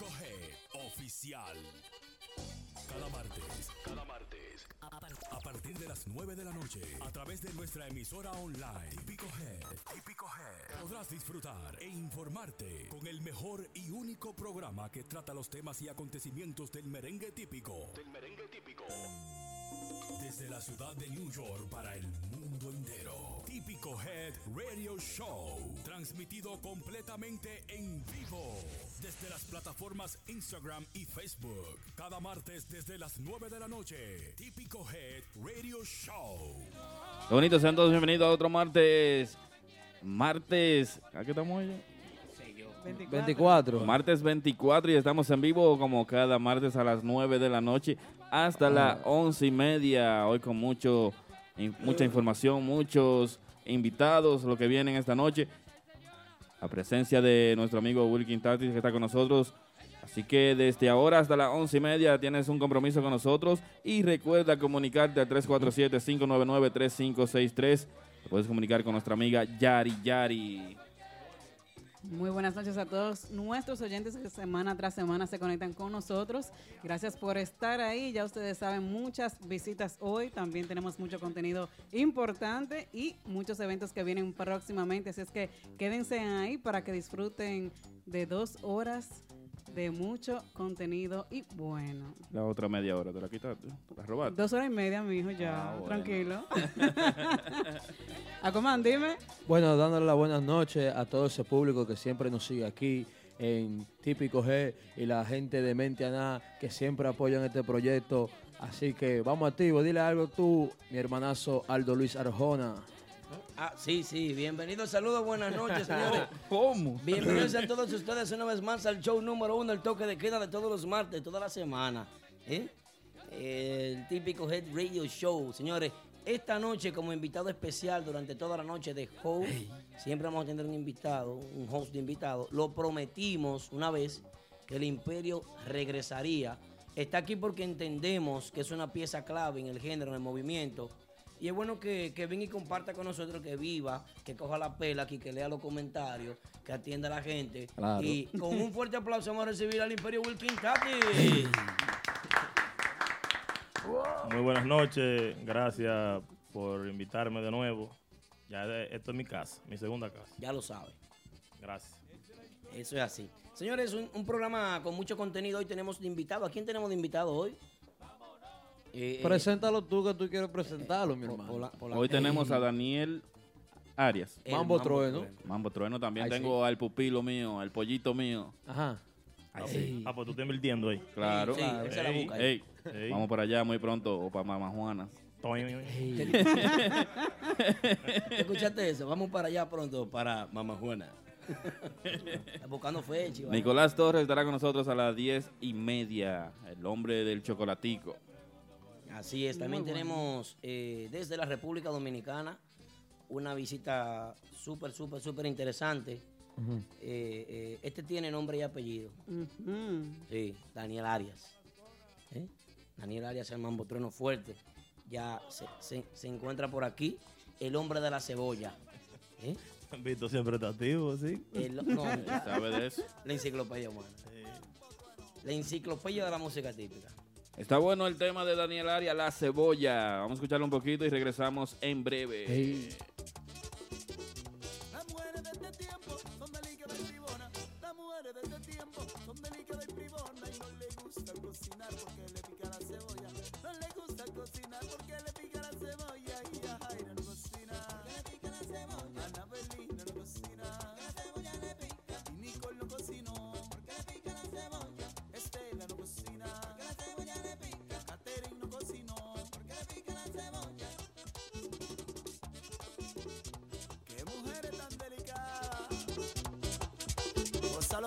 Típico Head Oficial. Cada martes, cada martes, a partir de las 9 de la noche, a través de nuestra emisora online, Típico Head, Típico Head, podrás disfrutar e informarte con el mejor y único programa que trata los temas y acontecimientos del merengue típico. Del merengue típico. Desde la ciudad de New York para el mundo entero. Típico Head Radio Show. Transmitido completamente en vivo. Desde las plataformas Instagram y Facebook. Cada martes desde las 9 de la noche. Típico Head Radio Show. Qué bonito, sean todos bienvenidos a otro martes. Martes. ¿A qué estamos hoy? 24. Martes 24 y estamos en vivo como cada martes a las 9 de la noche hasta las 11 y media. Hoy con mucho, mucha información, muchos invitados, lo que vienen esta noche. La presencia de nuestro amigo Wilkin Tatis que está con nosotros. Así que desde ahora hasta las 11 y media tienes un compromiso con nosotros y recuerda comunicarte al 347-599-3563. Te puedes comunicar con nuestra amiga Yari Yari. Muy buenas noches a todos nuestros oyentes que semana tras semana se conectan con nosotros. Gracias por estar ahí. Ya ustedes saben, muchas visitas hoy. También tenemos mucho contenido importante y muchos eventos que vienen próximamente. Así es que quédense ahí para que disfruten de dos horas de mucho contenido y bueno. La otra media hora, ¿te la quitaste? ¿La robaste? Dos horas y media, mi hijo, ya. Ah, bueno. Tranquilo. Acomán, dime. Bueno, dándole las buenas noches a todo ese público que siempre nos sigue aquí en Típico G y la gente de Mente Aná que siempre apoyan este proyecto. Así que vamos activo, dile algo tú, mi hermanazo Aldo Luis Arjona. Ah, sí, sí. Bienvenidos, saludos, buenas noches, señores. ¿Cómo? Bienvenidos a todos ustedes una vez más al show número uno, el toque de queda de todos los martes, toda la semana. ¿eh? El típico Head Radio Show, señores. Esta noche, como invitado especial durante toda la noche de host, siempre vamos a tener un invitado, un host de invitado. Lo prometimos una vez que el Imperio regresaría. Está aquí porque entendemos que es una pieza clave en el género, en el movimiento. Y es bueno que, que venga y comparta con nosotros, que viva, que coja la pela aquí, que lea los comentarios, que atienda a la gente. Claro. Y con un fuerte aplauso vamos a recibir al Imperio Wilkin Tati. Muy buenas noches, gracias por invitarme de nuevo. Ya de- esto es mi casa, mi segunda casa. Ya lo sabe. Gracias. Eso es así. Señores, un, un programa con mucho contenido. Hoy tenemos de invitado. ¿A quién tenemos de invitado hoy? Eh, eh, Preséntalo tú que tú quieres presentarlo, mi por- hermano. Hoy tenemos a Daniel Arias. el Mambo Trueno. Mambo Trueno también. Ay, Tengo al pupilo mío, al pollito mío. Ajá. Ay, Ah, sí. Ah, pues tú estás invirtiendo ahí. Claro. Sí, esa la Ey, busca ahí. Ey, Ey. vamos para allá muy pronto o para Mama Juana. ¿Escuchaste eso? Vamos para allá pronto, para Mamá Juana. Está buscando fecha. Nicolás Torres estará con nosotros a las diez y media. El hombre del chocolatico. Así es, también Muy bueno. tenemos eh, desde la República Dominicana una visita súper, súper, súper interesante. Eh, eh, este tiene nombre y apellido. Sí, Daniel Arias. ¿Eh? Daniel Arias, el mambo trueno fuerte. Ya se, se- se encuentra por aquí el hombre de la cebolla. ¿Eh? Vito siempre está activo, ¿sí? El- no, la, ¿Sabe de eso? la enciclopedia humana. La enciclopedia de la música típica. Está bueno el tema de Daniel Arias, la cebolla. Vamos a escucharlo un poquito y regresamos en breve. Ey.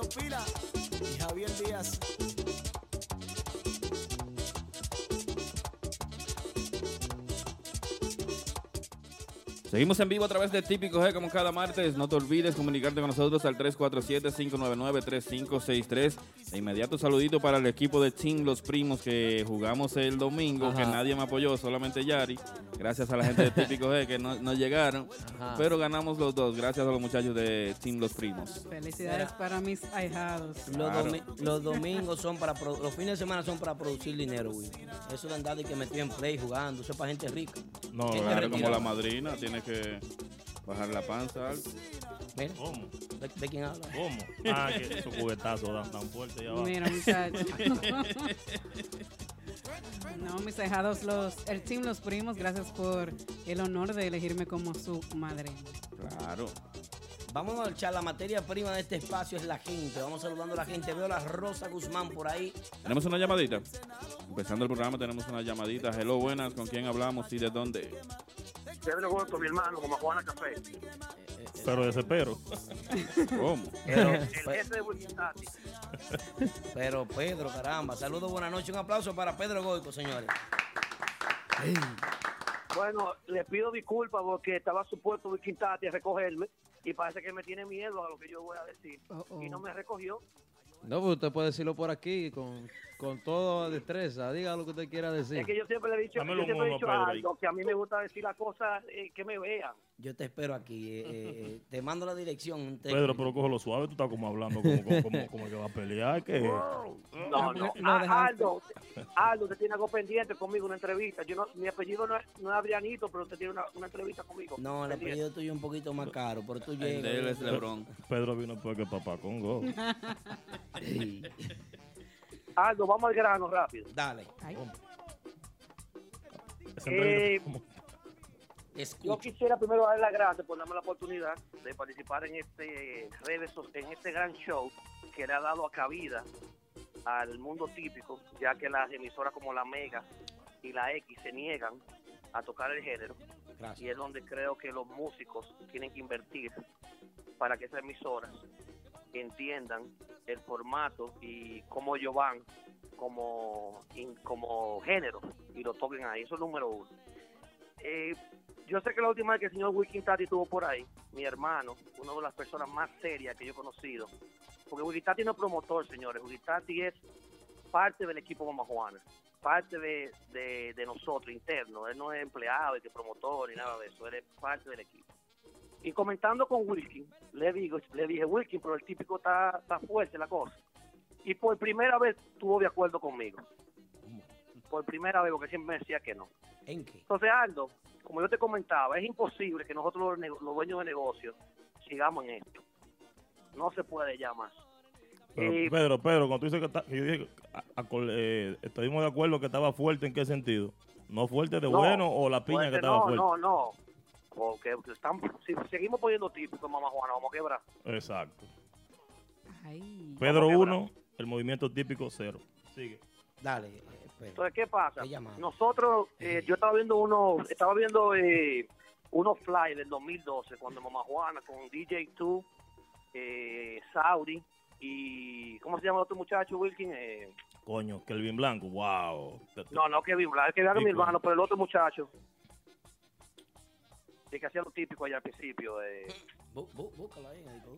Y Javier Díaz. Seguimos en vivo a través de Típico G como cada martes. No te olvides comunicarte con nosotros al 347-599-3563. De inmediato saludito para el equipo de Team Los Primos que jugamos el domingo, Ajá. que nadie me apoyó, solamente Yari. Gracias a la gente de Típico G que no, no llegaron. Ajá. Pero ganamos los dos, gracias a los muchachos de Team Los Primos. Felicidades para mis ahijados. Los, Claro. domi- los domingos son para los fines de semana son para producir dinero, güey. Eso de andar de que metido en play jugando, eso es para gente rica. No, Gente Claro, como la madrina, tiene que bajar la panza. algo. Mira, ¿Cómo? ¿de, de quién habla? ¿Cómo? Ah, que esos juguetazos dan tan fuerte allá abajo. Mira, muchachos. No, mis ahijados, los, el team Los Primos, gracias por el honor de elegirme como su madrina. Claro. Vamos a echar la materia prima de este espacio, es la gente. Vamos saludando a la gente. Veo a la Rosa Guzmán por ahí. Tenemos una llamadita. Empezando el programa, tenemos una llamadita. Hello, buenas. ¿Con quién hablamos y de dónde? Pedro Goto, mi hermano, como Juana Café. Pero desespero. ¿Cómo? Pero, El pe- jefe de Wichitati. pero Pedro, caramba. Saludos, buenas noches. Un aplauso para Pedro Goico, señores. Bueno, le pido disculpas porque estaba supuesto Wichitati a recogerme y parece que me tiene miedo a lo que yo voy a decir. Oh. Y no me recogió. No, pues usted puede decirlo por aquí con, con toda destreza. Diga lo que usted quiera decir. Es que yo siempre le he dicho, yo siempre he dicho Pedro, a ahí. Aldo que a mí me gusta decir las cosas eh, que me vean. Yo te espero aquí. eh, eh, te mando la dirección. Te- Pedro, pero cógelo suave, tú estás como hablando como, como, como, como que va a pelear. que No, no. Lo Ah. Aldo, Aldo, usted tiene algo pendiente conmigo, una entrevista. Yo no, mi apellido no es, no es Adrianito, pero usted tiene una, una entrevista conmigo. No, el pendiente. apellido tuyo es un poquito más caro, pero tú llegas. es Lebron. Pedro vino porque papá con go. Aldo, vamos al grano rápido. Dale. Eh, Yo quisiera primero darle las gracias por darme la oportunidad de participar en este redes so- en este gran show que le ha dado a cabida al mundo típico, ya que las emisoras como la Mega y la X se niegan a tocar el género. Y es donde creo que los músicos tienen que invertir para que esas emisoras entiendan el formato y cómo ellos van como, in- como género y lo toquen ahí. Eso es número uno. Eh, yo sé que la última vez que el señor Wilkin Tati estuvo por ahí, mi hermano, una de las personas más serias que yo he conocido, porque Wilkin Tati no es promotor, señores, Wilkin Tati es parte del equipo Mama Juana, parte de, de, de nosotros, interno, él no es empleado, es promotor ni nada de eso, él es parte del equipo. Y comentando con Wilkin, le digo, le dije, Wilkin, pero el típico está, está fuerte la cosa. Y por primera vez estuvo de acuerdo conmigo. Por primera vez, porque siempre me decía que no. ¿En qué? Entonces, Aldo, como yo te comentaba, es imposible que nosotros los, los dueños de negocios sigamos en esto. No se puede ya más. Pero, Eh, Pedro, Pedro, cuando tú dices que, está- que yo dije, que a- a- eh, estuvimos de acuerdo que estaba fuerte, ¿en qué sentido? ¿No fuerte de No, bueno o la piña Fuerte, que estaba no, fuerte? no, no. Porque estamos, si seguimos poniendo típico, mamá Juana, vamos a quebrar. Exacto. Ay. Pedro Vamos a 1, el movimiento típico 0. Sigue. Dale, eh, Pedro. Entonces, ¿qué pasa? Qué llamada. Nosotros, eh, yo estaba viendo uno, estaba viendo eh, unos fly del 2012, cuando Mamá Juana con DJ2, eh, Saudi y, ¿cómo se llama el otro muchacho, Wilkin? Eh, Coño, Kelvin Blanco, wow. no, no Kevin Blanc, que era mi hermano, pero el otro muchacho. Sí, que hacía lo típico allá al principio. eh, Bú- bú- búscalo ahí, ahí, bú.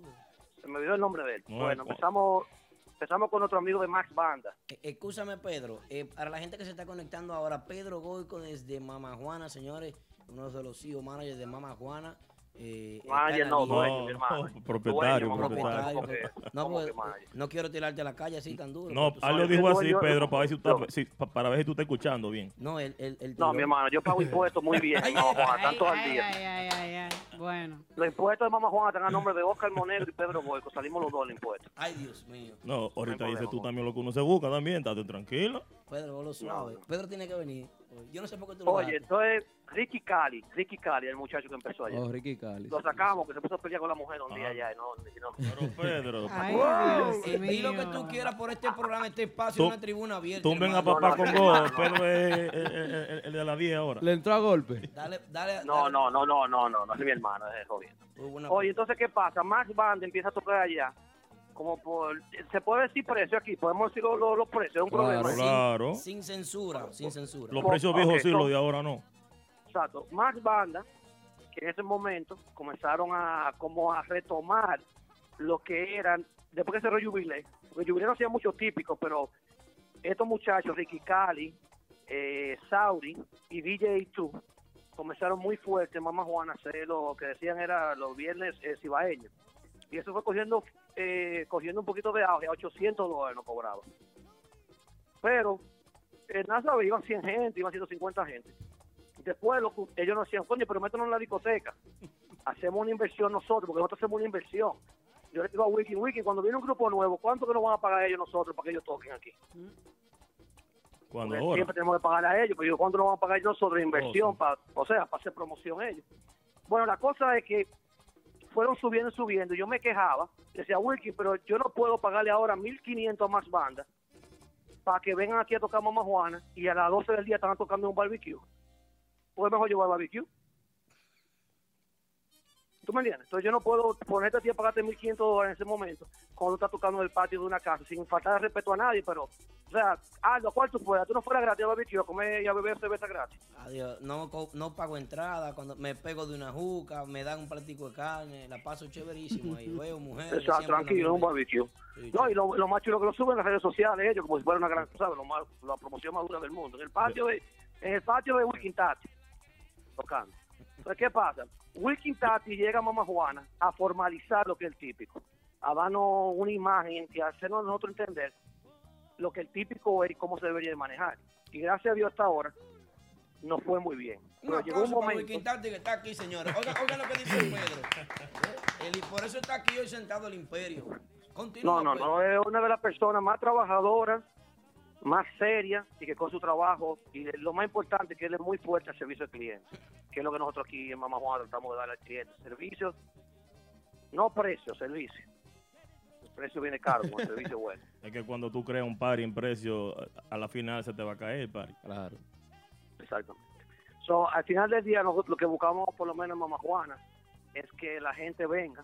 se me olvidó el nombre de él. No, bueno, no. empezamos empezamos con nuestro amigo de Max Banda. Eh, Escúchame, Pedro. Eh, para la gente que se está conectando ahora, Pedro Goico desde Mama Juana, señores, uno de los CEO managers de Mama Juana. Eh, Manager no, en la dueño, No, mi hermano. no, propietario, Dueño, propietario. ¿cómo que- No, pues, no quiero tirarte a la calle así tan duro. No, Aldo sabes- dijo así, yo- Pedro, para ver si, tú estás- si- para ver si tú estás escuchando bien. No, el, el, el No, mi hermano, yo pago impuestos muy bien. Ay, Mamá ay, Juana, Ay, tanto al día. ay, ay, ay, ay. Bueno. Los impuestos de Mamá Juana están a nombre de Oscar Monero y Pedro Boico. Salimos los dos en impuestos. Ay, Dios mío. No, ahorita problema, dices tú también lo que uno se busca también, estate tranquilo. Pedro, lo suave. Pedro tiene que venir. Yo no sé por qué tú lo Oye, entonces Ricky Cali, Ricky Cali, el muchacho que empezó allá. Oh, Ricky Cali. Lo sacamos, que se puso a pelear con la mujer un día allá. Y no, y no. Pero Pedro, Ay, Wow. Dios di lo que tú quieras por este programa, este espacio, Tú- una tribuna abierta. tumben a hermano. papá no, con no, go, no, no. Pedro es el, de las 10 ahora. Le entró a golpe. Dale, dale. No, dale. no, no, no, no, no, no es mi hermano, es jodiendo. Oye, entonces, ¿qué pasa? Max Band empieza a tocar allá. Como por. Se puede decir precio aquí, podemos decir los, los- los precios, es un Claro. problema. Claro. Sin censura, sin censura. Los precios viejos sí, los de ahora no. Exacto. Max Banda, que en ese momento comenzaron a como a retomar lo que eran, después que cerró Jubilé, porque Jubilé no hacía mucho típico, pero estos muchachos, Ricky Cali, eh, Sauri y DJ 2 comenzaron muy fuerte, Mamá Juana, a hacer lo que decían era los viernes eh, cibaeños. Y eso fue cogiendo eh, cogiendo un poquito de auge, a 800 dólares no cobraba. Pero en NASA iban 100 gente, iban 150 gente. Después lo ellos nos decían, coño, pero métanos en la discoteca. Hacemos una inversión nosotros, porque nosotros hacemos una inversión. Yo le digo a Wiki, Wiki, cuando viene un grupo nuevo, ¿cuánto que nos van a pagar ellos nosotros para que ellos toquen aquí? Cuando siempre tenemos que pagar a ellos, pero yo, ¿cuánto nos van a pagar ellos nosotros inversión? para, o sea, para hacer promoción ellos. Bueno, la cosa es que fueron subiendo y subiendo. Yo me quejaba, decía, Wilkie, pero yo no puedo pagarle ahora 1.500 a más bandas para que vengan aquí a tocar Mamá Juana y a las 12 del día están tocando un barbecue. Pues es mejor llevar barbecue. ¿Tú me entiendes? Entonces yo no puedo ponerte a ti a pagarte 1.500 dólares en ese momento cuando tú estás tocando en el patio de una casa sin faltar respeto a nadie, pero, o sea, hazlo, ¿cuál tú puedas? Tú no fueras gratis a barbecue a comer y a beber cerveza gratis. Adiós, no, no pago entrada, cuando me pego de una juca, me dan un platico de carne, la paso chéverísimo ahí, veo mujeres. Exacto, siempre tranquilo, un barbecue. Sí, No, y lo, lo más chulo que lo suben en las redes sociales ellos, como si fuera una gran, ¿sabes? Lo más, la promoción más dura del mundo. En el patio de, en el patio de Wilkin Tati, tocando. Entonces, ¿qué pasa? Wilkin Tati llega a Mamá Juana a formalizar lo que es el típico, a darnos una imagen y a hacernos nosotros entender lo que el típico es y cómo se debería de manejar. Y gracias a Dios hasta ahora nos fue muy bien. Pero llegó un momento... Que está aquí, señores. Oigan, oigan lo que dice Pedro. El- por eso está aquí hoy sentado el imperio. Continúa, No, no, Pedro. no, es una de las personas más trabajadoras, más serias y que con su trabajo, y lo más importante que él es muy fuerte al servicio al cliente, que es lo que nosotros aquí en Mamá Juana tratamos de darle al cliente. Servicios, no precios, servicio. El precio viene caro, con el servicio bueno. Es que cuando tú creas un par en precio, a la final se te va a caer el par. Claro. Exactamente. So, al final del día, nosotros lo que buscamos, por lo menos en Mamá Juana, es que la gente venga.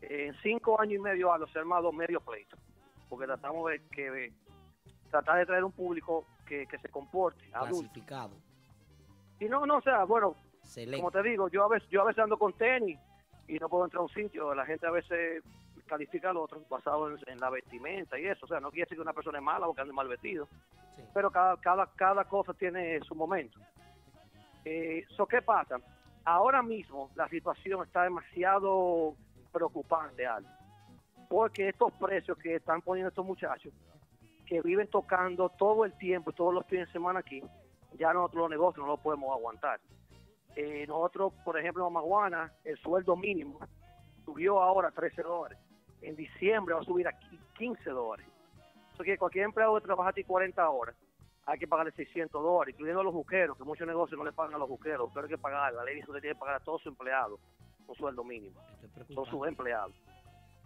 En cinco años y medio a los armado medio pleito, porque tratamos de que tratar de traer un público que, que se comporte, adulto. Y no, no, o sea, bueno, como te digo, yo a veces, yo a veces ando con tenis y no puedo entrar a un sitio, la gente a veces califica al otro basado en, en la vestimenta y eso, o sea, no quiere decir que una persona es mala porque ande mal vestido, Sí. pero cada, cada, cada cosa tiene su momento. Eh, so, ¿Qué pasa? Ahora mismo la situación está demasiado preocupante, Al, porque estos precios que están poniendo estos muchachos, que viven tocando todo el tiempo, todos los fines de semana aquí, ya nosotros los negocios no los podemos aguantar. Eh, nosotros, por ejemplo, en Maguana, el sueldo mínimo subió ahora a 13 dólares. En diciembre va a subir a qui- 15 dólares. Eso que cualquier empleado que trabaja aquí 40 horas, hay que pagarle 600 dólares, incluyendo a los buqueros, que muchos negocios no le pagan a los buqueros, pero hay que pagar. La ley dice que tiene que pagar a todos sus empleados un sueldo mínimo. Preocupado. sus empleados.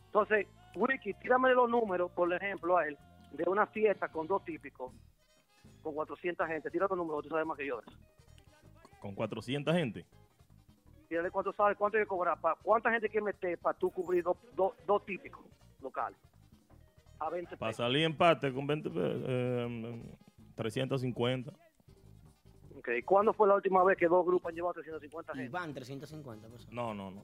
Entonces, Wiki, tírame los números, por ejemplo, a él, de una fiesta con dos típicos, con 400 gente. Tira los números, tú sabes más que yo. Con 400 gente. Tírale cuánto sabes, cuánto hay que cobrar, pa- cuánta gente hay que meter para tú cubrir dos, dos, dos típicos locales. A 20 Para salir empate con 20, pe- eh, 350. Ok, ¿Cuándo fue la última vez que dos grupos han llevado 350 Y gente? van 350 personas. No, no, no.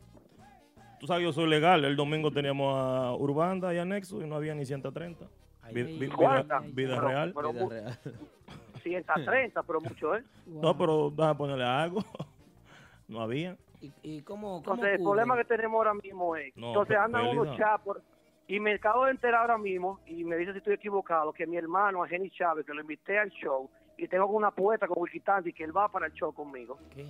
Tú sabes, yo soy legal. El domingo teníamos a Urbanda y a Nexo y no había ni 130. Vida, real. pero Vida real. 130, pero mucho, ¿eh? No, pero déjame ponerle algo. no había. ¿Y, y cómo, cómo Entonces, el problema que tenemos ahora mismo es, No, entonces andan unos chapos, y me acabo de enterar ahora mismo, y me dice si estoy equivocado, que mi hermano, a Jenny Chávez, que lo invité al show, y tengo una apuesta con Wikitanti que él va para el show conmigo. ¿Qué?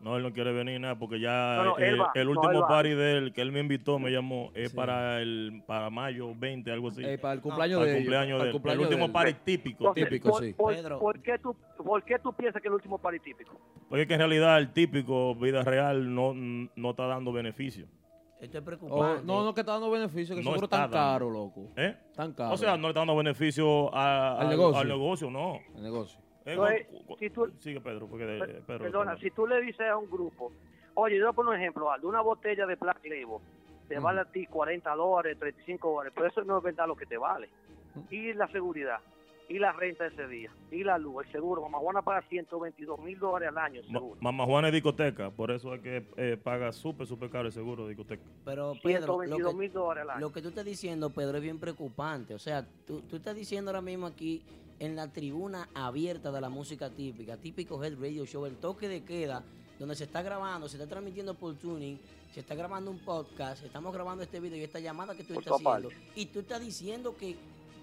No, él no quiere venir nada porque ya No, no, eh, va. el último party de él que él me invitó me llamó es Sí. para el para mayo 20, algo así. Eh, para el cumpleaños para de el cumpleaños de el él. cumpleaños el último de él. party típico. Entonces, Típico, por, sí. por- Pedro. ¿por qué tú, ¿Por qué tú piensas que es el último party típico? Porque es que en realidad el típico vida real no, no está dando beneficio. Estoy Oh, preocupado. no, no, que está dando beneficio, que No seguro está tan dando. caro, loco. ¿Eh? Tan caro. O sea, no le está dando beneficio a- Al al, negocio. al negocio, no. El negocio. Eh, Entonces, si tú- Sigue Pedro, porque de- Per- Pedro Perdona, está si tú le dices a un grupo, oye, yo voy a poner un ejemplo, Aldo, una botella de Black Label te vale a ti 40 dólares, 35 dólares, pero eso no es verdad lo que te vale. Y la seguridad, y la renta ese día, y la luz, el seguro. Mamá Juana paga 122 mil dólares al año, el Ma- seguro. Mamá Juana es discoteca, por eso es que eh, paga súper, súper caro el seguro de discoteca. Pero Pedro, lo 122 que, mil dólares al año. lo que tú estás diciendo, Pedro, es bien preocupante. O sea, tú, tú estás diciendo ahora mismo aquí en la tribuna abierta de la música típica, típico Head Radio Show, el toque de queda, donde se está grabando, se está transmitiendo por tuning, se está grabando un podcast, estamos grabando este video y esta llamada que tú estás haciendo. Y tú estás diciendo que,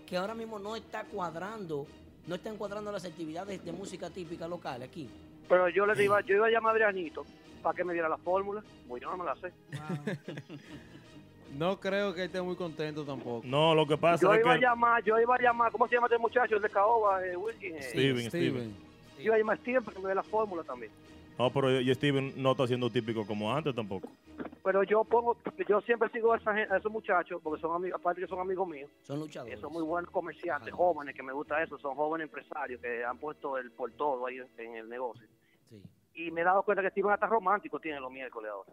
que ahora mismo no está cuadrando, no están cuadrando las actividades de música típica local aquí. Pero yo le iba, yo iba a llamar a Adrianito para que me diera la fórmula, pues yo no me la sé. No creo que esté muy contento tampoco. No, lo que pasa Yo es iba a llamar, yo iba a llamar, ¿cómo se llama este muchacho? El de Caoba, eh, Wilkin. eh, Steven, Steven. Yo iba a llamar a Steven para que me dé la fórmula también. No, pero y Steven no está siendo típico como antes tampoco. Pero yo pongo, yo siempre sigo a, esa a esos muchachos, porque son amigos, aparte que son amigos míos, Son luchadores. que son muy buenos comerciantes, jóvenes, que me gusta eso, son jóvenes empresarios que han puesto el por todo ahí en, en el negocio. Sí. Y me he dado cuenta que Steven hasta romántico tiene los miércoles ahora.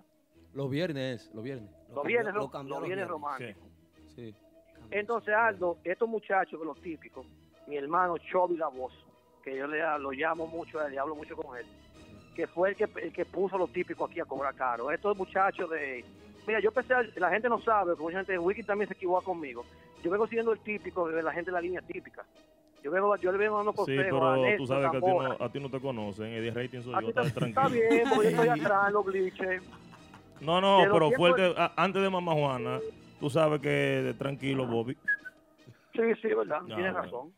Los viernes, los viernes. Los viernes, lo ro- cambió los viernes viernes. románticos. Sí. Entonces, Aldo, estos muchachos, que los típicos, mi hermano Chovy La Voz, que yo le lo llamo mucho a él y hablo mucho con él, que fue el que, el que puso los típicos aquí a cobrar caro. Estos muchachos de... Mira, yo pensé, la gente no sabe, porque mucha gente de Wiki también se equivoca conmigo. Yo vengo siguiendo el típico de la gente de la línea típica. Yo vengo, yo le vengo dando Sí, consejos a pero tú Néstor sabes que a ti, no, a ti no te conocen. El de rating soy A yo, está, tranquilo. está bien, porque yo estoy atrás, los bleachers. No, no, pero tiempos- fuerte, antes de Mamá Juana, tú sabes que tranquilo, Bobby. Sí, sí, verdad, No, tienes bueno. razón.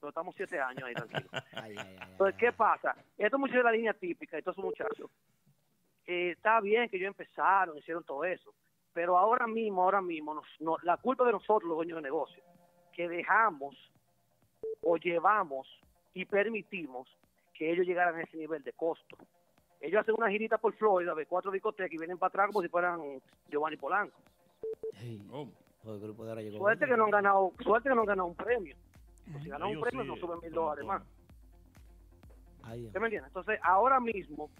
Pero estamos siete años ahí tranquilos. Ay, ay, ay, ay, Entonces, ¿qué pasa? Estos muchachos de la línea típica, estos muchachos, eh, está bien que ellos empezaron, hicieron todo eso, pero ahora mismo, ahora mismo, nos- no- la culpa de nosotros, los dueños de negocio, que dejamos o llevamos y permitimos que ellos llegaran a ese nivel de costo. Ellos hacen una girita por Florida de cuatro discotecas y vienen para atrás como si fueran Giovanni Polanco. Oh, el grupo de ahora llegó. Suerte que no han ganado, suerte que no han ganado un premio. Pues si ganan un premio sí, no suben mil dólares más. Ay. ¿Usted me entiende? Entonces, ahora mismo,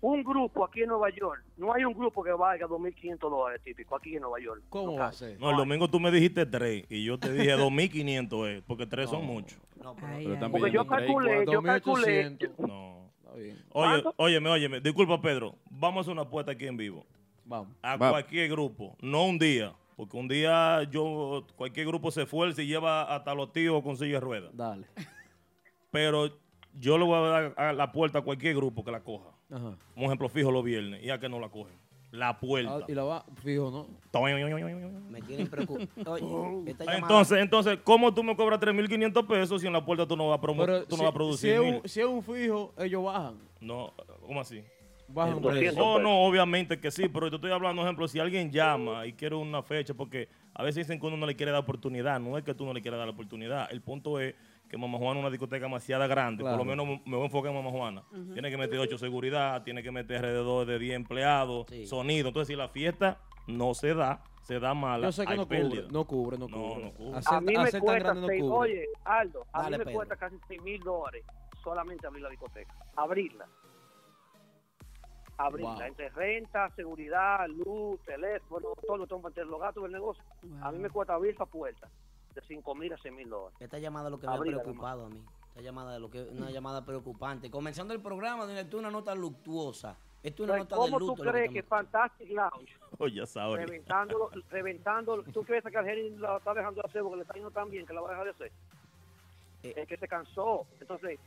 un grupo aquí en Nueva York, no hay un grupo que valga 2.500 dólares típico aquí en Nueva York. ¿Cómo No va a ser? No, el domingo tú me dijiste tres y yo te dije 2.500 es, porque tres son No. muchos. No, pero- Ay, Pero ay, también Porque yo calculé, yo calculé. 2800. No. Bien. Oye, ¿Cuánto? óyeme, óyeme, disculpa Pedro, vamos a hacer una apuesta aquí en vivo. Vamos. A Va. cualquier grupo, no un día, porque un día yo, cualquier grupo se esfuerza y lleva hasta los tíos con silla de ruedas. Dale. Pero yo le voy a dar a la puerta a cualquier grupo que la coja. Ajá. Como ejemplo fijo los viernes, y a que no la cogen. La puerta. Ah, y la va, fijo, ¿no? Me tienen preocupado. Llamada- Entonces, entonces, ¿cómo tú me cobras 3.500 pesos si en la puerta tú no vas a, Pero tú si, no vas a si producir es mil? un, si es un fijo, ellos bajan. No, ¿cómo así? Bajan. Oh, no, obviamente que sí, pero yo estoy hablando, ejemplo, si alguien llama y quiere una fecha, porque a veces dicen que uno no le quiere dar oportunidad, no es que tú no le quieras dar la oportunidad, el punto es que Mamá Juana es una discoteca demasiado grande, Claro. por lo menos me voy a enfocar en Mamá Juana. Tiene que meter ocho seguridad, tiene que meter alrededor de 10 empleados, Sí. sonido, entonces si la fiesta no se da, se da mala, Yo sé que no pérdida. cubre, no cubre, no No, cubre. no cubre. Hacer- A mí me hacer tan cuesta, grande no seis- cubre. oye, Aldo, a Dale, mí me Pedro. cuesta casi 6 mil dólares solamente abrir la discoteca. Abrirla. Abrirla. Wow. Entre renta, seguridad, luz, teléfono, todo lo tengo que meter los gastos del negocio. A mí me cuesta abrir esa puerta de 5 mil a 6 mil dólares. Esta llamada es lo que me ha preocupado a mí. Esta llamada es lo que una llamada preocupante. Comenzando el programa, es una nota luctuosa. Esto es una Entonces, nota de ¿Cómo luto. tú crees que estamos- Fantastic Lounge, Oye, ya sabes. reventándolo, reventándolo, tú crees que Argenis la está dejando de hacer porque le está yendo tan bien que la va a dejar de hacer? Eh. es que se cansó. Entonces,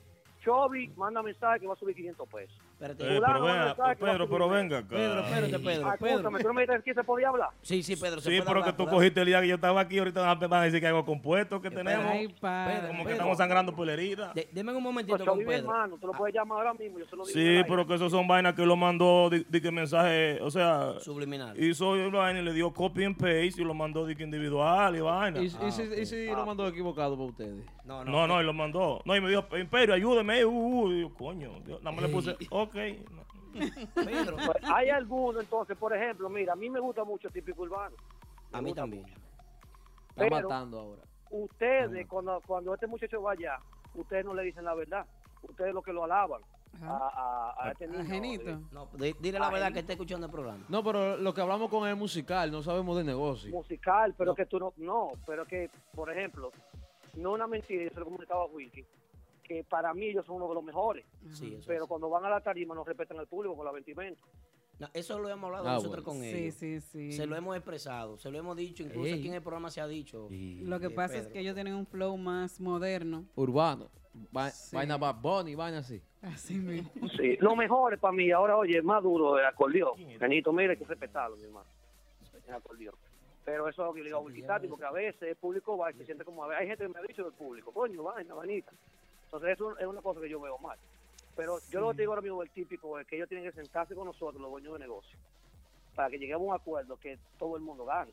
Chovy manda mensaje que va a subir 500 pesos. Espérate. Eh, pero venga, Pedro, pero venga acá. Pedro, espérate, Pedro, Pedro. Escúchame, tú no me dijiste que se podía hablar. Sí, sí, Pedro. se Sí, puede pero hablar, que tú ¿verdad? cogiste el día que yo estaba aquí, ahorita van a- decir que hay algo compuesto que tenemos. Ay, padre. Pedro, Como que estamos sangrando por la herida. De- deme un momentito Pues con Pedro. hermano, tú lo puedes llamar ahora mismo, yo se lo digo. Sí, pero que esos son vainas que lo mandó, di, di que mensaje, o sea, Subliminal. hizo una vaina y le dio copy and paste y lo mandó di que individual y vaina. ¿Y, y si, y si lo mandó equivocado para ustedes? No, No, no, y lo mandó. No, y me dijo, Imperio, ayúdeme. Uh, coño, Dios, nada más le puse, ok. Pedro, Pues, hay algunos, entonces, por ejemplo, mira, a mí me gusta mucho el típico urbano. a mí también. Está Pero- matando ahora. Ustedes, cuando, cuando este muchacho vaya, ustedes no le dicen la verdad. Ustedes lo que lo alaban a, Ajá. a, a este niño. No, di- dile la verdad que está escuchando el programa. No, pero lo que hablamos con él es musical, no sabemos de negocio. musical, pero No. que tú no, no, pero que, por ejemplo, no una mentira, yo se lo comunicaba a Wilkie, que para mí ellos son uno de los mejores. Sí, eso Pero es. cuando van a la tarima no respetan al público con la vestimenta. No, eso lo hemos hablado Ah, nosotros bueno. con ellos. sí, sí. Se lo hemos expresado, se lo hemos dicho, incluso Ey. aquí en el programa se ha dicho. Lo que pasa es que ellos tienen un flow más moderno. Urbano. Va- Sí. Vaina Bad Bunny, vaina así. Así mismo. Sí, lo mejor es para mí, ahora oye, es más duro el acordeón. Benito, mire, hay que respetarlo, mi hermano. El acordeón. Pero eso es lo que le digo a porque a veces el público va y se siente como, a ver, hay gente que me ha dicho del público, coño, vaina, vainita. Entonces eso es una cosa que yo veo mal. Pero yo lo que te digo ahora mismo, el típico, es que ellos tienen que sentarse con nosotros, los dueños de negocio, para que lleguemos a un acuerdo que todo el mundo gane.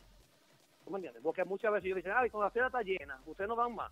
¿Tú me entiendes? Porque muchas veces ellos dicen, ay, cuando la fiesta está llena, ustedes no van más.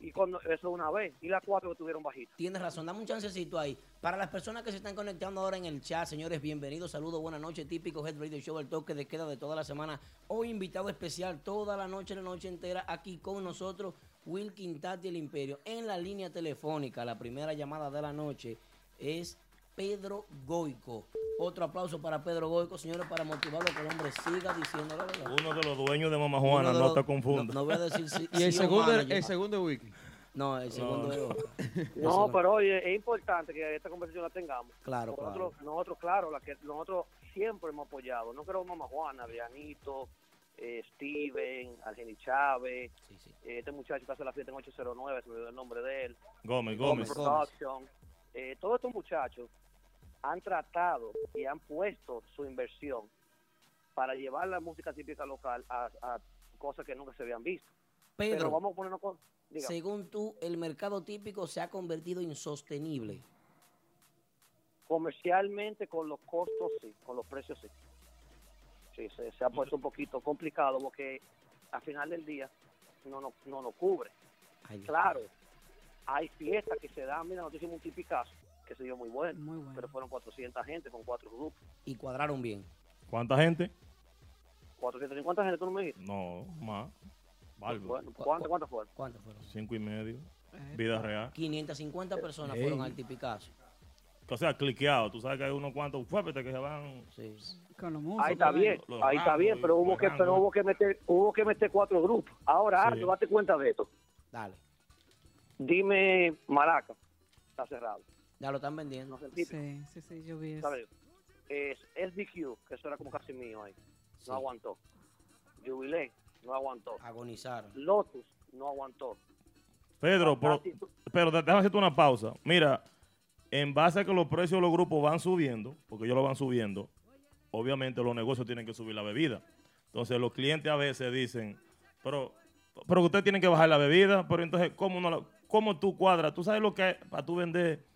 Y cuando eso una vez, y las cuatro que tuvieron bajitas. Tienes razón, dame un chancecito ahí. Para las personas que se están conectando ahora en el chat, señores, bienvenidos, saludos, buenas noches. Típico Head Radio Show, el toque de queda de toda la semana. Hoy invitado especial toda la noche, la noche entera, aquí con nosotros, Wilkin Tati el Imperio. En la línea telefónica, la primera llamada de la noche es Pedro Goico. Otro aplauso para Pedro Goico, señores, para motivarlo que el hombre siga diciendo la verdad. Uno de los dueños de Mama Juana, de no los- te confundas. No, no voy a decir si. Y el si segundo, manager. el segundo wiki. No, el segundo No. es otro. No, pero oye, es importante que esta conversación la tengamos. Claro, nosotros, claro. nosotros, claro, la que nosotros siempre hemos apoyado. No creo Mamá Juana, Adrianito, eh, Steven, Argeni Chávez, Sí, sí. eh, este muchacho que hace la fiesta en 809, se me olvidó el nombre de él, Gómez, Gómez Gómez. Production. Eh, todos estos muchachos han tratado y han puesto su inversión para llevar la música típica local a, a cosas que nunca se habían visto. Pero Pedro, vamos a ponernos con... según tú, el mercado típico se ha convertido insostenible. comercialmente con los costos sí, con los precios sí. Sí, se, se ha puesto un poquito complicado porque al final del día no nos no, nos cubre. Ay. Claro, hay fiestas que se dan, mira, nosotros hicimos un tipicazo que se dio muy bueno, Muy bueno. pero fueron 400 gente con cuatro grupos. Y cuadraron bien. ¿Cuánta gente? 450 gente, tú no me dijiste. No, más. Bárbaro. Bueno, ¿cuántas, cuántas fueron? ¿Cuántos fueron? Cinco y medio. Eh, Vida real. 550 personas Ey. fueron al tipicazo. O sea, cliqueado. Tú sabes que hay unos cuantos fuertes que se van. Sí. Con los músicos. Ahí está bien, los ahí está bien, pero hubo que, pero hubo que meter, hubo que meter cuatro grupos. Ahora, Sí. Date cuenta de esto. Dale. Dime Maraca, está cerrado. Ya lo están vendiendo. No. Sí, sí, sí, yo vi eso. ¿sabes? Es SDQ, que eso era como casi mío ahí. Sí. No aguantó. Jubilé, no aguantó. Agonizaron. Lotus, no aguantó. Pedro, pero, pero te- déjame hacerte una pausa. Mira, en base a que los precios de los grupos van subiendo, porque ellos lo van subiendo, obviamente los negocios tienen que subir la bebida. Entonces los clientes a veces dicen, pero, pero ustedes tienen que bajar la bebida, pero entonces, ¿cómo, no la- cómo tú cuadras? ¿Tú sabes lo que es para tú vender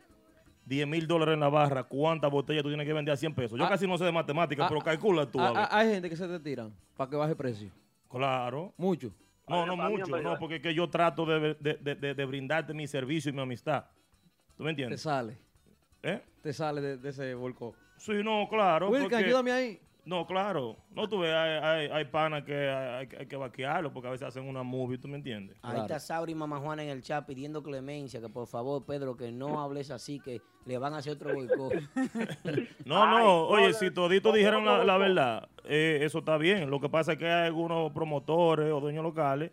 10 mil dólares en la barra? ¿Cuántas botellas tú tienes que vender a 100 pesos? Yo Ah, casi no sé de matemáticas, ah, pero calcula tú. a Ah, hay gente que se te tiran para que baje precio. Claro. Mucho. No, no mucho, no porque es que yo trato de- de- de brindarte mi servicio y mi amistad. ¿Tú me Te entiendes? sale. ¿Eh? Te sale de, de ese volcó. Sí, no, claro. Wilkin, porque- ayúdame ahí. No, claro. No, tú ves, hay, hay, hay panas que hay, que vaquearlo porque a veces hacen una movie, ¿tú me entiendes? Ahí Claro. está Sabri y Mamá Juana en el chat pidiendo clemencia, que por favor, Pedro, que no hables así, que le van a hacer otro boicot. No, Ay, no, oye, no, si no, toditos no, dijeran no, la, verdad, eh, eso está bien. Lo que pasa es que hay algunos promotores o dueños locales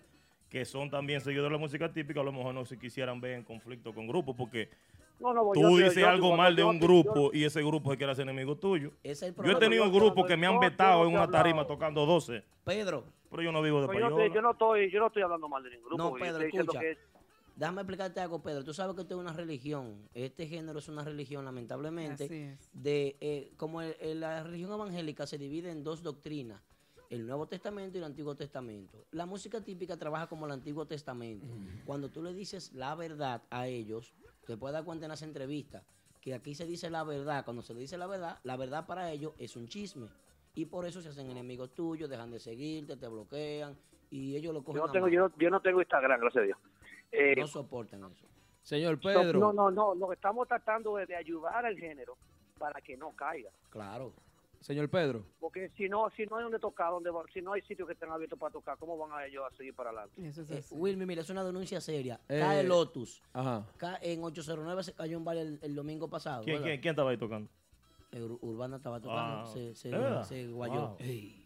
que son también seguidores de la música típica, a lo mejor no se quisieran ver en conflicto con grupos porque No, no, tú yo dices yo- algo mal de yo- un yo- grupo y ese grupo se quiere hacer enemigo tuyo. Ese es el Yo he tenido yo- grupos que me han vetado en una tarima tocando 12, Pedro, pero yo no vivo de Pues payola. yo no estoy, yo no estoy hablando mal de ningún grupo. No, Pedro, escucha. que- déjame explicarte algo, Pedro. Tú sabes que esto es una religión. Este género es una religión, lamentablemente. Así es. de eh, como el- el- la religión evangélica se divide en dos doctrinas, el Nuevo Testamento y el Antiguo Testamento. La música típica trabaja como el Antiguo Testamento. Cuando tú le dices la verdad a ellos, te puedes dar cuenta en las entrevistas que aquí se dice la verdad. Cuando se le dice la verdad, la verdad para ellos es un chisme. Y por eso se hacen enemigos tuyos, dejan de seguirte, te bloquean y ellos lo cogen yo, no tengo, yo, no, yo no tengo Instagram, gracias a Dios. Eh, No soportan eso. Señor Pedro. no, no, no, lo que estamos tratando es de ayudar al género para que no caiga. Claro. Señor Pedro. Porque si no, si no hay donde tocar, donde va- si no hay sitios que estén abiertos para tocar, ¿cómo van a ellos a seguir para adelante? Eso es Eh. Wilmy, mira, es una denuncia seria. Eh, Cae Lotus. Ajá. Ca- En 809 se cayó un baile el, el domingo pasado. ¿Quién, quién, quién estaba ahí tocando? Eh, Ur- Urbana estaba tocando. Ah, se, se, guayó. Wow.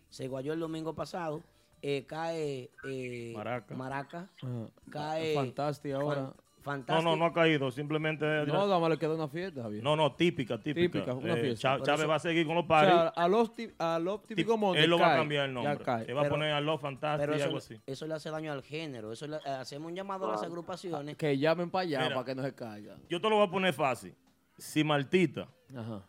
Se guayó el domingo pasado. eh, cae eh, Maraca. Maraca, Ajá. cae Fantástico ahora. No, no, no ha caído. Simplemente. No, nada más le queda una fiesta, Javier. No, no, típica, típica. Típica, una Eh, fiesta. Chávez eso- va a seguir con los O paris. sea, a los, a los típicos montes él lo va a cambiar el nombre. cae. Él va a poner a Love Fantastic pero y algo así. eso le hace daño al género. Eso le- eh, hacemos un llamado a las agrupaciones. Que llamen para allá Mira. para que no se caiga. Yo te lo voy a poner fácil. Si Martita, Ajá,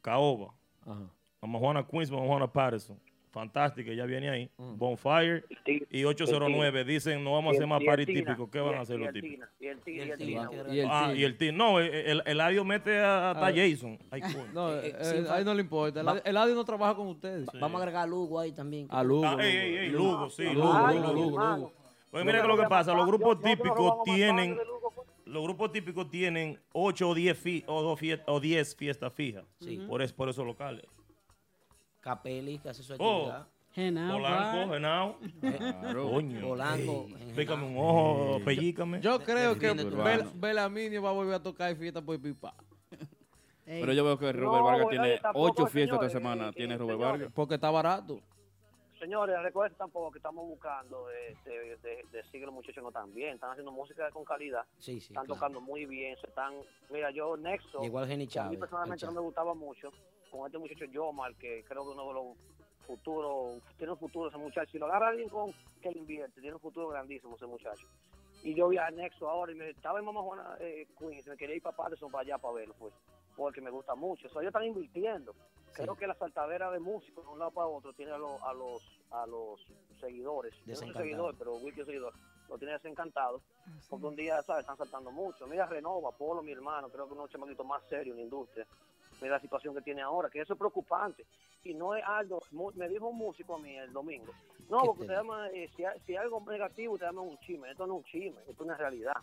Caoba, ajá. Mama Juana Queens, Mama Juana Patterson, fantástica, ya viene ahí. Mm. Bonfire y 809 dicen no vamos a hacer más party típico. ¿Qué van a hacer los típicos? Y el el Ah, y el team. No, el, el, Eladio mete a- hasta Ah. Jason. No, Eh, eh, eh, sin a él no le importa. El, Va- el Adi no trabaja con ustedes. Vamos a agregar a Lugo ahí también. A Lugo. Ah, Lugo, sí, Lugo, Lugo, Lugo. Pues mira que lo que pasa, los grupos típicos tienen, pues. los grupos típicos tienen 8 o 10 fi- o, dos fie- o 10 fiestas fijas. Sí. Por, es, por esos locales. Capelli, que hace su Oh. actividad. Genao, Polanco, Bar. Genao. Claro. Coño. Polanco. En Pícame un Genao. ojo, pellícame. Yo creo que Bel-. Belaminio va a volver a tocar fiesta por pipa. Ey, Pero yo veo que Robert No, Vargas tiene tampoco, ocho fiestas esta semana. eh, Tiene eh, Robert señores. Vargas. Porque está barato. Señores, recuerden tampoco que estamos buscando de, de, de, decir que los muchachos no están bien, están haciendo música con calidad, Sí, sí. están claro. tocando muy bien, se están, mira yo Nexo, Llegó al Geni a mí personalmente al no me gustaba mucho, con este muchacho Yomar, que creo que uno de los futuros, tiene un futuro ese muchacho, si lo agarra alguien con que le invierte, tiene un futuro grandísimo ese muchacho. Y yo vi a Nexo ahora y me estaba en Mamá Juana eh, Queens, me quería ir para Patterson para allá para verlo, pues, porque me gusta mucho. O sea, ellos están invirtiendo. Creo que la saltadera de músicos de un lado para otro tiene a, los a los a los seguidores. Yo no soy seguidor, pero Wiki es seguidor. Lo tiene desencantado. Porque un día, ¿sabes? Están saltando mucho. Mira, Renova, Polo, mi hermano, creo que uno chamaquito más serio en la industria. Mira la situación que tiene ahora, que eso es preocupante. Y no es algo, me dijo un músico a mí el domingo. No, ¿Qué porque te usted llama, eh, si, hay, si hay algo negativo, usted llama un chisme. Esto no es un chisme, esto es una realidad.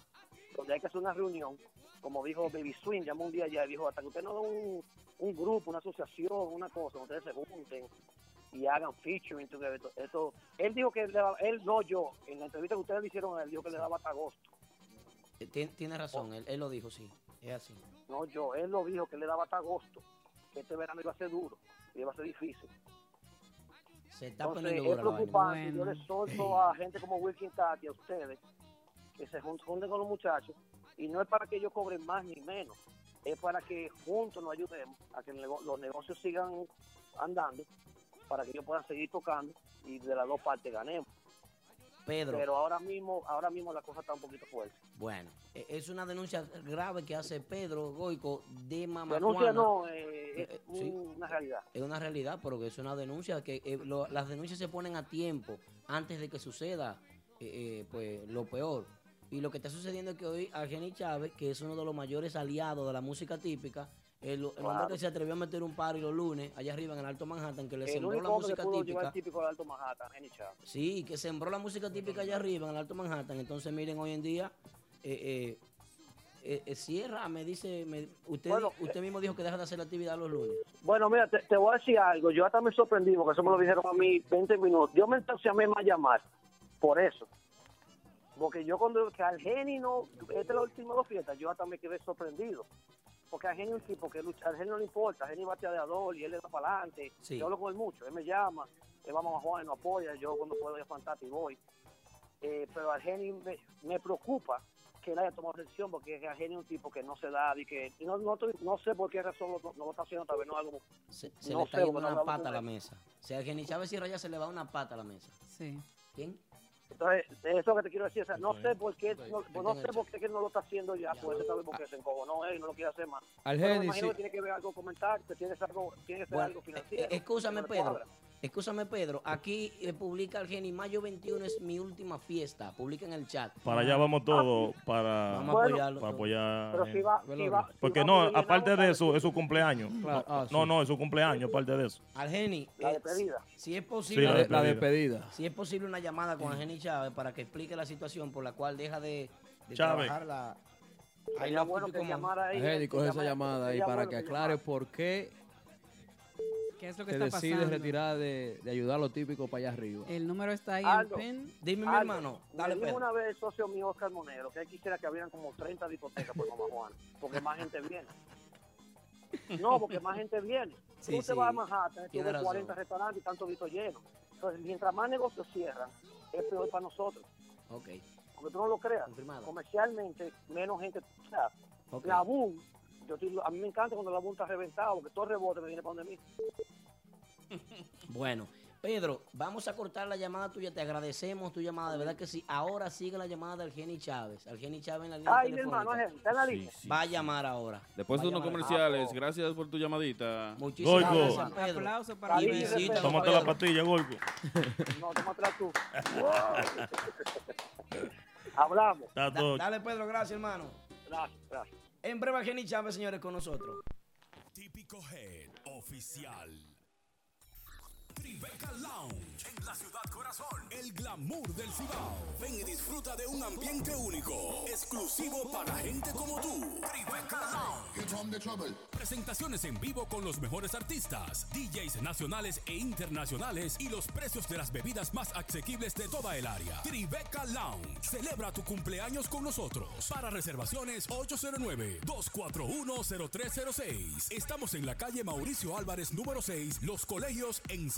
Donde hay que hacer una reunión, como dijo Baby Swing, llamó un día allá y dijo, hasta que usted no haga un, un grupo, una asociación, una cosa, donde ustedes se junten y hagan featuring together. Esto, esto- él dijo que, daba- él no yo, en la entrevista que ustedes le hicieron, él dijo que le daba hasta agosto. Eh, tien- Tiene razón, él, él lo dijo, sí. Es así. No yo, él lo dijo que le daba hasta agosto, que este verano iba a ser duro, y iba a ser difícil. Se está Entonces poniendo es preocupante. Yo Bueno. les solto a gente como Wilkin Tati, a ustedes, que se jun- junten con los muchachos, y no es para que ellos cobren más ni menos, es para que juntos nos ayudemos a que los negocios sigan andando, para que ellos puedan seguir tocando y de las dos partes ganemos. Pedro, Pero ahora mismo, ahora mismo la cosa está un poquito fuerte. bueno, e- es una denuncia grave que hace Pedro Goico de Mamá Denuncia no, eh, Eh, es sí. una realidad. Es una realidad, pero que es una denuncia que eh, lo- las denuncias se ponen a tiempo antes de que suceda pues lo peor. Y lo que está sucediendo es que hoy Argeni Chávez, que es uno de los mayores aliados de la música típica, el, el hombre que se atrevió a meter un par los lunes allá arriba en el Alto Manhattan, que le El sembró la que música típica. típico de Alto Manhattan, Jenny Chávez. Sí, que sembró la música típica allá arriba en el Alto Manhattan. Entonces, miren, hoy en día, eh, eh, eh, eh, Sierra me dice, me- usted, Bueno, usted mismo dijo que deja de hacer la actividad los lunes. Bueno, mira, te, te voy a decir algo. Yo hasta me sorprendí porque eso me lo dijeron a mí 20 minutos. Yo me entusiasmé más llamar por eso. Porque yo cuando que al Geni no, esta es la última dos fiestas, yo hasta me quedé sorprendido. Porque al Geni es un tipo que lucha, al Geni no le importa, al Geni es bateador y él le da para adelante. Sí. Yo hablo con él mucho, él me llama, le vamos a Juan, nos apoya, yo cuando puedo ir a Fantástico voy. Eh, pero al Geni me, me preocupa que él haya tomado decisión porque al Geni es un tipo que no se da y que y no, no, sé por qué razón lo- no lo está haciendo, tal vez no algo Se, se No le está sé, yendo una pata a la él. mesa. O sea, Argeni Chávez Sierra ya se le va una pata a la mesa. Sí. ¿Quién? Entonces, eso es lo que te quiero decir. o sea, no sé por qué, no, sé por qué que no lo está haciendo ya, pues ese tal vez porque se encojonó él y no lo quiere hacer más. Al Pero me imagino sí. que tiene que ver algo comentar, que tiene que ser algo, tiene que ser Bueno, algo eh, financiero. eh, escúchame, Pedro. Escúchame, Pedro. Aquí eh, publica Argeni, mayo 21 es mi última fiesta. Publica en el chat. Para allá vamos todos para, Vamos a Bueno, apoyarlo. para apoyar. Pero si va, si va, si Porque no, aparte de eso, es su cumpleaños. Claro, ah, No, sí. no, es su cumpleaños, aparte de eso. Argeni, La eh, despedida. si es posible, La, la de- la despedida. si es posible una llamada con Argeni Chávez para que explique la situación por la cual deja de, de Chávez. trabajar la... Ahí lo bueno que llamara ahí. Geni, coge esa llamada ahí para bueno que aclare por qué ¿Qué es lo que se está decide pasando? retirar de, de ayudar a los típicos para allá arriba. El número está ahí Aldo. en pin. Dime, mi hermano. Dale, me una vez el socio mío, Oscar Monero, que él quisiera que abrieran como 30 discotecas por Mamá Juana, porque más gente viene. No, porque más gente viene. Sí, Tú te sí, vas a Manhattan, tú tiene ves razón. 40 restaurantes y tanto visto lleno. Entonces, mientras más negocios cierran, es peor para nosotros. Ok. Porque tú no lo creas. Confirmado. Comercialmente, menos gente. O sea, Ok. la boom, yo a mí me encanta cuando la boom está reventado, porque todo el rebote me viene para donde mí. Bueno, Pedro, vamos a cortar la llamada tuya. Te agradecemos tu llamada, de verdad que sí. Ahora sigue la llamada del Geni Chávez. Al Geni Chávez en la línea Ay, mi hermano, Ángel, está en la línea. Va a llamar ahora. Después de unos comerciales, gracias por tu llamadita. Muchísimas Goico. gracias, Pedro. Aplauso para Pedro. visita Tómate la pastilla, Golco. No, tómatela tú. Hablamos. Da- dale, Pedro, gracias, hermano. Gracias, gracias. En breve, Geni Chávez, señores, con nosotros. Típico Head Oficial. Tribeca Lounge en la ciudad corazón. El glamour del Cibao. Ven y disfruta de un ambiente único, exclusivo para gente como tú. Tribeca Lounge. Presentaciones en vivo con los mejores artistas, DJs nacionales e internacionales y los precios de las bebidas más asequibles de toda el área. Tribeca Lounge. Celebra tu cumpleaños con nosotros. Para reservaciones 809-241-0306. Estamos en la calle Mauricio Álvarez número 6, Los Colegios en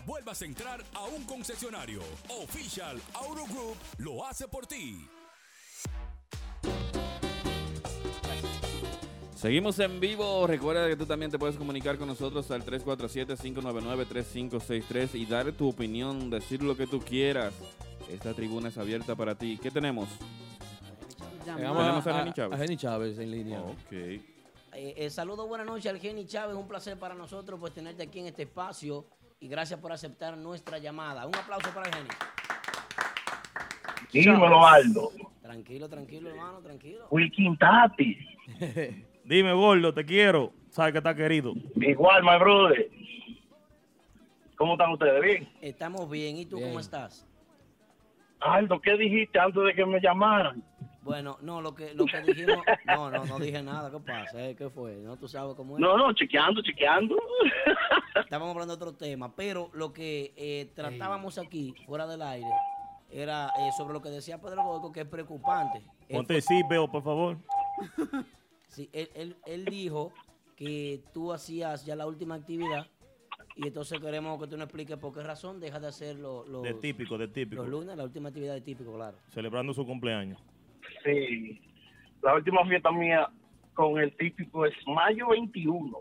vuelvas a entrar a un concesionario. Official Auto Group lo hace por ti. Seguimos en vivo. Recuerda que tú también te puedes comunicar con nosotros al 347-599-3563 y dar tu opinión, decir lo que tú quieras. Esta tribuna es abierta para ti. ¿Qué tenemos? A a, Jenny Chávez. a Jenny Chávez en línea. Ok. Eh, eh, saludos, buenas noches al Geni Chávez. Un placer para nosotros pues tenerte aquí en este espacio y gracias por aceptar nuestra llamada. Un aplauso para el Geni. Dímelo, Aldo. Tranquilo, tranquilo, hermano, tranquilo. Wilkin Tati. Dime, gordo, te quiero. Sabes que está querido. Igual, my brother. ¿Cómo están ustedes? ¿Bien? Estamos bien. ¿Y tú Bien. cómo estás? Aldo, ¿qué dijiste antes de que me llamaran? Bueno, no, lo que, lo que dijimos, no, no, no dije nada. ¿Qué pasa? eh? ¿Qué fue? No, tú sabes cómo es. No, no, chequeando, chequeando. Estábamos hablando de otro tema, pero lo que eh, tratábamos aquí, fuera del aire, era eh, sobre lo que decía Pedro Goico, que es preocupante. Ponte sí, veo, por favor. Sí, él, él, él dijo que tú hacías ya la última actividad y entonces queremos que tú nos expliques por qué razón dejas de hacer lo- lo- De típico, de típico. los lunes, la última actividad de típico, claro. Celebrando su cumpleaños. Sí. La última fiesta mía con el típico es mayo 21.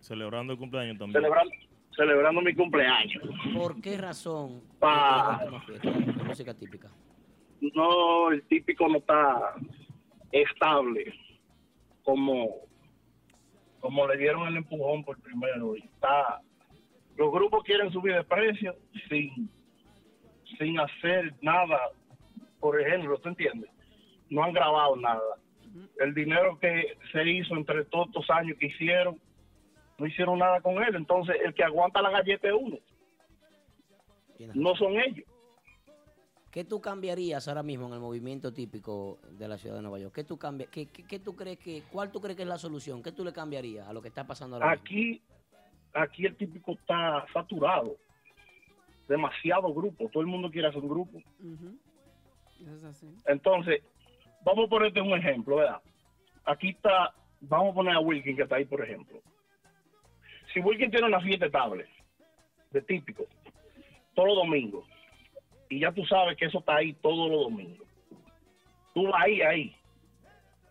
Celebrando el cumpleaños también. Celebrando, celebrando mi cumpleaños. ¿Por qué razón Pa- la música típica? No, el típico no está estable como, como le dieron el empujón por primero. y Está, los grupos quieren subir de precio sin, sin hacer nada por ejemplo, ¿tú entiendes? No han grabado nada. El dinero que se hizo entre todos estos años que hicieron, no hicieron nada con él. Entonces, el que aguanta la galleta es uno, no son ellos. ¿Qué tú cambiarías ahora mismo en el movimiento típico de la ciudad de Nueva York? ¿Qué tú cambia, qué, qué- qué tú crees que, cuál tú crees que es la solución? ¿Qué tú le cambiarías a lo que está pasando ahora mismo? Aquí, aquí el típico está saturado. Demasiado grupo. Todo el mundo quiere hacer un grupo. Entonces, vamos a ponerte un ejemplo, ¿verdad? Aquí está, vamos a poner a Wilkin que está ahí, por ejemplo. Si Wilkin tiene una fiesta estable, de típico, todos los domingos, y ya tú sabes que eso está ahí todos los domingos, tú vas ahí, ahí,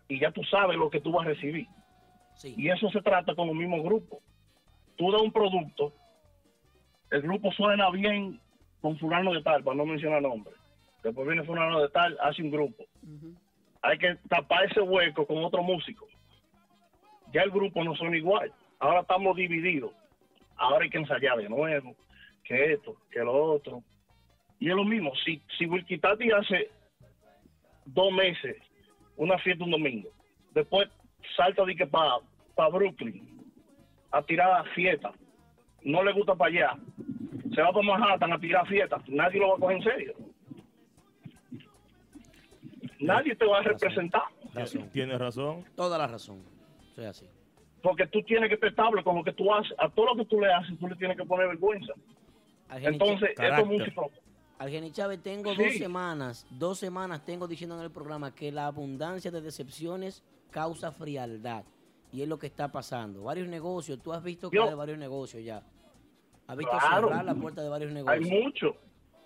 y ya tú sabes lo que tú vas a recibir. Sí. Y eso se trata con los mismos grupos. Tú das un producto, el grupo suena bien con fulano de tal, para no mencionar nombres. Después viene fulano de tal, hace un grupo. Hay que tapar ese hueco con otro músico. Ya el grupo no son igual. Ahora estamos divididos. Ahora hay que ensayar de nuevo, que esto, que lo otro. Y es lo mismo. Si, si Wilkitati hace dos meses, una fiesta un domingo. Después salta de que para Brooklyn a tirar fiesta. No le gusta para allá. Se va para Manhattan a tirar fiesta. Nadie lo va a coger en serio. Nadie te va a representar. Tienes razón. Toda la razón. Soy así. Porque tú tienes que estar estable con lo que tú haces. A todo lo que tú le haces, tú le tienes que poner vergüenza. Argeni Entonces, estos músicos, Argeni Chávez, tengo Sí. dos semanas, dos semanas tengo diciendo en el programa que la abundancia de decepciones causa frialdad. Y es lo que está pasando. Varios negocios, tú has visto que Yo- hay varios negocios ya. Has visto Claro. cerrar la puerta de varios hay negocios. mucho,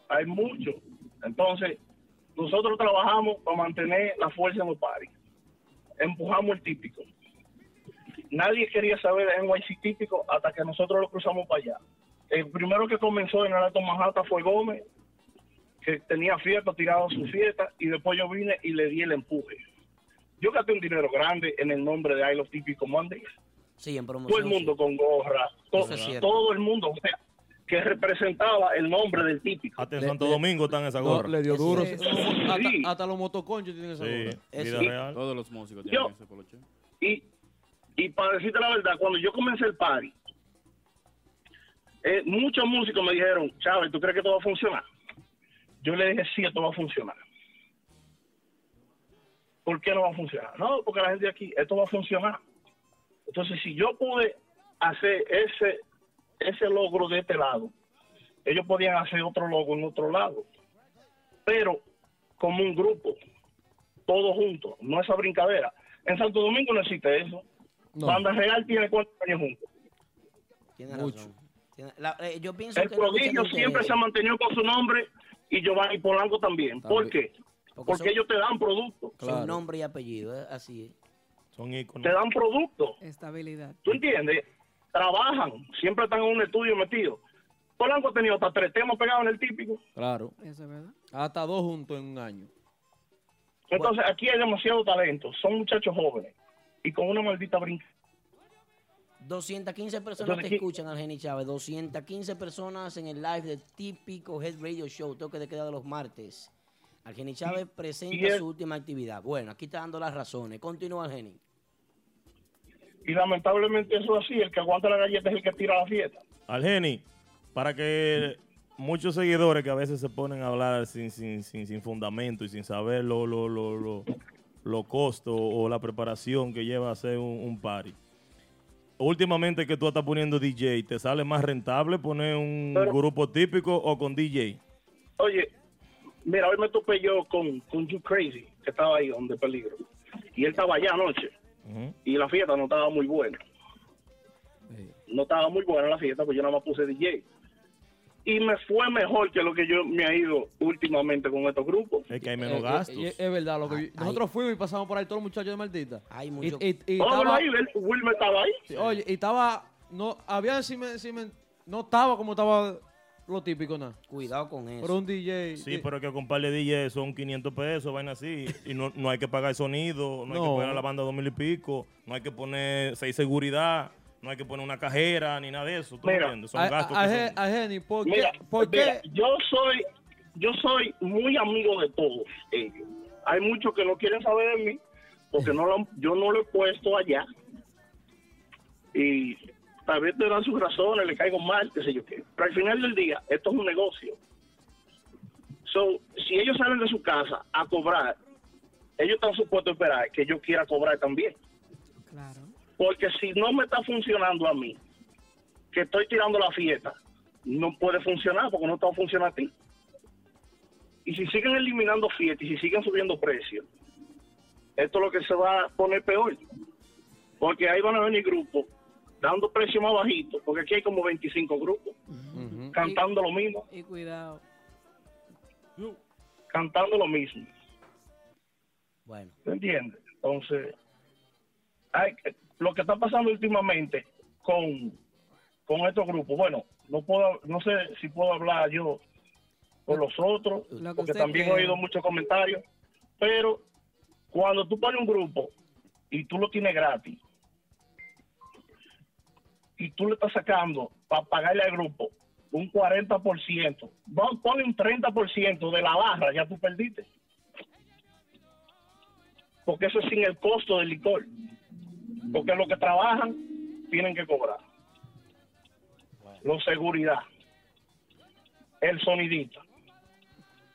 hay mucho. Entonces, nosotros trabajamos para mantener la fuerza en los paris. Empujamos el típico. Nadie quería saber de NYC típico hasta que nosotros lo cruzamos para allá. El primero que comenzó en el Alto Manhattan fue Gómez, que tenía fiesta, tirado su fiesta, y después yo vine y le di el empuje. Yo gasté un dinero grande en el nombre de I Love Típico Mondays. Sí, en promoción. Todo el mundo con gorra, to- Eso es cierto. todo el mundo, o sea, que representaba el nombre del típico. Hasta en Santo Domingo están esa No, gorra. le dio duro. Sí. Hasta, hasta los motoconchos tienen esa Sí, gorra. vida Sí. real. Todos los músicos Yo- tienen ese poloche. Y, y para decirte la verdad, cuando yo comencé el party, eh, muchos músicos me dijeron, Chávez, ¿tú crees que esto va a funcionar? Yo le dije, sí, esto va a funcionar. ¿Por qué no va a funcionar? No, porque la gente de aquí, esto va a funcionar. Entonces, si yo pude hacer ese, ese logro de este lado, ellos podían hacer otro logo en otro lado. Pero como un grupo, todos juntos, no esa brincadera. En Santo Domingo no existe eso. No. Banda Real tiene cuántos años juntos. Tiene Mucho. razón. Tiene- la- eh, yo pienso El que prodigio siempre se ha mantenido con su nombre y Giovanni Polanco también. ¿Por qué? Porque Porque son- ellos te dan producto. Claro. nombre y apellido, eh, así es. Son íconos. Te dan producto. Estabilidad. ¿Tú entiendes? Trabajan. Siempre están en un estudio metido. Polanco ha tenido hasta tres temas pegados en el típico. Claro. Eso es verdad. Hasta dos juntos en un año. Entonces aquí hay demasiado talento. Son muchachos jóvenes. Y con una maldita brinca. 215 personas Entonces, te ¿qué- escuchan, Argeni Chávez. 215 personas en el live de Típico Head Radio Show, toque de queda de los martes. Argeni Chávez presenta y el- su última actividad. Bueno, aquí está dando las razones. Continúa, Argeni. Y lamentablemente eso es así. El que aguanta la galleta es el que tira la fiesta. Algeni, para que muchos seguidores que a veces se ponen a hablar sin, sin, sin, sin fundamento y sin saber lo, lo, lo, lo, lo costo o la preparación que lleva a hacer un, un party. Últimamente que tú estás poniendo DJ, ¿te sale más rentable poner un Pero- grupo típico o con DJ? Oye, mira, hoy me topé yo con, con You Crazy, que estaba ahí donde peligro. Y él estaba allá anoche. Y la fiesta no estaba muy buena. Sí. No estaba muy buena la fiesta, pues yo nada más puse DJ. Y me fue mejor que lo que yo me ha ido últimamente con estos grupos. Es que hay Eh, menos eh, gastos. eh, es verdad. Lo que nosotros fuimos y pasamos por ahí todos los muchachos de Martita. Hay mucho. y- y Oh, estaba, ahí, Wilmer estaba ahí. sí, oye, y estaba, no, había cime- cime- no estaba como estaba lo típico, nada. Cuidado con eso. Pero un DJ. Sí, eh, pero que con par de DJ son 500 pesos, vaina así. Y no, no hay que pagar sonido, no, hay que poner a la banda dos mil y pico, no hay que poner seis seguridad, no hay que poner una cajera ni nada de eso. ¿Tú Mira, entiendes? Son a, gastos a- que a Gen- son- a Jenny, ¿por qué? Mira, ¿por mira, qué? yo soy yo soy muy amigo de todos ellos. Hay muchos que no quieren saber de mí porque no lo, yo no lo he puesto allá. Y tal vez te dan sus razones, le caigo mal, qué sé yo qué. Pero al final del día, esto es un negocio. So, si ellos salen de su casa a cobrar, ellos están supuestos a esperar que yo quiera cobrar también. Claro. Porque si no me está funcionando a mí, que estoy tirando la fiesta, no puede funcionar porque no a funcionar a ti. Y si siguen eliminando fiestas y si siguen subiendo precios, esto es lo que se va a poner peor. Porque ahí van a venir grupos dando precios más bajitos, porque aquí hay como 25 grupos cantando lo mismo, Y cuidado. cantando lo mismo. Bueno, ¿Me entiendes? Entonces, hay, lo que está pasando últimamente con, con estos grupos, bueno, no puedo, no sé si puedo hablar yo por los otros, Lo porque también he oído muchos comentarios, pero cuando tú pones un grupo y tú lo tienes gratis y tú le estás sacando para pagarle al grupo un 40%, va- ponle un 30% de la barra, ya tú perdiste. porque eso es sin el costo del licor. Porque los que trabajan tienen que cobrar. Los seguridad, el sonidista,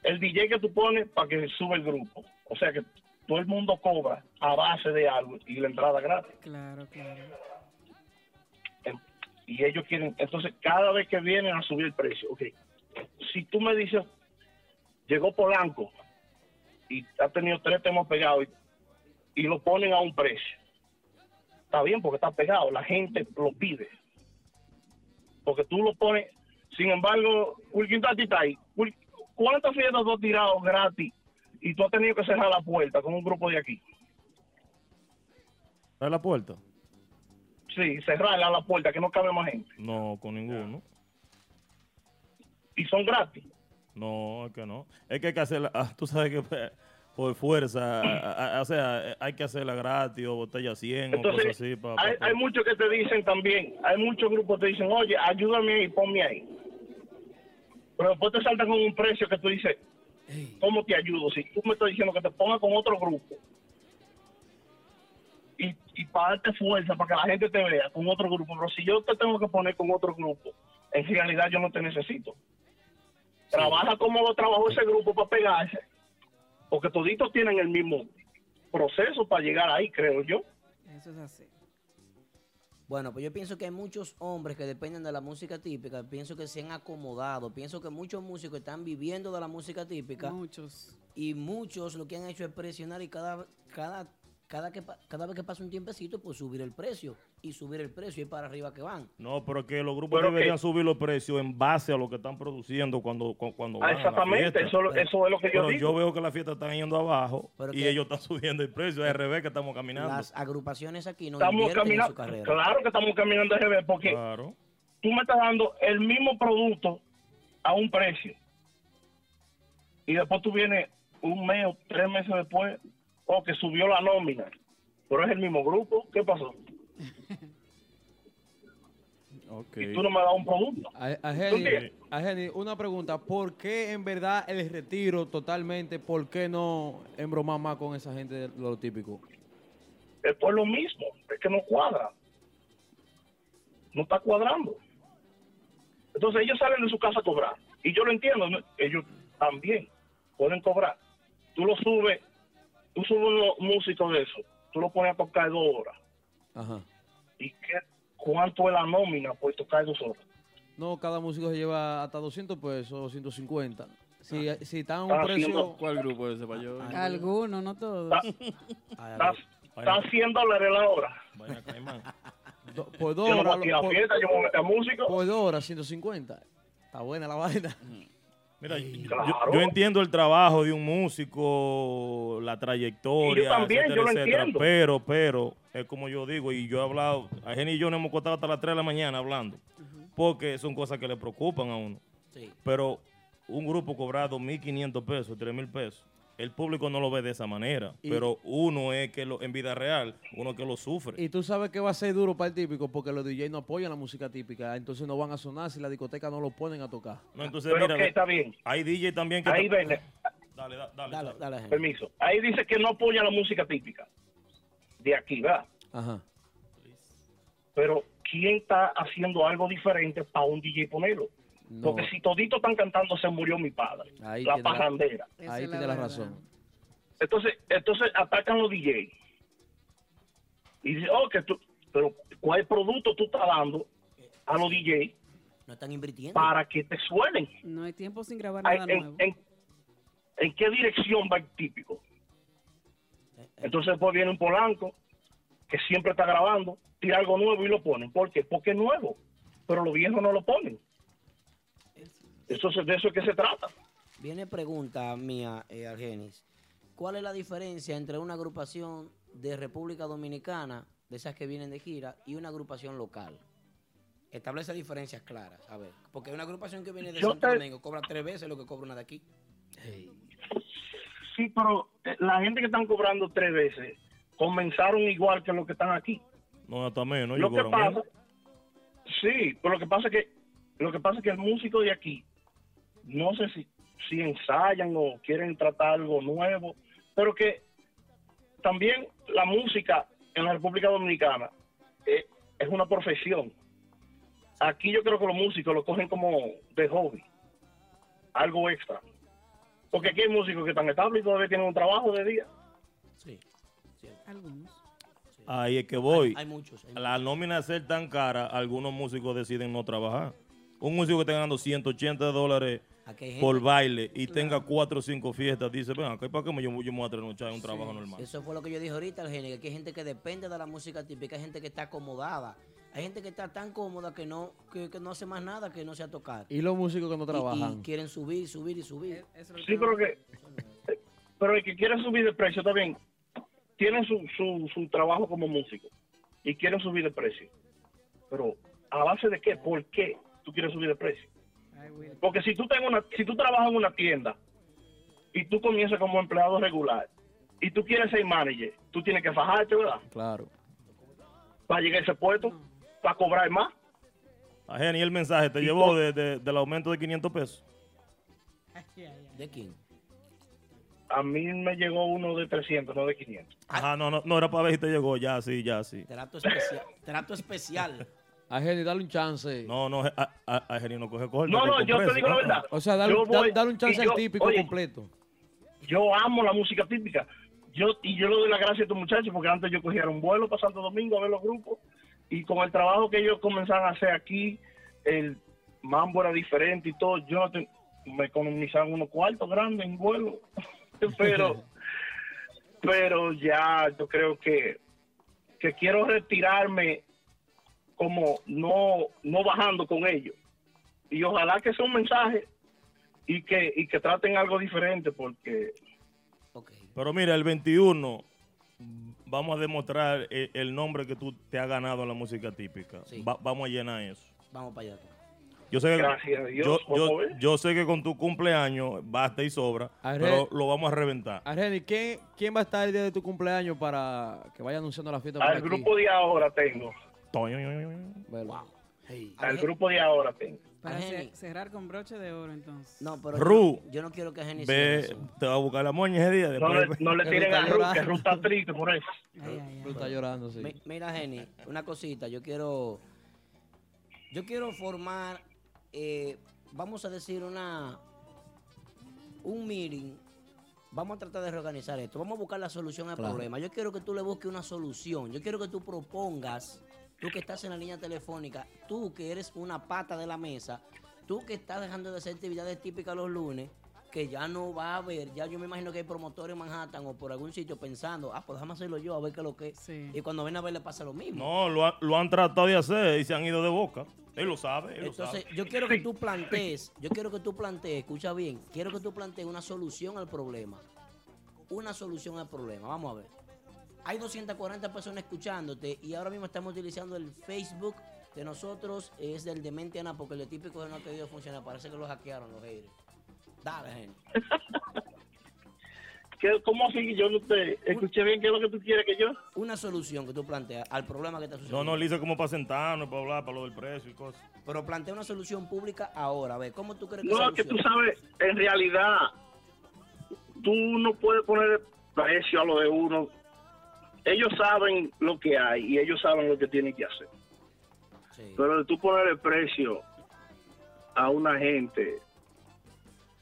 el DJ que tú pones para que sube el grupo. O sea que todo el mundo cobra a base de algo y la entrada gratis. Claro, claro. Y ellos quieren, entonces cada vez que vienen a subir el precio, ok, si tú me dices, llegó Polanco y ha tenido tres temas pegados y, lo ponen a un precio, está bien porque está pegado, la gente lo pide, porque tú lo pones, sin embargo, ¿cuántas fiestas tú has tirado gratis y tú has tenido que cerrar la puerta con un grupo de aquí? ¿Abre la puerta? Sí, cerrarla la puerta que no cabe más gente No, con ninguno. y son gratis. No, es que no. Es que hay que hacerla, ah, tú sabes que pues, por fuerza, a- a- o sea, eh, hay que hacerla gratis o botella 100 o cosas Entonces, así. pa- hay, pa- hay muchos que te dicen también, hay muchos grupos que te dicen, oye, ayúdame ahí, ponme ahí. Pero después te saltan con un precio que tú dices, ¿cómo te ayudo? Si tú me estás diciendo que te ponga con otro grupo y, para darte fuerza, para que la gente te vea con otro grupo, pero si yo te tengo que poner con otro grupo, en realidad yo no te necesito. Trabaja como lo trabajó ese grupo para pegarse, porque toditos tienen el mismo proceso para llegar ahí, creo yo. Eso es así. Bueno, pues yo pienso que hay muchos hombres que dependen de la música típica, pienso que se han acomodado, pienso que muchos músicos están viviendo de la música típica. Muchos. Y muchos lo que han hecho es presionar y cada, cada, cada, que, cada vez que pasa un tiempecito, pues subir el precio. Y subir el precio y para arriba que van. No, pero que los grupos Pero deberían que- subir los precios en base a lo que están produciendo cuando, cu- cuando Ah, van a la exactamente, fiesta. eso, eso es lo que yo Pero digo. yo veo que la fiesta está yendo abajo Pero y que- ellos están subiendo el precio. Es al revés que estamos caminando. Las agrupaciones aquí no estamos invierten en su caminando, carrera. claro que estamos caminando al revés, porque Claro. tú me estás dando el mismo producto a un precio. Y después tú vienes un mes o tres meses después, o que subió la nómina. Pero es el mismo grupo, ¿qué pasó? Ok. Y tú no me das un producto. A, a ¿Tú Jenny, entiendes? a Jenny, una pregunta. ¿Por qué en verdad el retiro totalmente, por qué no embromar más con esa gente de lo típico? Es por lo mismo, es que no cuadra. No está cuadrando. Entonces ellos salen de su casa a cobrar. Y yo lo entiendo, ¿no? ellos también pueden cobrar. Tú lo subes, tú subes unos músicos de eso, tú lo pones a tocar dos horas. Ajá. ¿Y qué, cuánto es la nómina por tocar dos horas? No, cada músico se lleva hasta 200 pesos, 250. Si, si está a un Está precio... haciendo- ¿Cuál grupo ese para yo? Algunos, no todos. Está, está a 100 dólares la hora. Vaya caimán. do- por dos Yo no voy horas... a tirar por- fiesta, yo me voy a meter a músico. Por dos horas, 150. Está buena la vaina. Mira, yo, Claro. yo entiendo el trabajo de un músico, la trayectoria, yo también, etcétera, yo lo etcétera, entiendo. pero, pero, es como yo digo, y yo he hablado, a Jenny y yo nos hemos costado hasta las 3 de la mañana hablando, porque son cosas que le preocupan a uno. Sí. Pero un grupo cobra 2.500 pesos, 3.000 pesos. El público no lo ve de esa manera, Y- pero uno es que lo, en vida real, uno que lo sufre. Y tú sabes que va a ser duro para el típico porque los DJ no apoyan la música típica. Entonces no van a sonar si la discoteca no lo ponen a tocar. No, entonces, Pero mira, que está bien. hay DJ también que... Ahí ven, Dale, da- dale, Dale, dale. dale, permiso. Ahí dice que no apoya la música típica de aquí, ¿verdad? Ajá. Pero ¿quién está haciendo algo diferente para un DJ ponerlo? No. Porque si todito están cantando se murió mi padre, Ahí la parrandera. Ahí tiene la razón. Entonces, entonces atacan los DJ. Y dicen, oh, que tú, pero ¿cuál producto tú estás dando a los DJ No están invirtiendo. para que te suenen? No hay tiempo sin grabar nada en, nuevo. en- en qué dirección va el típico? Entonces después viene un polanco que siempre está grabando, tira algo nuevo y lo ponen. ¿Por qué? Porque es nuevo, pero los viejos no lo ponen. Eso es, de eso es que se trata. Viene pregunta mía, eh, Argenis. ¿Cuál es la diferencia entre una agrupación de República Dominicana, de esas que vienen de gira, y una agrupación local? Establece diferencias claras. A ver, porque una agrupación que viene de Yo Santo te- Domingo cobra tres veces lo que cobra una de aquí. Sí, pero eh, la gente que están cobrando tres veces comenzaron igual que los que están aquí. No, hasta menos. lo yo que pasa, menos. sí, pero lo que pasa es que lo que pasa es que el músico de aquí, no sé si, si ensayan o quieren tratar algo nuevo, pero que también la música en la República Dominicana eh, es una profesión. Aquí yo creo que los músicos lo cogen como de hobby, algo extra. Porque aquí hay músicos que están estables y todavía tienen un trabajo de día. Sí. Algunos. Ahí es que voy. Hay muchos. hay La nómina de ser tan cara, algunos músicos deciden no trabajar. Un músico que esté ganando 180 dólares por baile y tenga cuatro o cinco fiestas, dice, ven acá, ¿para qué me, yo, yo me voy a trasnochar en un trabajo normal? Eso fue lo que yo dije ahorita, Argenis, que aquí hay gente que depende de la música típica, hay gente que está acomodada. Hay gente que está tan cómoda que no, que, que no hace más nada que no sea tocar. Y los músicos que no trabajan. Y, quieren subir, subir y subir. Sí, pero que pero el que quiere subir de precio también tienen su, su, su trabajo como músico y quieren subir de precio. Pero a base de qué? ¿Por qué tú quieres subir de precio? Porque si tú tengo una, si tú trabajas en una tienda y tú comienzas como empleado regular y tú quieres ser manager, tú tienes que fajarte, ¿verdad? Claro. Para llegar a ese puesto, para cobrar más. Ajeni, el mensaje te llevó de- de- del aumento de 500 pesos. ¿De quién? A mí me llegó uno de 300, no de 500. Ajá, no, no, no era para ver si te llegó, ya sí, ya sí. Trato especial. trato especial. A Jenny, dale un chance. No, no, a, a, a Jenny no coge corte. No, no, yo te digo la verdad. O sea, dale, Yo dale- voy- dale un chance al típico oye, completo. yo amo la música típica. Yo y yo le doy las gracias a estos muchachos porque antes yo cogía un vuelo para Santo Domingo a ver los grupos y con el trabajo que ellos comenzaron a hacer aquí, el mambo era diferente y todo. Yo no te- me economizaban unos cuartos grandes en vuelo, pero pero ya yo creo que que quiero retirarme como no no bajando con ellos y ojalá que sea un mensaje y que y que traten algo diferente porque Pero mira, el 21 vamos a demostrar el, el nombre que tú te has ganado en la música típica. Va- vamos a llenar eso. Vamos para allá. Yo sé que, Gracias a Dios, yo, vamos yo- a ver. yo sé que con tu cumpleaños basta y sobra, Arre- pero lo vamos a reventar. Argeni, ¿quién, ¿quién va a estar el día de tu cumpleaños para que vaya anunciando la fiesta? al grupo de ahora tengo Bueno. al grupo de ahora tengo Para cerrar con broche de oro, entonces. No, pero Ru, yo, yo no quiero que Jenny ve, te va a buscar la moña ese día. no le, no le tiren a Ruth que Ruth está triste por eso Ruth está llorando, sí. Mi- Mira, Jenny, una cosita. Yo quiero. Yo quiero formar. eh, vamos a decir una. Un meeting. Vamos a tratar de reorganizar esto. Vamos a buscar la solución al Claro. problema. Yo quiero que tú le busques una solución. Yo quiero que tú propongas. Tú que estás en la línea telefónica. Tú que eres una pata de la mesa. Tú que estás dejando de hacer actividades típicas los lunes. Que ya no va a haber. Ya yo me imagino que hay promotores en Manhattan o por algún sitio pensando. Ah, pues déjame hacerlo yo a ver qué es lo que es. Y cuando ven a ver le pasa lo mismo. No, lo, ha- lo han tratado de hacer y se han ido de boca. Él lo sabe, él lo Entonces, sabe. yo quiero que tú plantees, yo quiero que tú plantees, escucha bien, quiero que tú plantees una solución al problema. Una solución al problema, vamos a ver. Hay 240 personas escuchándote y ahora mismo estamos utilizando el Facebook de nosotros, es del Demente Ana, porque el de típico no ha querido funcionar, parece que lo hackearon los haters. Dale, gente. ¿Qué- ¿cómo así yo no te escuché bien qué es lo que tú quieres que yo Una solución que tú planteas al problema que está sucediendo. No, no, le hice como para sentarnos, para hablar, para lo del precio y cosas. Pero plantea una solución pública ahora, a ver, ¿cómo tú crees que no que tú sabes en realidad tú no puedes poner precio a lo de uno ellos saben lo que hay y ellos saben lo que tienen que hacer. Pero de tú poner el precio a una gente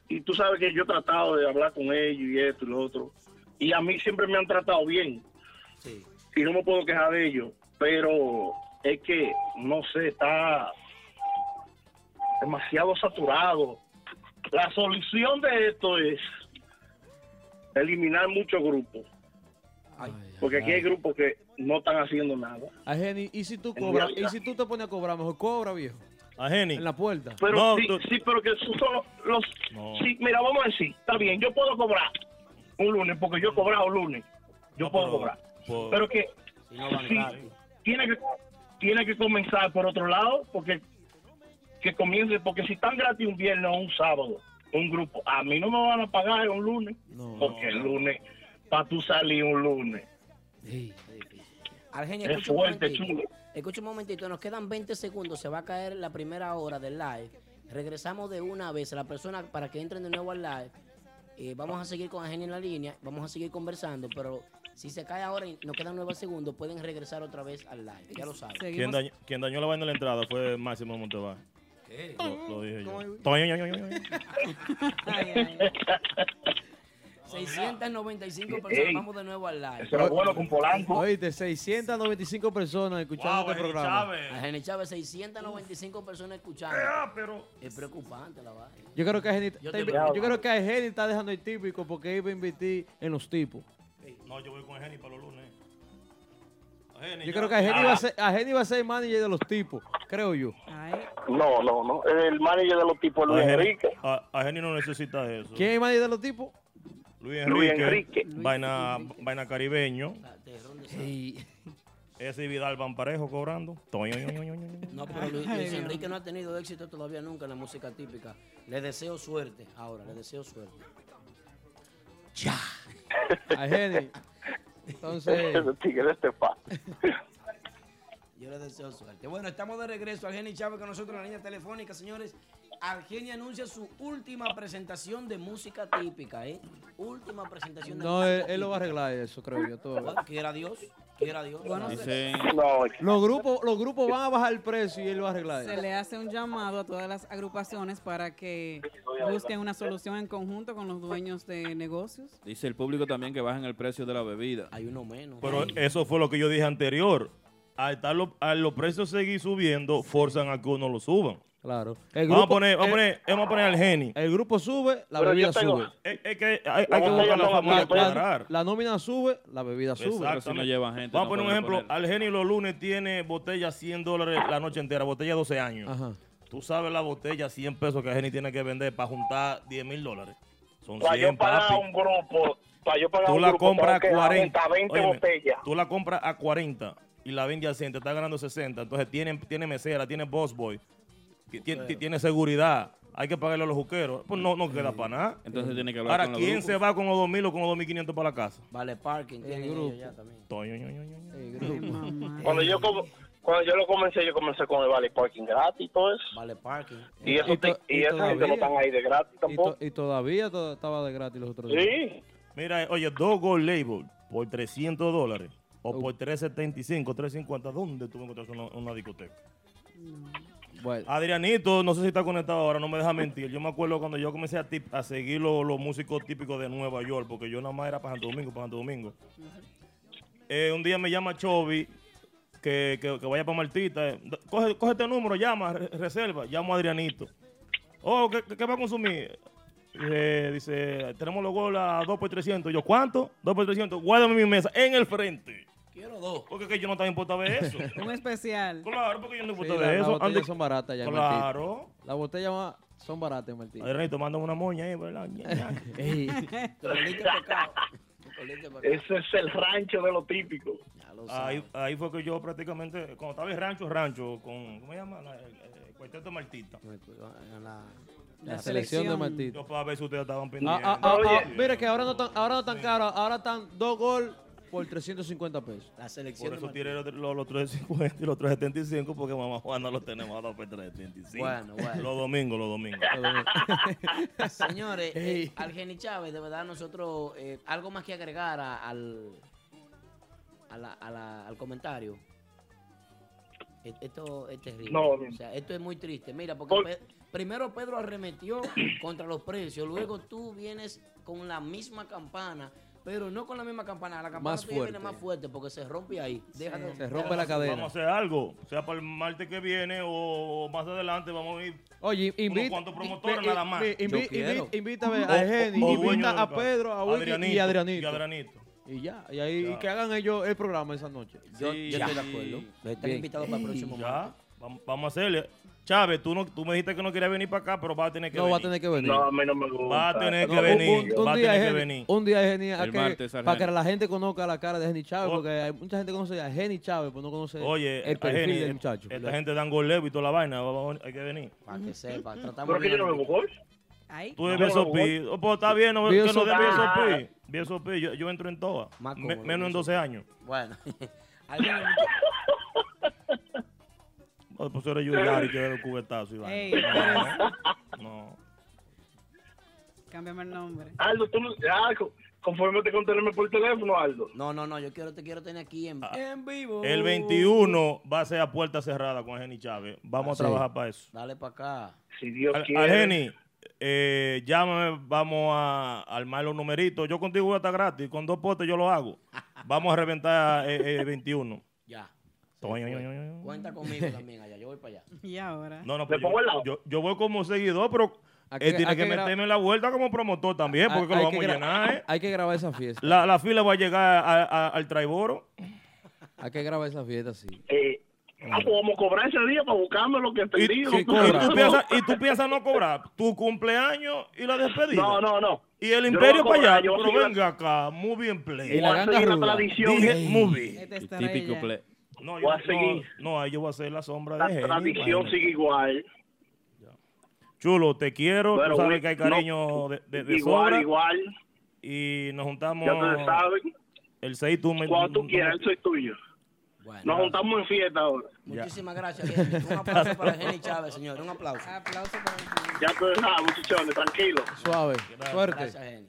y tú sabes que yo he tratado de hablar con ellos y esto y lo otro y a mí siempre me han tratado bien y no me puedo quejar de ellos pero es que no sé está demasiado saturado. La solución de esto es eliminar muchos grupos porque aquí hay grupos que no están haciendo nada Argeni, ¿y si tú cobras? ¿Y si tú te pones a cobrar? Mejor cobra, viejo. Argeni. En la puerta. Pero sí, sí, pero que esos son los... los- sí, mira, vamos a decir, está bien, yo puedo cobrar un lunes, porque yo he cobrado lunes. Yo puedo pero- cobrar. por- Pero que Si no sí, tiene que tiene que comenzar por otro lado, porque que comience, porque si están gratis un viernes o un sábado, un grupo, a mí no me van a pagar un lunes, porque el lunes, para tú salir un lunes, Argenis, Es escucha un fuerte, momentito. chulo. Escucha un momentito, nos quedan 20 segundos, se va a caer la primera hora del live. Regresamos de una vez a la persona para que entren de nuevo al live. Eh, vamos a seguir con Argenis en la línea, vamos a seguir conversando, pero Si se cae ahora y nos quedan nueve segundos, pueden regresar otra vez al live. Ya lo saben. Quien dañó, quien dañó la vaina de la entrada fue Máximo Montevar. ¿Qué? Lo, lo dije yo. 695 personas. Vamos de nuevo al live. Eso era bueno con Polanco. Oíste, 695 personas escuchando este programa. A Jenny Chávez, 695 personas escuchando. pero... Es preocupante la vaina. Yo creo que a Geni, Yo te- creo que a Geni está dejando el típico porque iba a invertir en los tipos. No, yo voy con Jenny para los lunes. Jenny, Yo creo que a Geni, va a ser, a Geni va a ser el manager de los tipos, creo yo. No, no, no. El manager de los tipos Luis Jenny- Enrique. A, a Jenny no necesita eso. ¿Quién es el manager de los tipos? Luis Luis Enrique. Vaina, vaina caribeño. Ese y Vidal van parejo cobrando. Toño. No, pero Luis, Luis Enrique no ha tenido éxito todavía nunca en la música típica. Le deseo suerte. Ahora, le deseo suerte. A Geni. Entonces, Yo deseo suerte. Bueno, estamos de regreso. Argeni Chávez con nosotros en la línea telefónica, señores. Argeni anuncia su última presentación de música típica, ¿eh? Última presentación de no, música él, él lo va a arreglar eso, creo yo. Todo. Bueno, quiera Dios, quiera Dios. Bueno, Dice, Los grupos, los grupos van a bajar el precio y él lo va a arreglar. Se le hace un llamado a todas las agrupaciones para que busquen una solución en conjunto con los dueños de negocios. dice el público también que bajen el precio de la bebida. Hay uno menos. Pero eso fue lo que yo dije anterior. Al, estar lo- al los precios seguir subiendo, forzan a que uno lo suban. Claro. El vamos, a grupo- poner, vamos, a el- poner, vamos a poner al Geni. El grupo sube, la Pero bebida tengo- sube. Es, es que hay, hay que buscar la forma de cuadrar. la nómina sube, la bebida sube. Exactamente. Vamos a poner un ejemplo. Al Geni los lunes tiene botella 100 dólares la noche entera, botella 12 años. Ajá. Tú sabes la botella 100 pesos que el Geni tiene que vender para juntar 10 mil dólares. Son Para 100, yo pagar papi. un grupo, para yo pagar Tú un la grupo, compras a tengo que 40. aumentar 20 Óyeme, botellas. Tú la compras a 40 y la vende a 100, te está ganando 60. Entonces tiene, tiene mesera, tiene boss boy, ti- tiene, ti- tiene seguridad. Hay que pagarle a los juqueros. Pues no, no queda para nada. Entonces tiene que hablar Ahora, con los ¿quién grupos. se va con los 2.000 o con los 2.500 para la casa? Vale, parking. tienen grupo. ellos ya también. Toño, ño, ño, ño, ño. Cuando yo, com- cuando yo lo comencé, yo comencé con el Valley Parking gratis y todo eso. Vale, parking. Y, eso Y te- y y esa gente no están ahí de gratis Y, tampoco. to- y todavía to- estaba de gratis los otros días. Sí. Mira, oye, dos Gold Label por 300 dólares o por 375, 350. ¿Dónde tú encuentras una, una discoteca? Bueno, Adrianito, no sé si está conectado ahora, no me deja mentir. Yo me acuerdo cuando yo comencé a, tip- a seguir lo- los músicos típicos de Nueva York, porque yo nada más era para Santo Domingo, para Santo Domingo. Eh, un día me llama Chovy que, que, que vaya para Martita. eh, Coge, coge este número, llama, re- reserva. Llamo a Adrianito. Oh, ¿qué, qué- qué va a consumir? Eh, dice, tenemos los goles a 2 por 300. Yo, ¿cuánto? 2 por 300. Guárdame mi mesa en el frente. Quiero dos. Porque que yo no estaba importa ver eso. Un especial. Claro, porque yo no sí, importa la- ver las eso. botellas Ande- son baratas ya. Claro. Las botellas más- son baratas Martín. Adrianito, mándame una moña ahí, ¿verdad? Ey. Ese es el rancho de lo típico. Ya lo Ahí, ahí fue que yo prácticamente, cuando estaba en rancho, rancho, con, ¿cómo se llama? La- El, el cuarteto Martita. En la- La selección de Martín. Yo para ver si ustedes estaban Ah, pendientes. ah, ah, ah, mira que ahora no están ahora no están caros, ahora están dos gol por 350 pesos. La selección Por eso tiré los, los, los 350 y los 375 porque mamá Juana los tenemos a 2 por 375. Bueno, bueno. Los domingos, los domingos. Señores, eh, Chávez, de verdad, nosotros, eh, algo más que agregar a- al, a la- a la- al comentario. E- Esto es terrible. No. O sea, esto es muy triste. Mira, porque Por- Pe- primero Pedro arremetió contra los precios, luego tú vienes con la misma campana, pero no con la misma campana. La campana Más viene más fuerte porque se rompe ahí. Deja de- Se rompe la cadena. Vamos a hacer algo, sea para el martes que viene o más adelante, vamos a ir. Oye, invita. cuantos promotores nada más. i- invi- Yo quiero. invi- Invítame O- a Geni, o- o dueño invita a. Pedro, a Willy y a Y Adrianito. Adrianito. Y ya, y ahí Ya. y que hagan ellos el programa esa noche. Yo, Sí, yo estoy de acuerdo. Están invitados para el próximo Ya, martes. vamos a hacerle. Chávez, tú, no, tú me dijiste que no querías venir para acá, pero vas a tener que No venir. va a tener que venir. No, a mí no me gusta. Va a tener que No, un- venir. un, un va a día que venir. un día es Geni, a El que- martes, para que la gente conozca la cara de Geni Chávez, O- porque hay mucha gente que conoce a Geni Chávez, pero no conoce Oye, el perfil Geni, del muchacho. Esta gente dan goleo y toda la vaina. hay que venir. Para que sepa. Tratamos Pero que yo no bien. me gol. Ahí. Tú de No, BSOP. Oh, pues está bien, no, BSOP. que no de Ah. BSOP. BSOP, yo, yo entro en todas. Menos en BSOP. 12 años. Bueno. Pues eres Yuyari que debe el cubetazo y. Ey, no, no. Cámbiame el nombre. Aldo, tú no, ah, co- conforme con tenerme por teléfono, Aldo. No, no, no, yo quiero, te quiero tener aquí en, en vivo. Ah, El 21 va a ser a puerta cerrada con Jenny Chávez. Vamos Ah, a sí. trabajar para eso. Dale para acá. Si Dios Al, quiere. al Jenny, eh, llámame, vamos a armar los numeritos. Yo contigo voy a estar gratis. Con dos potes yo lo hago. Vamos a reventar eh, eh, 21. Ya. Cuenta conmigo también allá, yo voy para allá. Y ahora. No, no, ¿Le pero yo, lado? yo, yo voy como seguidor, pero él que- tiene que, meterme en la vuelta como promotor también, porque que Hay- lo vamos a llenar, ¿eh? Hay que grabar esa fiesta. La, la fila va a llegar a- a- al Traiboro. Hay que grabar esa fiesta, sí. Eh, ah, pues vamos a cobrar ese día para buscarme lo que Y, entendí. y- tú piensas, y tú piensas no cobrar tu cumpleaños y la despedida. no, no, no. Y el imperio a para allá. cobrar, Pero la- venga acá, muy bien play. Y la ganga la ruda. tradición. Dije movie. Este El está típico play. No, Voy yo, a seguir. no, no, ahí yo voy a hacer la sombra La de Jenny, tradición sigue igual. Chulo, te quiero. Bueno, tú sabes que hay no, cariño de, de, de igual, sobra. igual. Y nos juntamos Ya ustedes saben. el 6 tú me Cuando tú no- quieras, soy tuyo. Bueno, Nos juntamos en fiesta ahora. muchísimas gracias, Jenny. Un aplauso para Jenny Chávez, señor. Un aplauso. Aplauso para el Ya ustedes saben, muchachones, tranquilo. Suave. Suerte. Gracias, Jenny.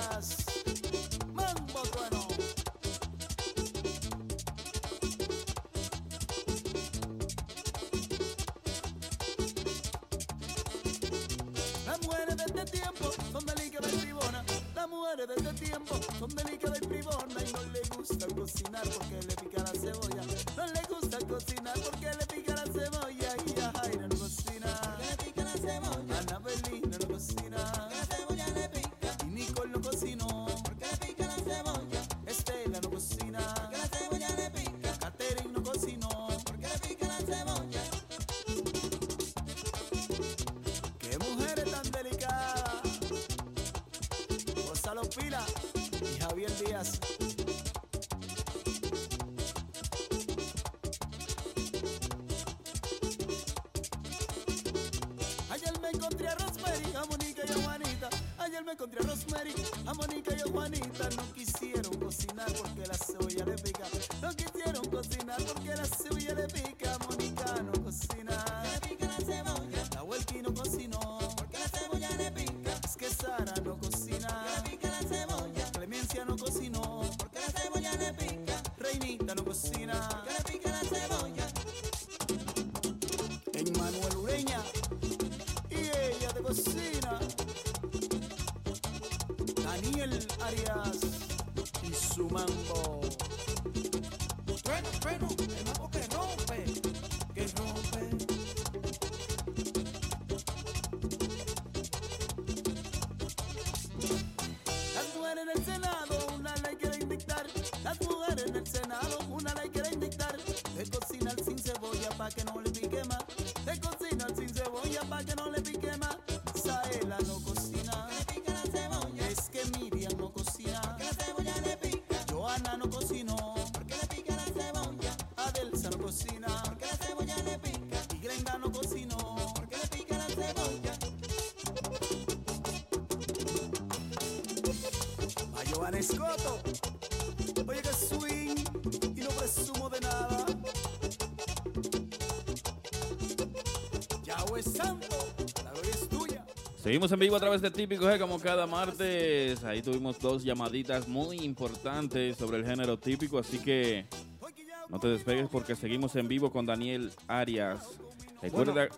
este tiempo son delicadas y bribonas. Las mujeres de este tiempo son delicadas y bribonas. Y no le gusta cocinar porque le pica la cebolla. Santo, la gloria es tuya. Seguimos en vivo a través de Típico G como cada martes. Ahí tuvimos dos llamaditas muy importantes sobre el género típico, así que no te despegues porque seguimos en vivo con Daniel Arias. Recuerda,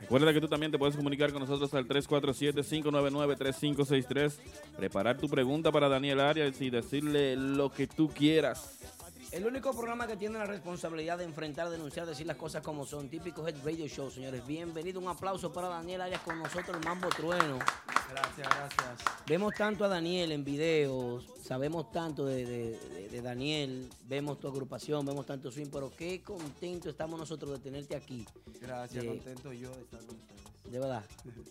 recuerda que tú también te puedes comunicar con nosotros al 347-599-3563. Preparar tu pregunta para Daniel Arias y decirle lo que tú quieras. El único programa que tiene la responsabilidad de enfrentar, denunciar, decir las cosas como son. Típico Head Radio Show, señores. Bienvenido. Un aplauso para Daniel Arias con nosotros, el Mambo Trueno. Gracias, gracias. Vemos tanto a Daniel en videos, sabemos tanto de, de- de- de Daniel, vemos tu agrupación, vemos tanto swing, pero qué contento estamos nosotros de tenerte aquí. Gracias, contento yo de estar con ustedes. De verdad.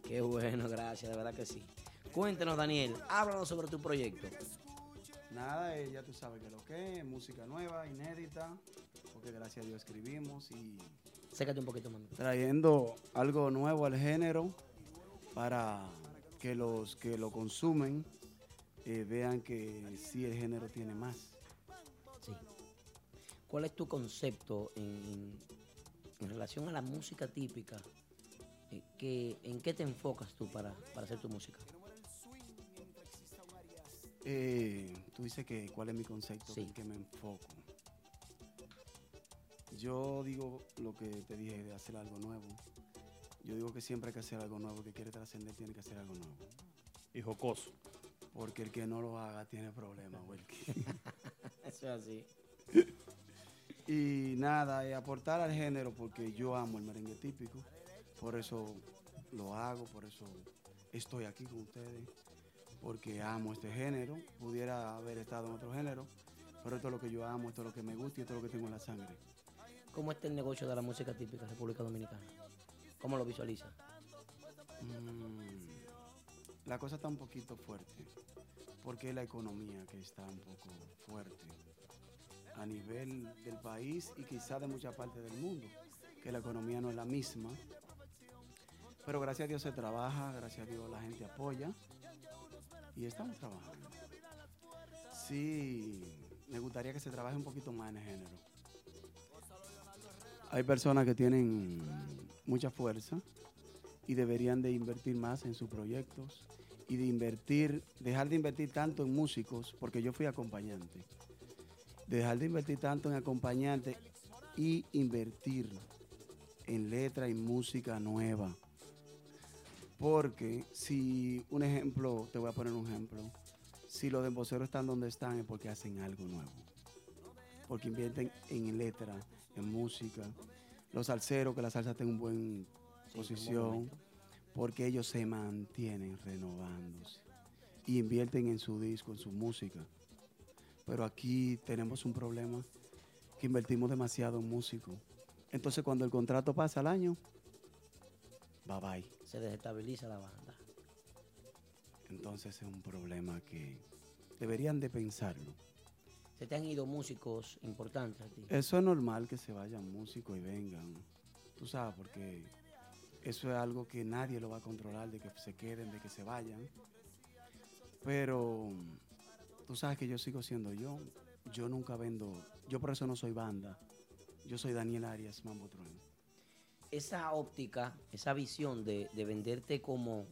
Qué bueno, gracias, de verdad que sí. Cuéntanos, Daniel, háblanos sobre tu proyecto. Nada, eh, ya tú sabes que lo que es, música nueva, inédita, porque gracias a Dios escribimos y Sécate un poquito trayendo algo nuevo al género para que los que lo consumen eh, vean que sí el género tiene más. Sí. ¿Cuál es tu concepto en, en- en relación a la música típica? Eh, que- ¿En qué te enfocas tú para, para hacer tu música? Eh, tú dices que cuál es mi concepto, Sí. en qué me enfoco. Yo digo lo que te dije de hacer algo nuevo. Yo digo que siempre hay que hacer algo nuevo, el que quiere trascender tiene que hacer algo nuevo. Y jocoso. Porque el que no lo haga tiene problemas, Welky. Eso es así. Y nada, eh, aportar al género porque yo amo el merengue típico. Por eso lo hago, por eso estoy aquí con ustedes. Porque amo este género. Pudiera haber estado en otro género, pero esto es lo que yo amo, esto es lo que me gusta y esto es lo que tengo en la sangre. ¿Cómo está el negocio de la música típica de República Dominicana? ¿Cómo lo visualiza? Mm, la cosa está un poquito fuerte, porque es la economía que está un poco fuerte a nivel del país y quizá de muchas partes del mundo, que la economía no es la misma. Pero gracias a Dios se trabaja, gracias a Dios la gente apoya y estamos trabajando. Sí, me gustaría que se trabaje un poquito más en el género. Hay personas que tienen mucha fuerza y deberían de invertir más en sus proyectos y de invertir, dejar de invertir tanto en músicos, porque yo fui acompañante, dejar de invertir tanto en acompañante y invertir en letra y música nueva. Porque si, un ejemplo, te voy a poner un ejemplo, si los demboceros están donde están es porque hacen algo nuevo. Porque invierten en letra, en música. Los salseros, que la salsa tenga un buen Sí, un buen posición, porque ellos se mantienen renovándose y invierten en su disco, en su música. Pero aquí tenemos un problema que invertimos demasiado en músicos. Entonces cuando el contrato pasa al año, bye bye. Se desestabiliza la banda. Entonces es un problema que deberían de pensarlo. Se te han ido músicos importantes a ti. Eso es normal que se vayan músicos y vengan. Tú sabes, porque eso es algo que nadie lo va a controlar, de que se queden, de que se vayan. Pero tú sabes que yo sigo siendo yo. Yo nunca vendo, yo por eso no soy banda. Yo soy Daniel Arias, Mambo Trueno. Esa óptica, esa visión de, de venderte como,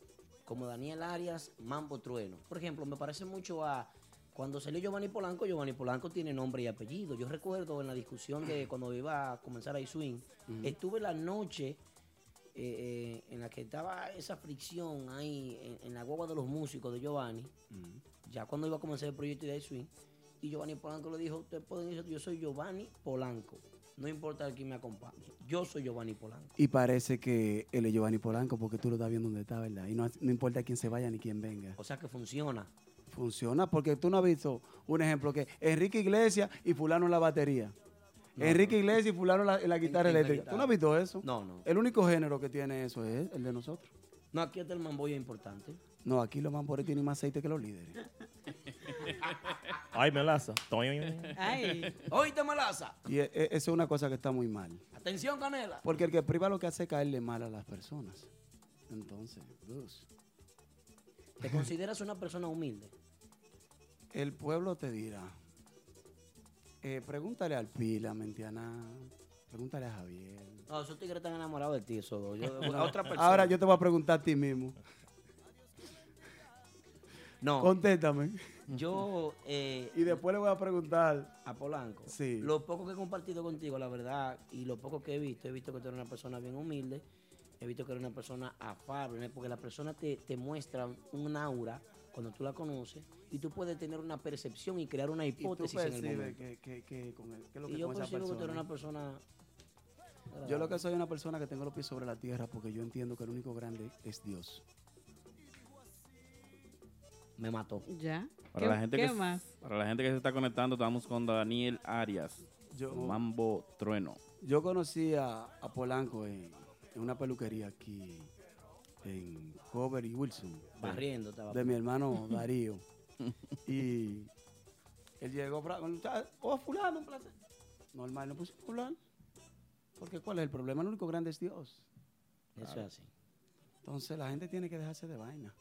como Daniel Arias, Mambo Trueno. Por ejemplo, me parece mucho a cuando salió Giovanni Polanco, Giovanni Polanco tiene nombre y apellido. Yo recuerdo en la discusión de cuando iba a comenzar a swing, estuve la noche eh, eh, en la que estaba esa fricción ahí en, en la guagua de los músicos de Giovanni, ya cuando iba a comenzar el proyecto de swing, y Giovanni Polanco le dijo, ustedes pueden ir, yo soy Giovanni Polanco. No importa quién me acompañe, yo soy Giovanni Polanco. Y parece que él es Giovanni Polanco porque tú lo estás viendo donde está, ¿verdad? Y no, no importa quién se vaya ni quién venga. O sea que funciona. Funciona porque tú no has visto un ejemplo que Enrique Iglesias y fulano en la batería. No, Enrique Iglesias y fulano en la, en la guitarra en la eléctrica. ¿Tú no has visto eso? No, no. El único género que tiene eso es el de nosotros. No, aquí está el mamboyo importante. No, aquí los mambores tienen más aceite que los líderes. Ay, melaza. Ay. Oíste, Malaza. Y e- e- eso es una cosa que está muy mal. Atención, Canela. Porque el que priva lo que hace es caerle mal a las personas. Entonces, Gus, ¿Te consideras una persona humilde? el pueblo te dirá. eh, pregúntale al Pila, Mentiana. Pregúntale a Javier. No, esos tigres están enamorados de ti, eso. Yo, a otra persona. Ahora yo te voy a preguntar a ti mismo. No. Contéstame. Yo. eh, Y después le voy a preguntar. A Polanco. Sí. Lo poco que he compartido contigo, la verdad, y lo poco que he visto, he visto que tú eres una persona bien humilde, he visto que eres una persona afable, ¿no? porque la persona te, te muestra un aura cuando tú la conoces y tú puedes tener una percepción y crear una Y tú hipótesis en el momento. que, que, que con el- que es lo Y yo con esa percibo que tú eres una persona. Yo lo que soy una persona que tengo los pies sobre la tierra porque yo entiendo que el único grande es Dios. Me mató. Ya. Para ¿Qué, la, gente qué que, más? para la gente que se está conectando, estamos con Daniel Arias. Yo- Mambo Trueno. Yo conocí a, a Polanco en, en una peluquería aquí en Cover y Wilson. Barriendo estaba. De mi hermano Darío. y él llegó, oh, fulano, un placer. Normal, no puse fulano. Porque ¿cuál es el problema? El único grande es Dios. Eso es así. Entonces la gente tiene que dejarse de vaina.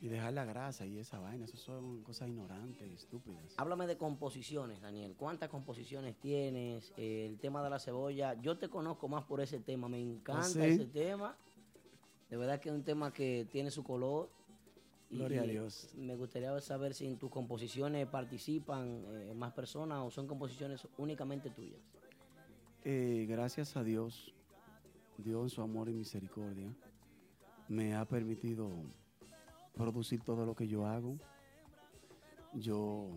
Y dejar la grasa y esa vaina. Eso son cosas ignorantes, estúpidas. Háblame de composiciones, Daniel. ¿Cuántas composiciones tienes? Eh, el tema de la cebolla. Yo te conozco más por ese tema. Me encanta ¿Ah, sí? ese tema. De verdad que es un tema que tiene su color. Y Gloria a Dios. Me gustaría saber si en tus composiciones participan eh, más personas o son composiciones únicamente tuyas. Eh, gracias a Dios, Dios su amor y misericordia, me ha permitido producir todo lo que yo hago. Yo,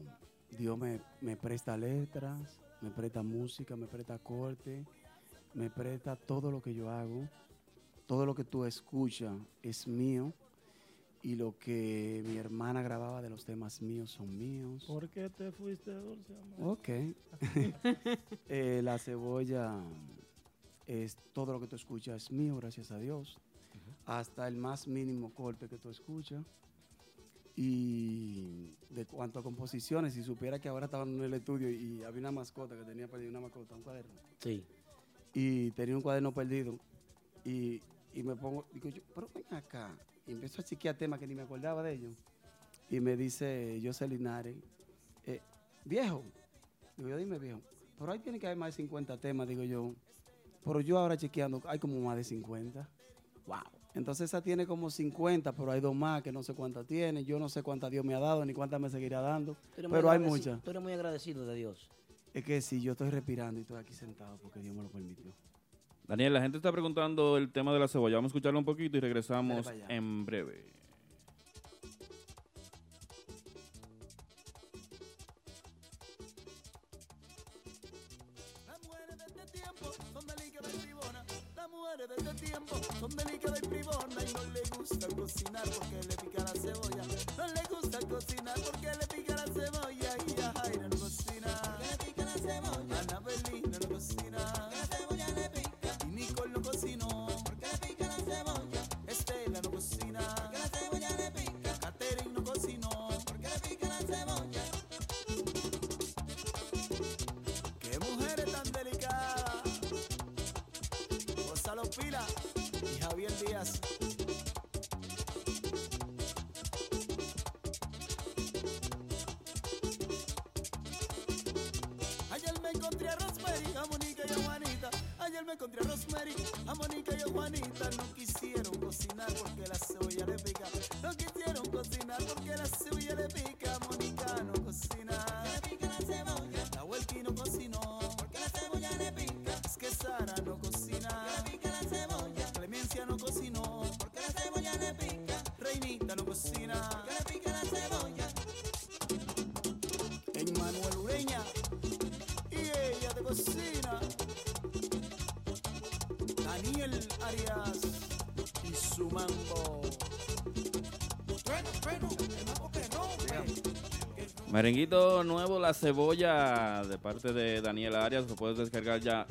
Dios me, me presta letras, me presta música, me presta corte, me presta todo lo que yo hago. Todo lo que tú escuchas es mío. Y lo que mi hermana grababa de los temas míos son míos. ¿Por qué te fuiste, dulce amor? Ok. Eh, la cebolla es todo lo que tú escuchas es mío, gracias a Dios. Hasta el más mínimo corte que tú escuchas. Y de cuanto a composiciones, si supiera que ahora estaba en el estudio y había una mascota que tenía perdido, una mascota, un cuaderno. Sí. Y tenía un cuaderno perdido. Y, y me pongo, digo yo, pero ven acá. Y empiezo a chequear temas que ni me acordaba de ellos. Y me dice José Linares, eh, viejo. Digo yo, dime viejo. Pero ahí tiene que haber más de 50 temas, digo yo. Pero yo ahora chequeando, hay como más de 50. Wow. Entonces esa tiene como 50, pero hay dos más que no sé cuántas tiene. Yo no sé cuántas Dios me ha dado ni cuántas me seguirá dando. Pero hay muchas. Tú eres muy agradecido de Dios. Es que sí, yo estoy respirando y estoy aquí sentado porque Dios me lo permitió. Daniel, la gente está preguntando el tema de la cebolla. Vamos a escucharlo un poquito y regresamos en breve. Delicadas y bribonas y no le gusta cocinar porque le pica la cebolla. No le gusta cocinar porque y a Juanita. No Merenguito nuevo, la cebolla, de parte de Daniel Arias. Lo puedes descargar ya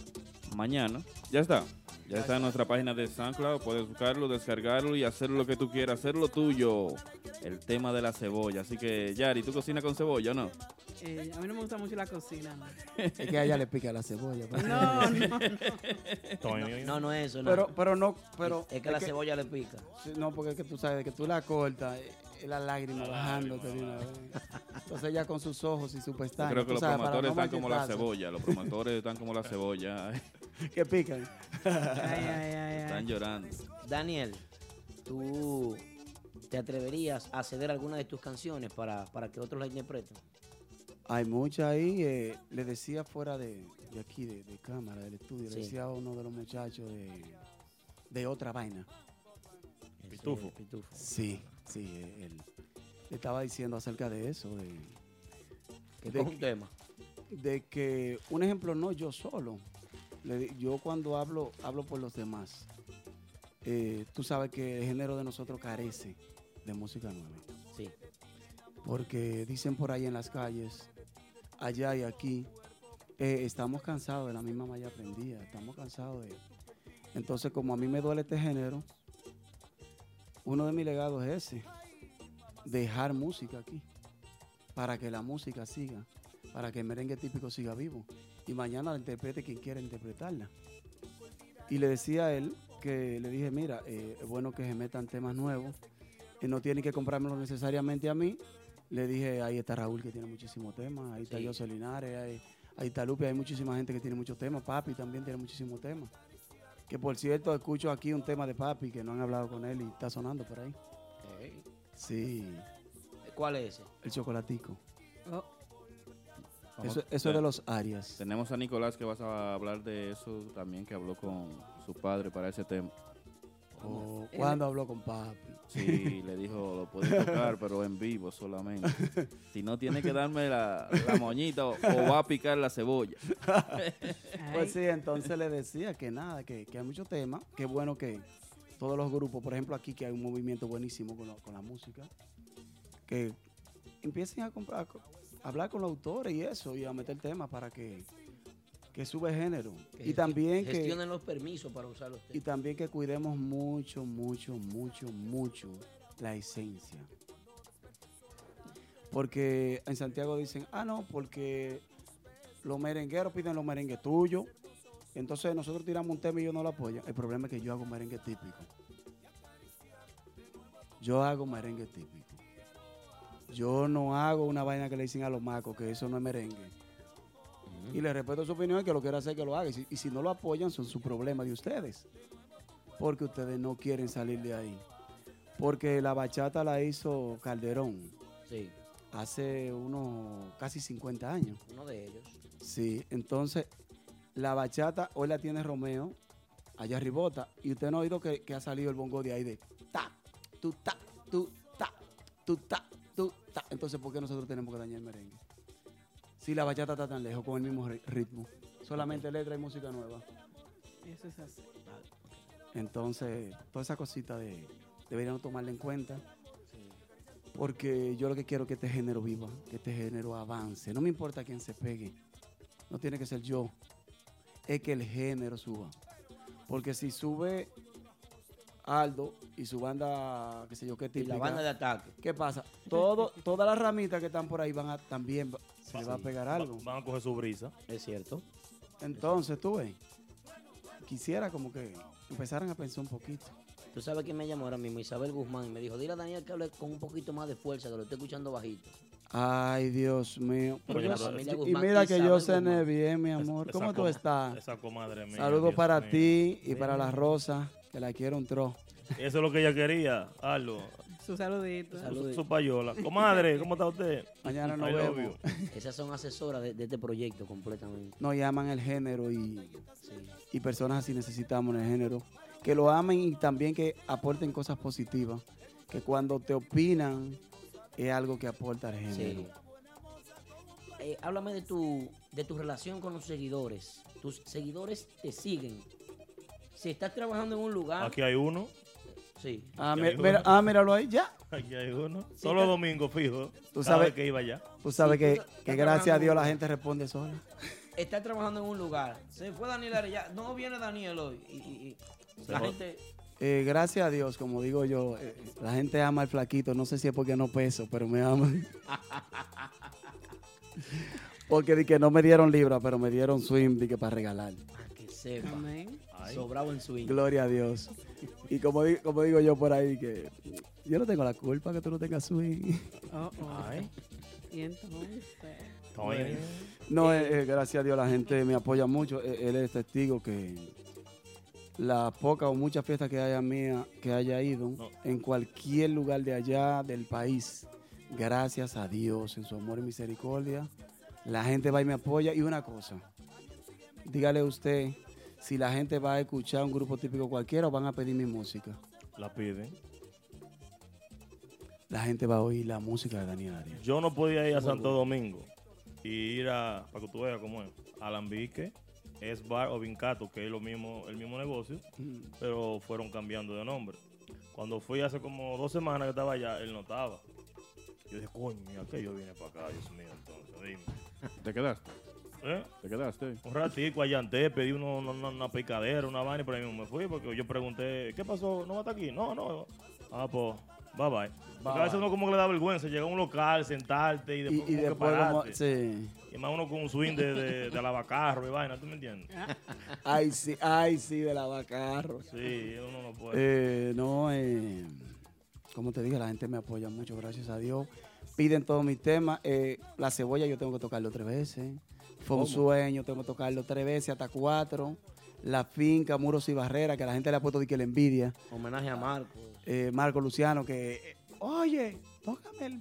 mañana. Ya está. Ya está en nuestra página de SoundCloud. Puedes buscarlo, descargarlo y hacer lo que tú quieras, hacer lo tuyo. El tema de la cebolla. Así que, Yari, ¿tú cocinas con cebolla o no? Eh, a mí no me gusta mucho la cocina. ¿no? Es que a ella le pica la cebolla. pues. No, no, No, no es eso. No. Pero, pero no, pero. es que la cebolla le pica. No, porque es que tú sabes que tú la cortas, eh, la lágrima bajándote de una vez. Entonces ella con sus ojos y su Yo pestaña. creo que los sabes, promotores están como la cebolla. Los promotores están como la cebolla. Que pican. Ay, ay, ay, Están ay. llorando. Daniel, ¿tú te atreverías a ceder alguna de tus canciones para, para que otros la interpreten? Hay mucha ahí. eh, le decía fuera de, de aquí, de, de cámara, del estudio, Sí. le decía a uno de los muchachos de, de otra vaina. Pitufo. Pitufo. Sí, sí, él le estaba diciendo acerca de eso, de, Que de coja un tema. de que, un ejemplo, no yo solo. Le yo cuando hablo, hablo por los demás. Eh, tú sabes que el género de nosotros carece de música nueva. Sí. Porque dicen por ahí en las calles, allá y aquí, eh, estamos cansados de la misma malla prendida, estamos cansados de... Entonces, como a mí me duele este género, uno de mis legados es ese, dejar música aquí, para que la música siga, para que el merengue típico siga vivo, y mañana la interprete quien quiera interpretarla. Y le decía a él que le dije, mira, eh, es bueno que se metan temas nuevos, y no tienen que comprármelo necesariamente a mí. Le dije, ahí está Raúl que tiene muchísimos temas, ahí está Sí. José Linares, ahí, ahí está Lupe, hay muchísima gente que tiene muchos temas, Papi también tiene muchísimos temas. Que por cierto, escucho aquí un tema de Papi que no han hablado con él y está sonando por ahí. Sí, ¿Cuál es ese? el chocolatico. Oh, Eso, eso es de los Arias. Tenemos a Nicolás que vas a hablar de eso también, que habló con su padre para ese tema. Oh, ¿Cuándo habló con Papi? Sí, le dijo, lo puedes tocar, pero en vivo solamente. Si no, tiene que darme la, la moñita o, o va a picar la cebolla. Pues sí, entonces le decía que nada, que, que hay muchos temas, que es bueno que todos los grupos, por ejemplo aquí que hay un movimiento buenísimo con, lo- con la música, que empiecen a, comprar, a hablar con los autores y eso, y a meter temas para que, que sube género. Que y también que, gestionen los permisos para usar los y también que cuidemos mucho, mucho, mucho, mucho la esencia. Porque en Santiago dicen, ah, no, porque los merengueros piden los merengues tuyos. Entonces nosotros tiramos un tema y ellos no lo apoyan. El problema es que yo hago merengue típico. Yo hago merengue típico. Yo no hago una vaina que le dicen a los macos, que eso no es merengue. Y le respeto su opinión, que lo quiera hacer, que lo haga. Y si, y si no lo apoyan, son su problema de ustedes. Porque ustedes no quieren salir de ahí. Porque la bachata la hizo Calderón. Sí. Hace unos casi 50 años. Uno de ellos. Sí, entonces la bachata hoy la tiene Romeo, allá arribota, y usted no ha oído que, que ha salido el bongo de ahí de ta, tu ta, tu ta, tu ta, tu ta. Entonces, ¿por qué nosotros tenemos que dañar el merengue? Si la bachata está tan lejos con el mismo ri- ritmo, solamente letra y música nueva. eso es así. Entonces, toda esa cosita de, deberíamos tomarla en cuenta. Porque yo lo que quiero es que este género viva, que este género avance. No me importa quién se pegue. No tiene que ser yo. Es que el género suba. Porque si sube Aldo y su banda, qué sé yo, qué Y típica. la banda de ataque. ¿Qué pasa? Todo, todas las ramitas que están por ahí van a también se le va a pegar Va- algo. Van a coger su brisa. Es cierto. Entonces, tú ves, quisiera como que empezaran a pensar un poquito. Tú sabes quién me llamó ahora mismo, Isabel Guzmán, y me dijo, dile a Daniel que hable con un poquito más de fuerza, que lo estoy escuchando bajito. Ay, Dios mío. Pero yo- familia y mira que yo cené bien, mi amor. ¿Cómo tú estás? Esa comadre mía. Saludos para mío. ti y para la Rosa, que la quiero un tro. Eso es lo que ella quería, Aldo. Su saludito. Su, su payola. Comadre, ¿cómo está usted? Mañana nos vemos. you. Esas son asesoras de, de este proyecto completamente. Nos llaman el género y, Sí. y personas así necesitamos en el género. Que lo amen y también que aporten cosas positivas. Que cuando te opinan es algo que aporta al género. Sí. Eh, háblame de tu, de tu relación con los seguidores. Tus seguidores te siguen. Si estás trabajando en un lugar. Aquí hay uno. Sí. Ah, mi- mira- ah, míralo ahí, ya. Aquí hay uno. Sí, Solo está- domingo, fijo. Tú sabes- que iba allá. Tú sabes Sí, que, tú que gracias a Dios la en- gente responde sola. Estás trabajando en un lugar. Se fue Daniel Arellano. No viene Daniel hoy. Y, y- y Se la jod- gente. Eh, gracias a Dios, como digo yo, eh, la gente ama al flaquito. No sé si es porque no peso, pero me aman. porque di que no me dieron libra, pero me dieron swing di que para regalar. Ah, que sepa. Amén. Sobrado en swing. Gloria a Dios. Y como, di- como digo yo por ahí, que yo no tengo la culpa que tú no tengas swing. Oh, oh. Ay. Y entonces. No, eh, eh, gracias a Dios la gente me apoya mucho. Eh, Él es testigo que la poca o muchas fiestas que haya mía, que haya ido, No. en cualquier lugar de allá del país, gracias a Dios, en su amor y misericordia, la gente va y me apoya. Y una cosa, dígale usted si la gente va a escuchar un grupo típico cualquiera o van a pedir mi música. La piden. La gente va a oír la música de Daniel Arias. Yo no podía ir a Santo Domingo y ir a, para que tú veas cómo es, Alambique, es Bar o Vincato, que es lo mismo, el mismo negocio, Mm. pero fueron cambiando de nombre. Cuando fui hace como dos semanas que estaba allá, él no estaba. Yo dije, coño, ¿a qué yo vine para acá? Dios mío, entonces, dime. ¿Te quedaste? ¿Eh? ¿Te quedaste? Un ratico allanté, pedí uno- una, una, una picadera, una vaina y por ahí mismo me fui porque yo pregunté, ¿qué pasó? ¿No va a estar aquí? No, no. Ah, pues, bye bye. Porque a veces uno como que le da vergüenza llegar a un local, sentarte y después, Y, y como que después, como, pararte. sí. Y más uno con un swing de, de, de alabacarro y vaina, ¿tú me entiendes? Ay, sí, ay, sí, de la vacarro. Sí, uno no puede. Eh, no, eh, como te dije, la gente me apoya mucho, gracias a Dios. Piden todos mis temas. Eh, la cebolla yo tengo que tocarlo tres veces. Fue un sueño, tengo que tocarlo tres veces, hasta cuatro. La finca, muros y barreras, que a la gente le ha puesto de que le envidia. Homenaje a Marco. Eh, Marco Luciano, que, eh, oye, tócame el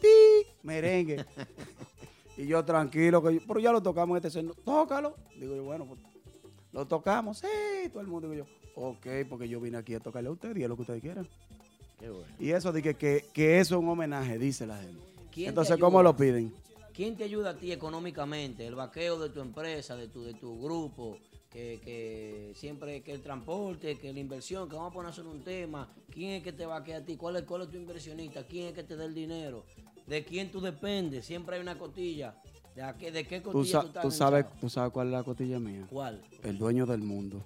ti merengue. y yo tranquilo, que yo- pero ya lo tocamos en este seno. Tócalo. Digo yo, bueno, pues, lo tocamos. Sí, todo el mundo. Digo yo, ok, porque yo vine aquí a tocarle a ustedes y es lo que ustedes quieran. Qué bueno. Y eso de que, que, que eso es un homenaje, dice la gente. ¿Quién te Entonces, ¿cómo lo piden? ¿Quién te ayuda a ti económicamente? El vaqueo de tu empresa, de tu, de tu grupo, que, que siempre que el transporte, que la inversión, que vamos a poner solo un tema. ¿Quién es que te vaquea a ti? ¿Cuál es, cuál es tu inversionista? ¿Quién es que te da el dinero? ¿De quién tú dependes? Siempre hay una cotilla. ¿De, a qué, de qué Tú, cotilla sa- tú estás tú sabes, tú sabes cuál es la cotilla mía. ¿Cuál? El dueño del mundo.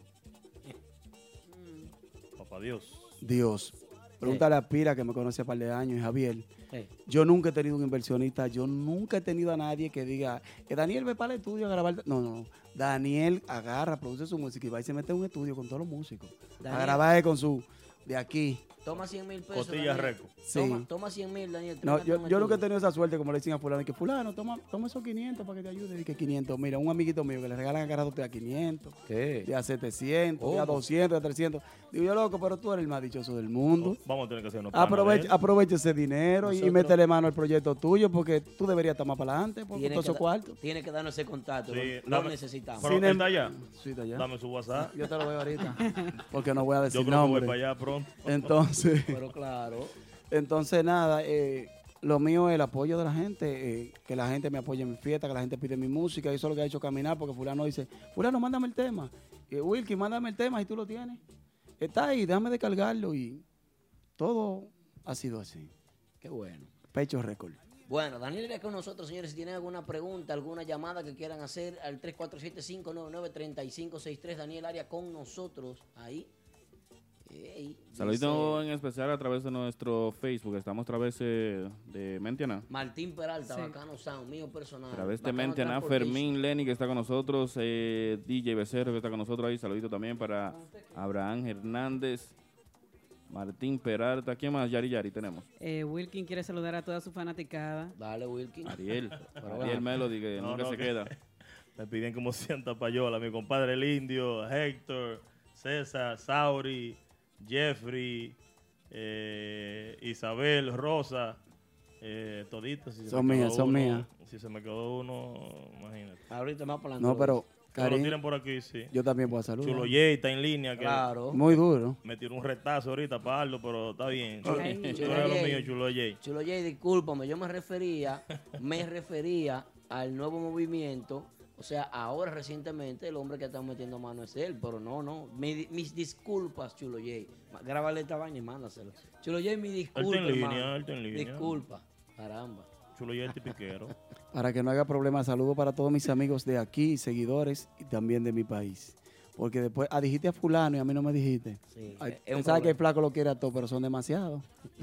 Papá Dios. Dios. Pregúntale a Pira, que me conoce hace par de años, y Javier. Yo nunca he tenido un inversionista, yo nunca he tenido a nadie que diga, que Daniel ve para el estudio a grabar. No, no, no. Daniel agarra, produce su música y va y se mete en un estudio con todos los músicos. A grabar con su, de aquí. Toma 100 mil pesos. Cotilla. Reco. Sí. Toma, toma 100 mil, Daniel. No, yo, yo nunca he tenido esa suerte, como le dicen a fulano, que fulano, toma, toma esos 500 para que te ayude. Y que 500, mira, un amiguito mío que le regalan a cada rato de a 500, ¿Qué? de a 700, de a ¿Cómo? 200, de a 300. Digo yo, loco, pero tú eres el más dichoso del mundo. Vamos a tener que hacer unos Aprovecha, eso. aprovecha ese dinero y Nosotros- métele mano al proyecto tuyo porque tú deberías estar más para adelante por todos que esos da- cuartos. Tiene que darnos ese contacto. Sí, lo, lo dame- necesitamos. Pero Sin está allá. Sí, está allá. Dame su WhatsApp. Yo te lo doy ahorita. porque no voy a decir Yo creo que voy para allá pronto. Entonces, Pero claro. entonces nada, eh, lo mío es el apoyo de la gente, eh, que la gente me apoye en mi fiesta, que la gente pide mi música, y eso es lo que ha hecho caminar, porque fulano dice, fulano, mándame el tema. Y Wilkie, mándame el tema y tú lo tienes. Está ahí, déjame descargarlo y todo ha sido así. Qué bueno. Pecho récord. Bueno, Daniel está con nosotros, señores. Si tienen alguna pregunta, alguna llamada que quieran hacer al 347-599-3563, Daniel Aria con nosotros ahí. Ey, Saludito dice en especial a través de nuestro Facebook. Estamos a través eh, de Mentiana. Martín Peralta, Sí. Bacano Sound, mío personal. A través de Mentiana. Fermín Lenny que está con nosotros, eh, DJ Becerro que está con nosotros ahí. Saludito también para Abraham Hernández, Martín Peralta. ¿Quién más? Yari Yari tenemos. Eh, Wilkin quiere saludar a toda su fanaticada. Dale, Wilkin. Ariel. Ariel. Melody que No, nunca no, se que- queda. Me piden como sienta payola. Mi compadre el indio, Héctor, César, Sauri, Jeffrey, eh, Isabel, Rosa, eh, toditos. Si Son mías, son mías. Si se me quedó uno, imagínate. Ahorita más para. No, pero, Karim, tienen por aquí, sí. yo también puedo saludar. Chulo Jay está en línea. Que Claro. Muy duro. Me tiró un retazo ahorita para Aldo, pero está bien. Chulo, Ay. Chulo lo mío, Chulo Jay. Chulo Jay, discúlpame, yo me refería, me refería al nuevo movimiento. O sea, ahora recientemente el hombre que está metiendo mano es él, pero no, no. Mi- mis disculpas, Chulo Jay. Ma- Grábale esta vaina y mándaselo. Chulo Jay, mi disculpa. Está en línea, está en línea. Disculpa, caramba. Chulo Jay el tipiquero. Para que no haga problema, saludo para todos mis amigos de aquí, seguidores y también de mi país. Porque después, ah, dijiste a fulano y a mí no me dijiste. Sí, Ay, es un sabes que el flaco lo quiere a todos, pero son demasiados.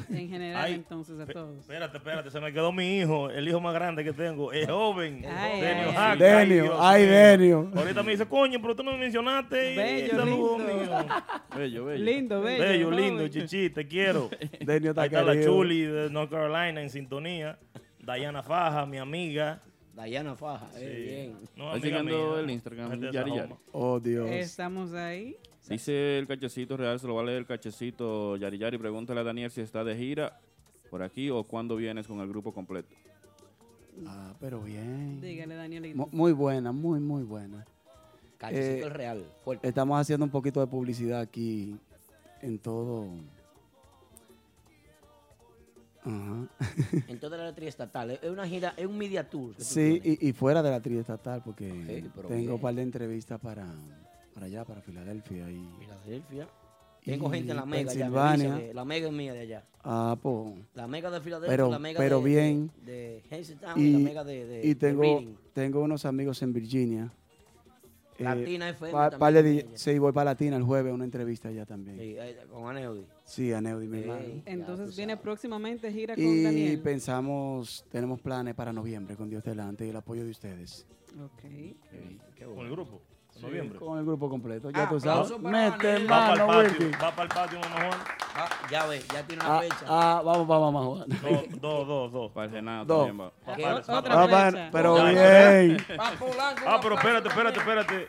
En general, Ay, entonces, a todos. Espérate, espérate, se me quedó mi hijo, el hijo más grande que tengo, es joven. Ay, Denio ay. Denio, ay. Denio. Ahorita me dice, coño, pero tú no me mencionaste. Bello, Saludos, lindo. mío. Bello, bello. Lindo, bello. Bello, joven. lindo, chichi, te quiero. Denio está Ahí está la. Chuli de North Carolina en sintonía. Diana Faja, mi amiga. Dayana Faja, eh, Sí. bien. No, amiga siguiendo mía. el Instagram, Yari. Yari. Oh, Dios. Estamos ahí. Dice el cachecito real, se lo va a leer el cachecito Yari Yari. Pregúntale a Daniel si está de gira por aquí o cuándo vienes con el grupo completo. Ah, pero bien. Dígale, Danielito. Mu- Muy buena, muy, muy buena. Cachecito Eh, el real, fuerte. Estamos haciendo un poquito de publicidad aquí en todo. Ajá. En toda la triestatal. Es una gira, es un media tour. Sí, y, y fuera de la triestatal, porque tengo un par de entrevistas para, para allá, para Filadelfia. Y, Filadelfia. Tengo gente en la mega ya, la mega es mía de allá. Ah, pues. La mega de Filadelfia, Pero, la mega pero de, bien. de, de y, la mega de, de, y de tengo, Reading. tengo unos amigos en Virginia. Eh, Latina FM pa- también de. Sí, voy para Latina el jueves una entrevista allá también. Sí, eh, con Aneudi. Sí, a Neudi, mi hermano. Entonces viene próximamente gira con Y Daniel. pensamos, tenemos planes para noviembre con Dios delante y el apoyo de ustedes. Ok. Con el grupo. En Sí, noviembre. Con el grupo completo. Ya Ah, tú sabes. Mete Daniel. Va para el mano, patio. Va para el patio, mamá Juan. Ah, ya ve, ya tiene una Ah, fecha. ah, vamos para Mamá Juan. Dos, dos, dos, dos. Para el Senado Dos. también va. Para- Otra para- bueno, fecha. pero bien. Ah, pero espérate, espérate, espérate.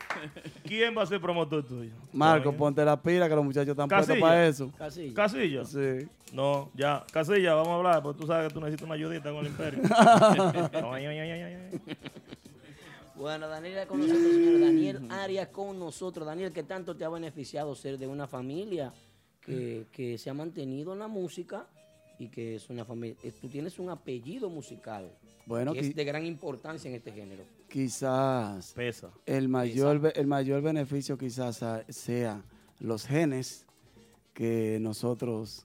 ¿Quién va a ser promotor tuyo? Marco, ponte la pila que los muchachos están puestos Casilla. para eso. Casilla. Casilla. Sí. No, ya. Casilla, vamos a hablar, porque tú sabes que tú necesitas una ayudita con el imperio. No, ay, ay, ay, ay, ay. Bueno, Daniel con nosotros, señor. Daniel Arias con nosotros. Daniel, ¿qué tanto te ha beneficiado ser de una familia que, que se ha mantenido en la música y que es una familia? eh, Tú tienes un apellido musical Bueno, que es de gran importancia en este género. quizás Pesa. el mayor, el mayor beneficio quizás sea los genes que nosotros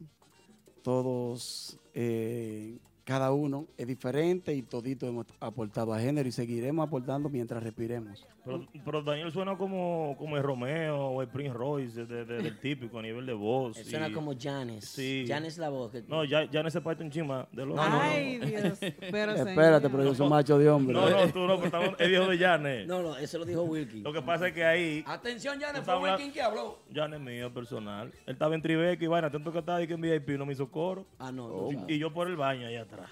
todos, eh, cada uno es diferente y todito hemos aportado a género y seguiremos aportando mientras respiremos. Pero, pero Daniel suena como, como el Romeo o el Prince Royce de- de- del típico a nivel de voz. Él suena y- como Janes. Sí. Janes la voz. que- No, ya, ya en ese parte un chima de los. Ay, Dios. Pero, Espérate, pero yo soy macho de hombre. No, no, tú no, pero estamos, es viejo de Janes. No, no, eso lo dijo Wilkie. Lo que pasa es que ahí. Atención, Janes, fue Wilkie que habló. Janes mío, personal. Él estaba en Tribeca y vaina, tanto que estaba y que en VIP no me hizo coro. Ah, no. no Y- yo por el baño allá atrás.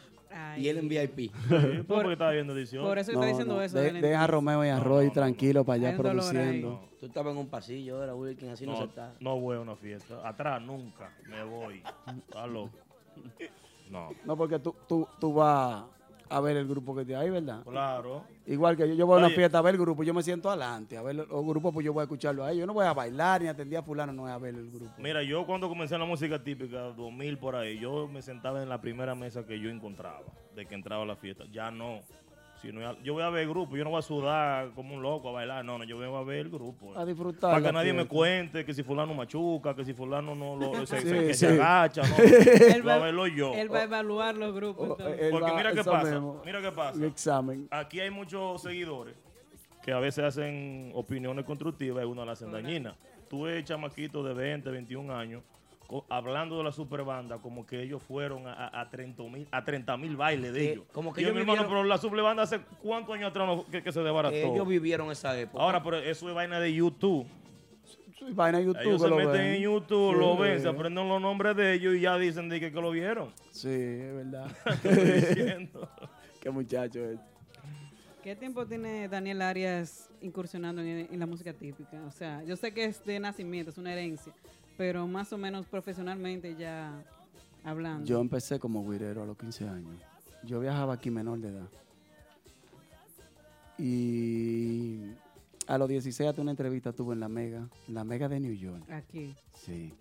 Y él en VIP. Sí, porque estaba viendo edición. Por eso No, está diciendo no, eso. de- deja a Romeo y a Roy tranquilo para allá produciendo. Tú estabas en un pasillo, era Wilkie, así no, No, se está. no voy a una fiesta. Atrás nunca me voy. Está loco. No. No, porque tú, tú, tú vas a ver el grupo que te hay, ¿verdad? Claro. Igual que yo, yo voy a una fiesta a ver el grupo, yo me siento adelante, a ver los grupos, pues yo voy a escucharlo a ellos. Yo no voy a bailar ni atender a fulano, no voy a ver el grupo. Mira, yo cuando comencé en la música típica, 2000 por ahí, yo me sentaba en la primera mesa que yo encontraba, de que entraba a la fiesta. Ya no. Si no yo voy a ver el grupo, yo no voy a sudar como un loco a bailar, no, no, yo voy a ver el grupo. A disfrutar Para la que nadie me cuente que si fulano machuca, que si fulano no lo, se, Sí, se- que sí. se agacha, no. Él Yo va, a verlo yo. él va a evaluar los grupos. Oh, Porque va- mira qué pasa, mismo, mira qué pasa. Un examen. Aquí hay muchos seguidores que a veces hacen opiniones constructivas y uno las hacen dañinas. Tú ves chamaquitos de 20, 21 años hablando de la superbanda como que ellos fueron a, a, a 30 mil a 30 mil bailes de Que- ellos. como que Y yo, ellos mi hermano, pero la superbanda hace cuántos años atrás no- que, que se desbarató. Ellos vivieron esa época. Ahora, pero eso es vaina de YouTube. Sí, Vaina YouTube. ellos que se lo meten ven. en YouTube, lo ven, se aprenden los nombres de ellos y ya dicen de que, que lo vieron. Sí, es verdad. Qué muchacho es. ¿Qué tiempo tiene Daniel Arias incursionando en, en la música típica? O sea, yo sé que es de nacimiento, es una herencia, pero más o menos profesionalmente ya hablando. Yo empecé como guirero a los 15 años. Yo viajaba aquí menor de edad. Y a los 16 hasta una entrevista tuve en la Mega, en la Mega de New York. Aquí. Sí.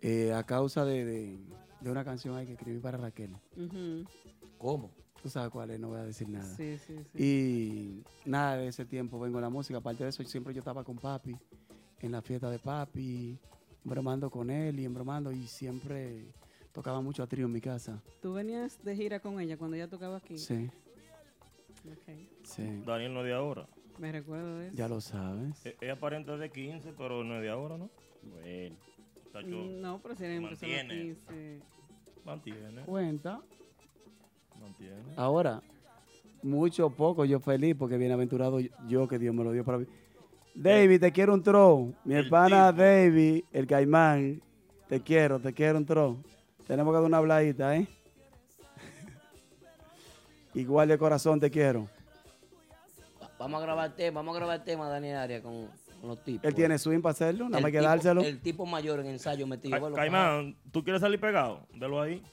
Eh, a causa de, de- de una canción ahí que escribí para Raquel. ¿Cómo? Tú sabes cuál es, no voy a decir nada. Sí, sí, sí. Y nada, de ese tiempo vengo a la música. Aparte de eso, siempre yo estaba con papi, en la fiesta de papi, bromando con él y embromando. Y siempre tocaba mucho a trío en mi casa. ¿Tú venías de gira con ella cuando ella tocaba aquí? Sí, sí. Daniel no es de ahora. Me recuerdo de eso. Ya lo sabes. Es, es aparente de 15, pero no es de ahora, ¿no? Bueno. No, pero si mantiene. 15. Mantiene. Cuenta. Mantiene. Ahora, mucho o poco, yo feliz porque bienaventurado yo que Dios me lo dio para mí. David, te quiero un tro. Mi hermana David, el caimán, te quiero, te quiero un tro. Tenemos que dar una habladita, ¿eh? Igual de corazón te quiero. Vamos a grabar tema, vamos a grabar tema, Daniel Arias, con, con los tipos. Él tiene swing para hacerlo, nada El más que tipo- dárselo. El tipo mayor en ensayo metido. Ca- bueno, Caimán, ¿tú quieres salir pegado? Delo ahí.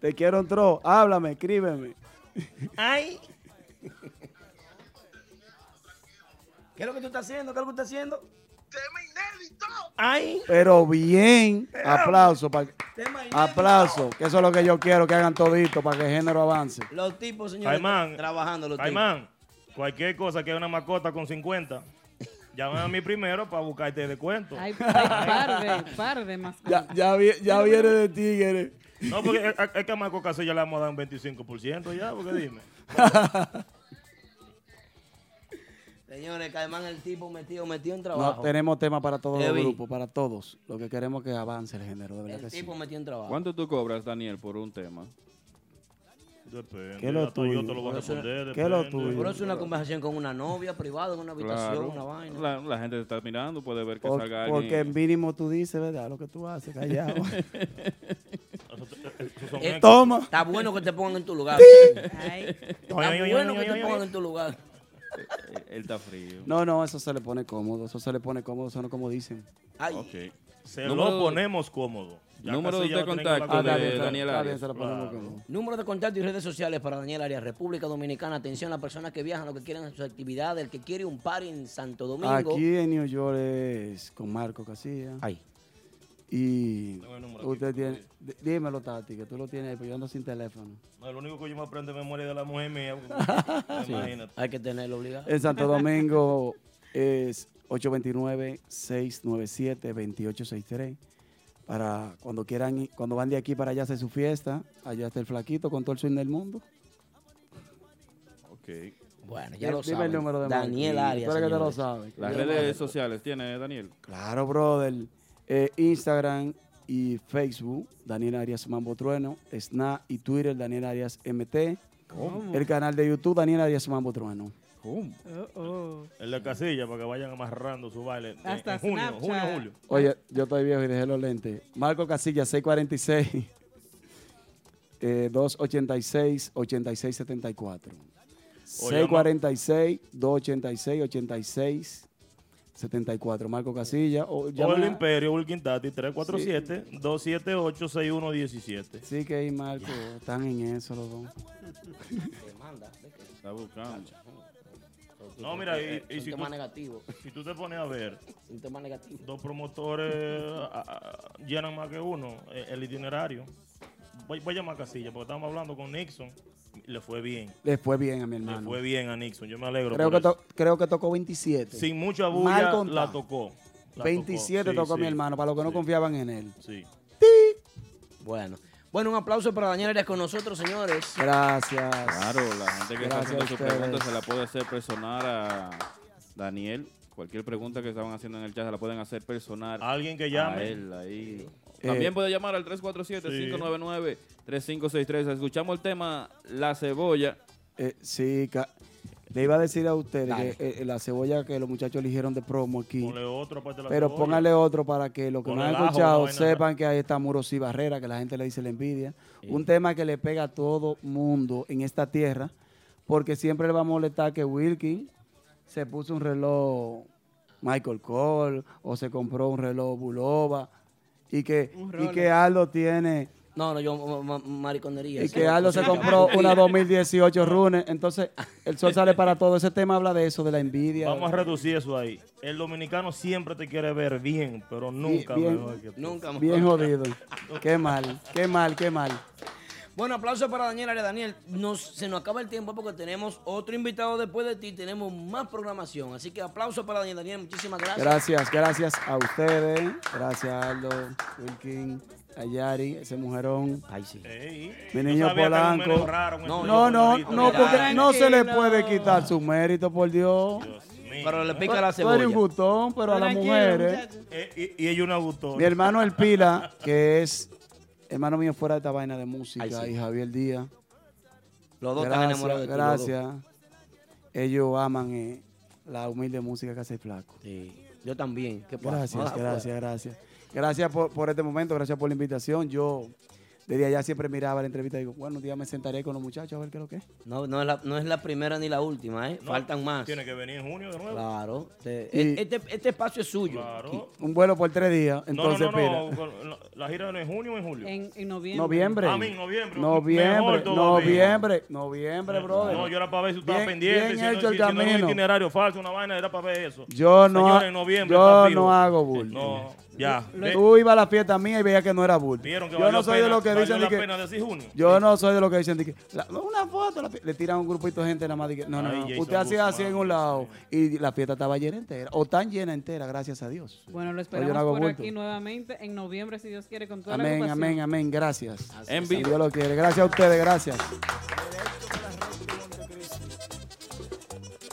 Te quiero un tro. Háblame, escríbeme. ¡Ay! ¿Qué es lo que tú estás haciendo? ¿Qué es lo que tú estás haciendo? ¡Ay! Pero bien, aplauso. pa- Tema inédito. aplauso, que eso es lo que yo quiero, que hagan todito para que el género avance. Los tipos, señores, Caimán, trabajando los Caimán, cualquier cosa que haya una mascota con 50, llamen a mí primero para buscarte descuento. Hay, hay par de, par de más. Ya, ya, vi- ya viene de tigre. No, porque es, es que a Marco Casella le vamos a dar un 25% ya, porque dime. Señores, Caimán el tipo metido, metido en No, trabajo. tenemos tema para todos los Heavy. grupos, para todos. Lo que queremos es que avance el género, de verdad El que sí. tipo metido en trabajo. ¿Cuánto tú cobras, Daniel, por un tema? Depende. ¿Qué es lo todo- Yo tuyo? te lo voy a responder. ¿Qué es lo tuyo? Por eso una conversación con una novia privada, en una habitación, Claro. una vaina. La, la gente te está mirando, puede ver que Por- salga porque alguien. mínimo tú dices, ¿verdad? Lo que tú haces, callado. Eh, Toma. Está bueno que te pongan en tu lugar. Ay, Está bueno que te pongan en tu lugar. Eh, Él está frío. No, no, eso se le pone cómodo. Eso se le pone cómodo, eso no como dicen. Ay, Ok. Se Número- lo ponemos cómodo. Ya Número de contacto de Daniel Arias. Claro. Número de contacto y redes sociales para Daniel Arias, República Dominicana. Atención a las personas que viajan, los que quieren sus actividades, el que quiere un party en Santo Domingo. Aquí en New York es con Marco Casilla. Ay, Y usted tiene, dímelo, Tati, que tú lo tienes ahí, pues yo ando sin teléfono. No, lo único que yo me aprendo es memoria de la mujer mía. Imagínate. hay que tenerlo obligado. En Santo Domingo es 829-697-2863. Para cuando quieran, ir- cuando van de aquí para allá a hacer su fiesta, allá está el flaquito con todo el swing del mundo. Ok. Bueno, ya lo dime saben. el número de Daniel. Arias. Que te lo sabes. Las redes sociales tiene Daniel. Claro, brother. Eh, Instagram y Facebook, Daniel Arias Mambo Trueno. Snap y Twitter, Daniel Arias MT. El canal de YouTube, Daniel Arias Mambo Trueno. oh, oh. El de Casilla para que vayan amarrando su baile. en- Hasta en junio, Snapchat. junio, julio. Oye, yo estoy viejo y dejé los lentes. Marco Casilla, 646. eh, 286 8674. Oye, 646 286 86 74. Marco Casilla. O, O el Imperio, Wilkin Tati, 347-278-6117. Sí, que ahí, Marco. Están en eso los dos. Está buscando. No, mira, y, si, tú, negativo. si tú te pones a ver, tema negativo. dos promotores a- a- llenan más que uno eh, el itinerario. Voy, voy a llamar a Casilla porque estábamos hablando con Nixon. Le fue bien. Le fue bien a mi Le hermano. fue bien a Nixon. Yo me alegro. Creo por que, eso. to- creo que tocó 27. Sin mucha bulla la tocó. La 27 tocó. tocó Sí, mi hermano, para los que no confiaban en él. Sí. Bueno. Bueno, un aplauso para Daniel Arias con nosotros, señores. Gracias. Claro, la gente que está haciendo a su ustedes. pregunta se la puede hacer personal a Daniel. Cualquier pregunta que estaban haciendo en el chat se la pueden hacer personal Alguien que a llame. él ahí. Eh, También puede llamar al 347-599-3563. Escuchamos el tema La Cebolla. Eh, sí, ca- le iba a decir a ustedes Dale. que eh, la cebolla que los muchachos eligieron de promo aquí. Ponle otro aparte de la Pero cebolla. póngale otro para que los que no han ajo, escuchado sepan que ahí está Muros y Barrera, que la gente le dice la envidia. Un tema que le pega a todo mundo en esta tierra, porque siempre le va a molestar que Wilkin se puso un reloj Michael Cole o se compró un reloj Bulova y que, y que Aldo tiene No, no, yo ma- ma- mariconería. y que Aldo se compró una 2018 Rune. Entonces, el sol sale para todo. Ese tema habla de eso, de la envidia. Vamos a reducir eso ahí. El dominicano siempre te quiere ver bien, pero nunca bien. mejor que tú. Nunca más. Bien jodido. Qué mal, qué mal, qué mal. Bueno, aplauso para Daniel Arias. Daniel, nos, se nos acaba el tiempo porque tenemos otro invitado después de ti. Tenemos más programación. Así que aplauso para Daniel. Daniel, muchísimas gracias. Gracias, gracias a ustedes. Gracias a Aldo, Wilkin, a Yari, ese mujerón. Ay, sí. Ey, Mi niño Polanco. raro, No, No, no, no, porque no se le puede quitar su mérito, por Dios. Dios mío. Pero le pica la Tú eres un cebolla. gustón, pero a las mujeres. Eh, y, y ella una. Mi hermano El Pila, que es hermano mío fuera de esta vaina de música, Ay, sí. y Javier Díaz. Los dos están Gracias, enamorados de ti. los dos. gracias. Ellos aman eh, la humilde música que hace el flaco. Sí. Yo también. ¿Qué pasa? Gracias, gracias, gracias. Gracias por, por este momento, gracias por la invitación. Yo desde allá siempre miraba la entrevista y digo, bueno, un día me sentaré con los muchachos a ver qué es lo que es. No, no, es la, no es la primera ni la última, ¿eh? No, Faltan más. Tiene que venir en junio de nuevo. Claro. Te- Y- este, este espacio es suyo. Claro. Un vuelo por tres días, entonces, no, no, no, mira. con- no, La gira no es en junio o en julio. En, en noviembre. Noviembre. A mí, noviembre. Noviembre, noviembre, noviembre, brother. No, yo era para ver si tú estabas pendiente. bien si no- hecho si- el si un itinerario falso, una vaina, era para ver eso. Yo no, Señores, en noviembre, yo no hago bulto. No, Ya. Tú ibas a la fiesta mía y veías que no era bulto. Vieron que Yo no soy de los que dicen que- pena decir junio. Yo no soy de los que dicen de que la- una foto, la le tiran un grupito de gente nada más. de que- no, no, Ay, no. Jason Usted hacía así en un lado y la fiesta estaba llena entera, o tan llena entera, gracias a Dios. Bueno, lo Yo no esperamos hago por bulto. aquí nuevamente en noviembre, si Dios quiere, con toda la Amén, amén, amén, gracias. En Si vivo. Dios lo quiere. Gracias a ustedes, gracias.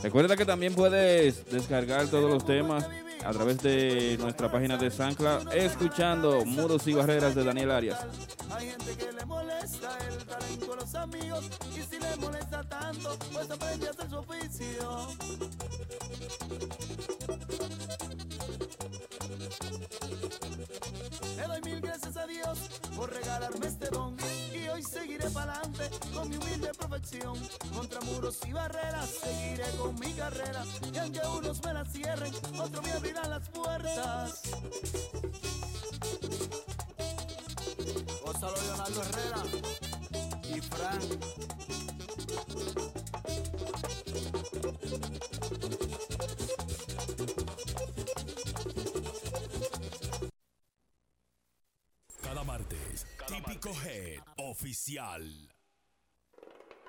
Recuerda que también puedes descargar todos los temas a través de nuestra página de Sancla, escuchando Muros y Barreras de Daniel Arias. Hay gente que le molesta el talento de los amigos y si le molesta tanto, pues aprende a hacer su oficio. Doy mil gracias a Dios por regalarme este don y hoy seguiré para adelante con mi humilde perfección. Contra muros y barreras seguiré con mi carrera y aunque unos me la cierren, otros me abrirán las puertas. Gonzalo Leonardo Herrera y Frank. Típico Head Oficial.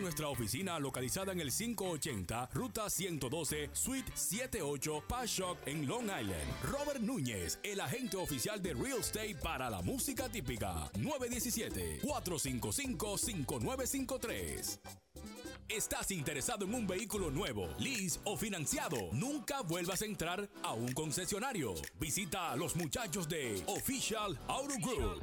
nuestra oficina localizada en el 580 Ruta 112 Suite 78 Pashock en Long Island. Robert Núñez, el agente oficial de Real Estate para la música típica. 917-455-5953. ¿Estás interesado en un vehículo nuevo, lease o financiado? Nunca vuelvas a entrar a un concesionario. Visita a los muchachos de Official Auto Group.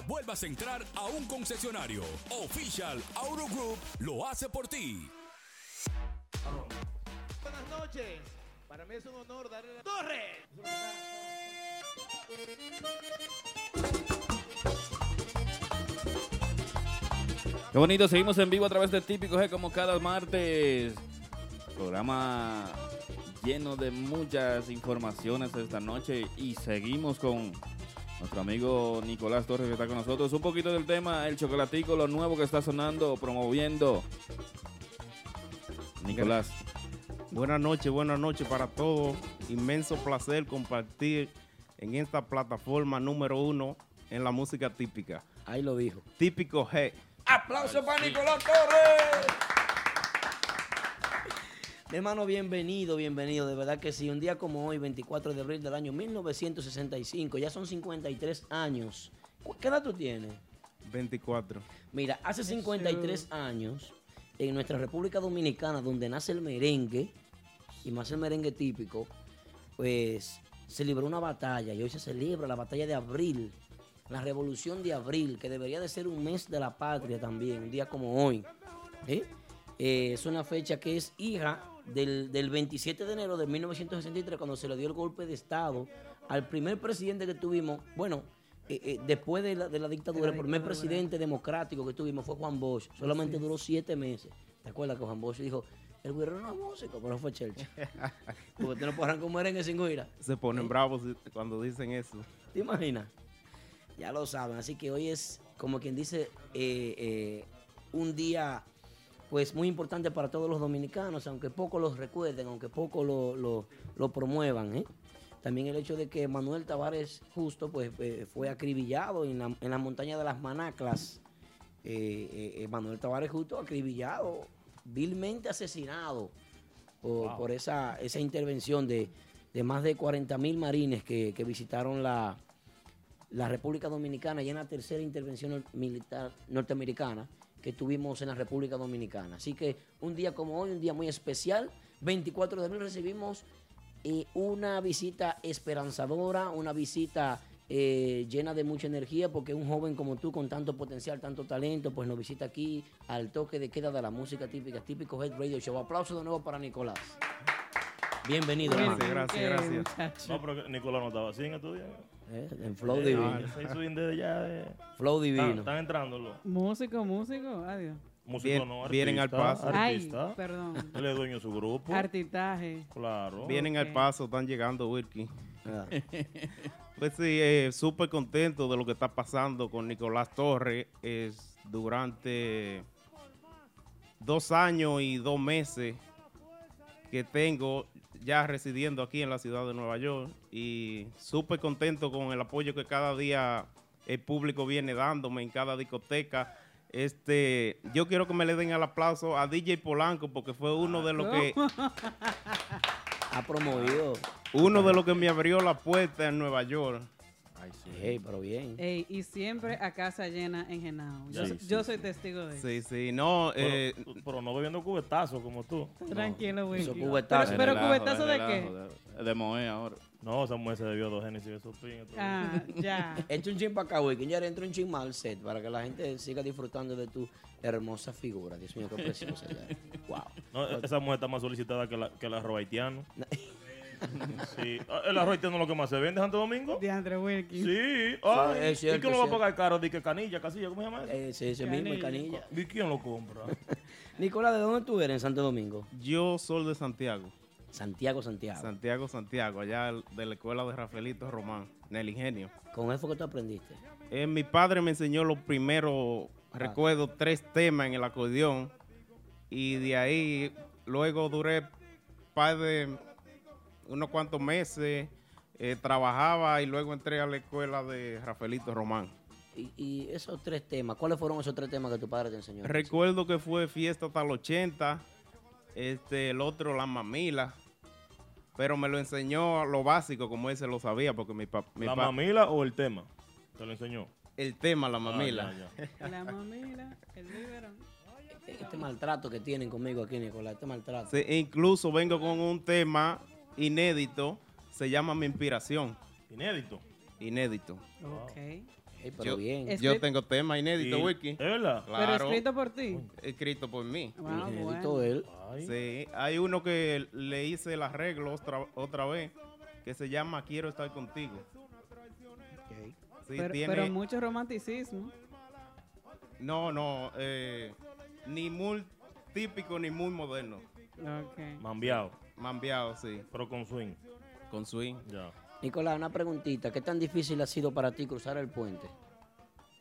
vuelvas a entrar a un concesionario. Official Auto Group lo hace por ti. Buenas noches. Para mí es un honor darle la torre. Qué bonito, seguimos en vivo a través de Típico G como cada martes. Programa lleno de muchas informaciones esta noche y seguimos con nuestro amigo Nicolás Torres que está con nosotros. Un poquito del tema, el chocolatico, lo nuevo que está sonando, promoviendo. Nicolás. Buenas noches, buenas noches para todos. Inmenso placer compartir en esta plataforma número uno en la música típica. Ahí lo dijo. Típico G. ¡Aplauso para Nicolás Torres! Mi hermano, bienvenido, bienvenido. De verdad que sí. Un día como hoy, 24 de abril del año 1965, ya son 53 años. ¿Cu- ¿Qué edad tú tienes? 24. Mira, hace 53 años, en nuestra República Dominicana, donde nace el merengue, y más el merengue típico, pues se libró una batalla y hoy se celebra la batalla de abril, la revolución de abril, que debería de ser un mes de la patria también, un día como hoy. ¿eh? Eh, es una fecha que es hija del, del 27 de enero de 1963, cuando se le dio el golpe de Estado al primer presidente que tuvimos, bueno, eh, eh, después de la, de la dictadura, el primer presidente democrático que tuvimos fue Juan Bosch. Solamente duró siete meses. ¿Te acuerdas que Juan Bosch dijo, el güero no es músico, pero fue Chelcha? Porque tú no podrán comer en ese guira. Se ponen bravos cuando dicen eso. ¿Te imaginas? Ya lo saben. Así que hoy es, como quien dice, eh, eh, un día pues muy importante para todos los dominicanos, aunque poco los recuerden, aunque poco lo, lo- lo promuevan. ¿eh? También el hecho de que Manuel Tavares Justo pues, eh, fue acribillado en la, en la montaña de las Manaclas. Eh, Manuel Tavares Justo acribillado, vilmente asesinado por, Wow. por esa, esa intervención de, de más de 40 mil marines que, que visitaron la, la República Dominicana y en la tercera intervención militar norteamericana que tuvimos en la República Dominicana. Así que un día como hoy, un día muy especial, 24 de abril recibimos eh, una visita esperanzadora, una visita eh, llena de mucha energía, porque un joven como tú, con tanto potencial, tanto talento, pues nos visita aquí al toque de queda de la música típica, típico Head Radio Show. Aplauso de nuevo para Nicolás. Bienvenido, Gracias, hermano. gracias, gracias. No, pero Nicolás no estaba así en estos días. Eh, en flow Eh, divino. swing de ya de- Flow divino. Están, están entrando los Músico, músico, adiós. músicos, Bien- no, vienen al paso. Ay, artistas. perdón. Él es dueño de su grupo. Artitaje. Claro. Vienen Ok. al paso, están llegando, Wilkie. Ah. pues sí, eh, súper contento de lo que está pasando con Nicolás Torres. Es durante dos años y dos meses que tengo ya residiendo aquí en la ciudad de Nueva York y súper contento con el apoyo que cada día el público viene dándome en cada discoteca. Este, yo quiero que me le den el aplauso a DJ Polanco porque fue uno de los que Ha promovido. uno de los que me abrió la puerta en Nueva York. Ey, pero bien. Ey, y siempre a casa llena en Genao. Yo, Sí, soy- sí, yo soy testigo de eso. Sí, sí, no, Pero, eh, pero no bebiendo cubetazos como tú. Tranquilo, Wilkie. Esos Pero, cubetazos. pero cubetazo de relajo, qué? De, de Moe ahora. No, esa mujer se debió dos Génesis de esos pines. Ah, ya. Entra un chin para acá, Wilkin. Ya entra un chin más al set para que la gente siga disfrutando de tu hermosa figura. Dios mío, qué preciosa. Wow. No, esa mujer está más solicitada que la, que la arroz haitiano. sí. Ah, El arroz haitiano es lo que más se vende en Santo Domingo. Diandre Wilkie. Sí. Ay, es cierto, ¿Y quién lo va a pagar caro? Di que canilla, casilla, ¿cómo se llama eso? Ese, ese mismo, el canilla. ¿Y quién lo compra? Nicolás, ¿de dónde tú eres en Santo Domingo? yo soy de Santiago. Santiago, Santiago. Santiago, Santiago, allá de la escuela de Rafaelito Román, en el ingenio. Con eso que tú aprendiste. Eh, mi padre me enseñó los primeros, recuerdo, tres temas en el acordeón. Y de ahí, luego duré par de unos cuantos meses, eh, trabajaba y luego entré a la escuela de Rafaelito Román. Y, y esos tres temas, ¿cuáles fueron esos tres temas que tu padre te enseñó? Recuerdo que fue fiesta hasta el 80, este, el otro la mamila, pero me lo enseñó lo básico como él se lo sabía porque mi papá... ¿La mamila o el tema? ¿Te lo enseñó? El tema, la Ah, mamila. ya, ya. La mamila, el biberón. Este maltrato que tienen conmigo aquí, Nicolás, este maltrato. Sí, incluso vengo con un tema inédito, se llama Mi Inspiración. Inédito. Inédito. Ok. Pero Yo, bien. yo tengo tema inédito, Wiki. ¿Es verdad? Pero Claro, escrito por ti. escrito por mí. Inédito bueno. él. Sí, hay uno que le hice el arreglo otra, otra vez, que se llama Quiero estar contigo. Sí, Pero, tiene, pero mucho romanticismo. no, no, eh, ni muy típico ni muy moderno. Ok. Mambiado. Mambiado, sí, Pero con swing. con swing. Ya. Nicolás, una preguntita. ¿Qué tan difícil ha sido para ti cruzar el puente?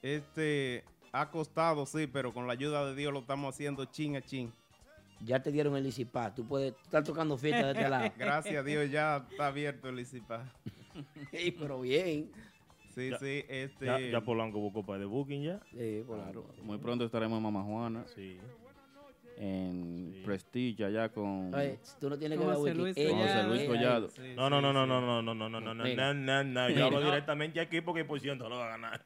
Este ha costado, sí, pero con la ayuda de Dios lo estamos haciendo chin a chin. Ya te dieron el ICIPA. Tú puedes estar tocando fiesta de este lado. Gracias a Dios ya está abierto el ICIPA. Ey, pero bien. Sí, Ya- sí, este. Ya, ya Polanco buscó para de booking ya. Sí, claro. Muy pronto estaremos en Mama Juana, Sí. En Sí. Prestige, allá con, Oye, tú no tienes que Con ver José. Luis José Collado. Luis Collado. Sí, No, no, no, no, no, no, no, no, no, no, no, no, no, no. Yo hablo directamente aquí porque por ciento lo va a ganar.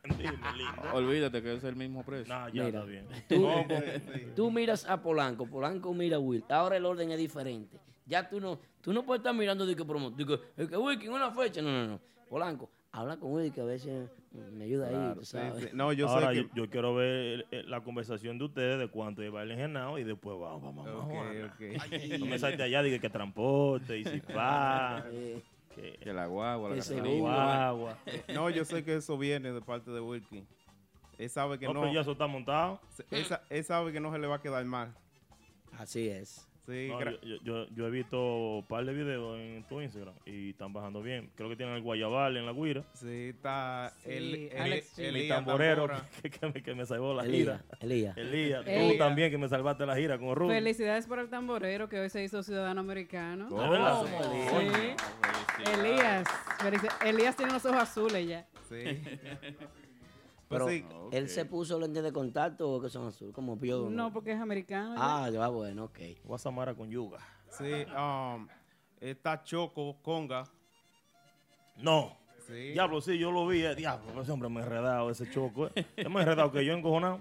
Olvídate que es el mismo precio. No, ya Mira. está bien. Tú- No, con- Tú miras a Polanco, Polanco mira a Will. Ahora el orden es diferente. Ya tú no, tú no puedes estar mirando de que promo, de que, de que una fecha. No, no, no. Polanco, habla con Will que a veces me ayuda ahí, Claro, tú Sí, sabes. sí. No, yo Ahora sé yo, que. yo quiero ver la conversación de ustedes de cuánto lleva el engenado y después vamos, vamos, vamos. No me salte allá, diga que transporte y si va. Eh, que Que la guagua, la seguro. guagua. No, yo sé que eso viene de parte de Wilkie. Él sabe que No, no. pero ya eso está montado. él, él sabe que no se le va a quedar mal. así es. Sí, No, gra- yo, yo, yo he visto un par de videos en tu Instagram y están bajando bien. Creo que tienen el Guayabal en la guira. sí, está. Sí, el, el, Alex tamborero que, que me, que me salvó la gira. Elías. Elías, tú también que me salvaste la gira con Rubén. Felicidades por el tamborero que hoy se hizo ciudadano americano. ¿De verdad? Sí. Elías. Elías tiene los ojos azules ya. Sí. Pero Pues sí, él se puso lentes de contacto o que son azul, como yo. No, porque es americano. ya. Ah, ya bueno, ok. Guasamara con yuga. sí, um, está Choco Conga, No. Sí. Diablo, sí, yo lo vi. eh, Diablo, ese hombre me ha enredado, ese choco. eh. Es más enredado que yo encojonado.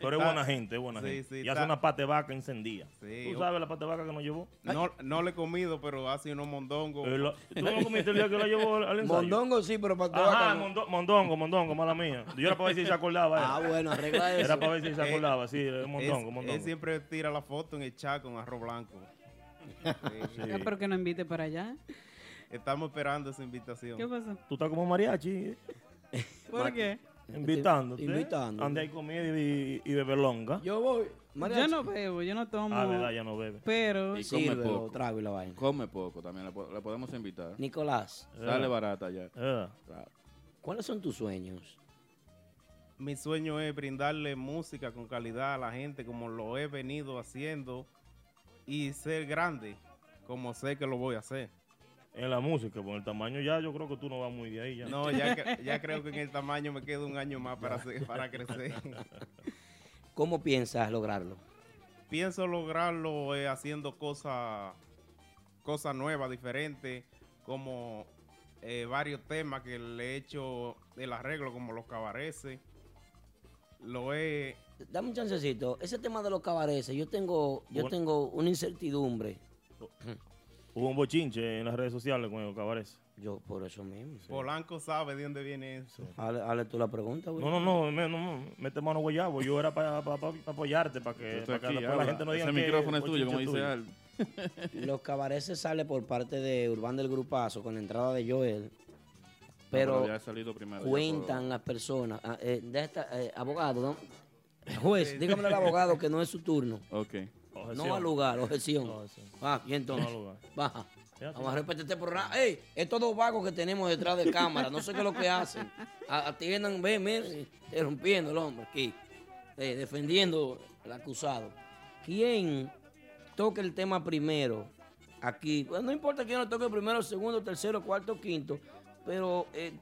Pero es buena gente, es buena Sí, gente. sí, y está- hace una pate vaca encendida. Sí. ¿Tú sabes la pate vaca que nos llevó? No, no le he comido, pero hace unos mondongos. Eh, lo- ¿Tú no comiste el día que la llevó al ensayo? Mondongo sí, pero para Ajá, mondo- mondongo, mondongo, mala mía. Yo era para ver si se acordaba. eh. Ah, bueno, arregla eso. Era para ver si se Eh, acordaba, sí, es mondongo, Él- mondongo. Él siempre tira la foto en el chat con arroz blanco. Sí. Ah, pero que no invite para allá. Estamos esperando esa invitación. ¿Qué pasó? Tú estás como mariachi. ¿Por qué? Invitándote. Invitando. Ande hay comida y, y beberlonga. Yo voy. Yo no bebo, yo no tomo. Ah, verdad, ya no bebe. Pero Y come Sirve, poco. trago y la vaina. Come poco también, le, po- le podemos invitar. Nicolás, Sale barata ya. Eh. Claro. ¿cuáles son tus sueños? Mi sueño es brindarle música con calidad a la gente como lo he venido haciendo y ser grande como sé que lo voy a hacer. En la música, con el tamaño ya, yo creo que tú no vas muy de ahí ya. No, ya, que- ya creo que en el tamaño me queda un año más para, hacer- para crecer. ¿Cómo piensas lograrlo? Pienso lograrlo eh, haciendo cosas cosas nuevas, diferentes, como eh, varios temas que le he hecho el arreglo, como los cabareces. Lo he... Dame un chancecito. Ese tema de los cabareces, yo tengo, yo Bueno. tengo una incertidumbre. Hubo un bochinche en las redes sociales con el cabarés. Yo, por eso mismo. Polanco sabe de dónde viene eso. Hale, hale tú la pregunta, güey. No, no, no, me- no, no, mete mano guayabo. Yo era para apoyarte, para que, aquí, la gente no diga Ese que micrófono es tuyo, como dice tuyo. Al. Los cabareces sale por parte de Urbán del Grupazo con la entrada de Joel. Pero, pero ya ha salido primero, ya cuentan las personas. ah, eh, de esta, eh, abogado, ¿no? Juez, dígame al abogado que no es su turno. Ok. No al lugar, objeción. Ah, y entonces. No al lugar. Baja. Vamos a repetir este programa. ¡Ey! Estos dos vagos que tenemos detrás de cámara, no sé qué es lo que hacen. Atiendan, ven, miren, rompiendo el hombre aquí. eh, defendiendo al acusado. ¿Quién toca el tema primero? Aquí. Bueno, no importa quién lo toque primero, segundo, tercero, cuarto, quinto. Pero eh,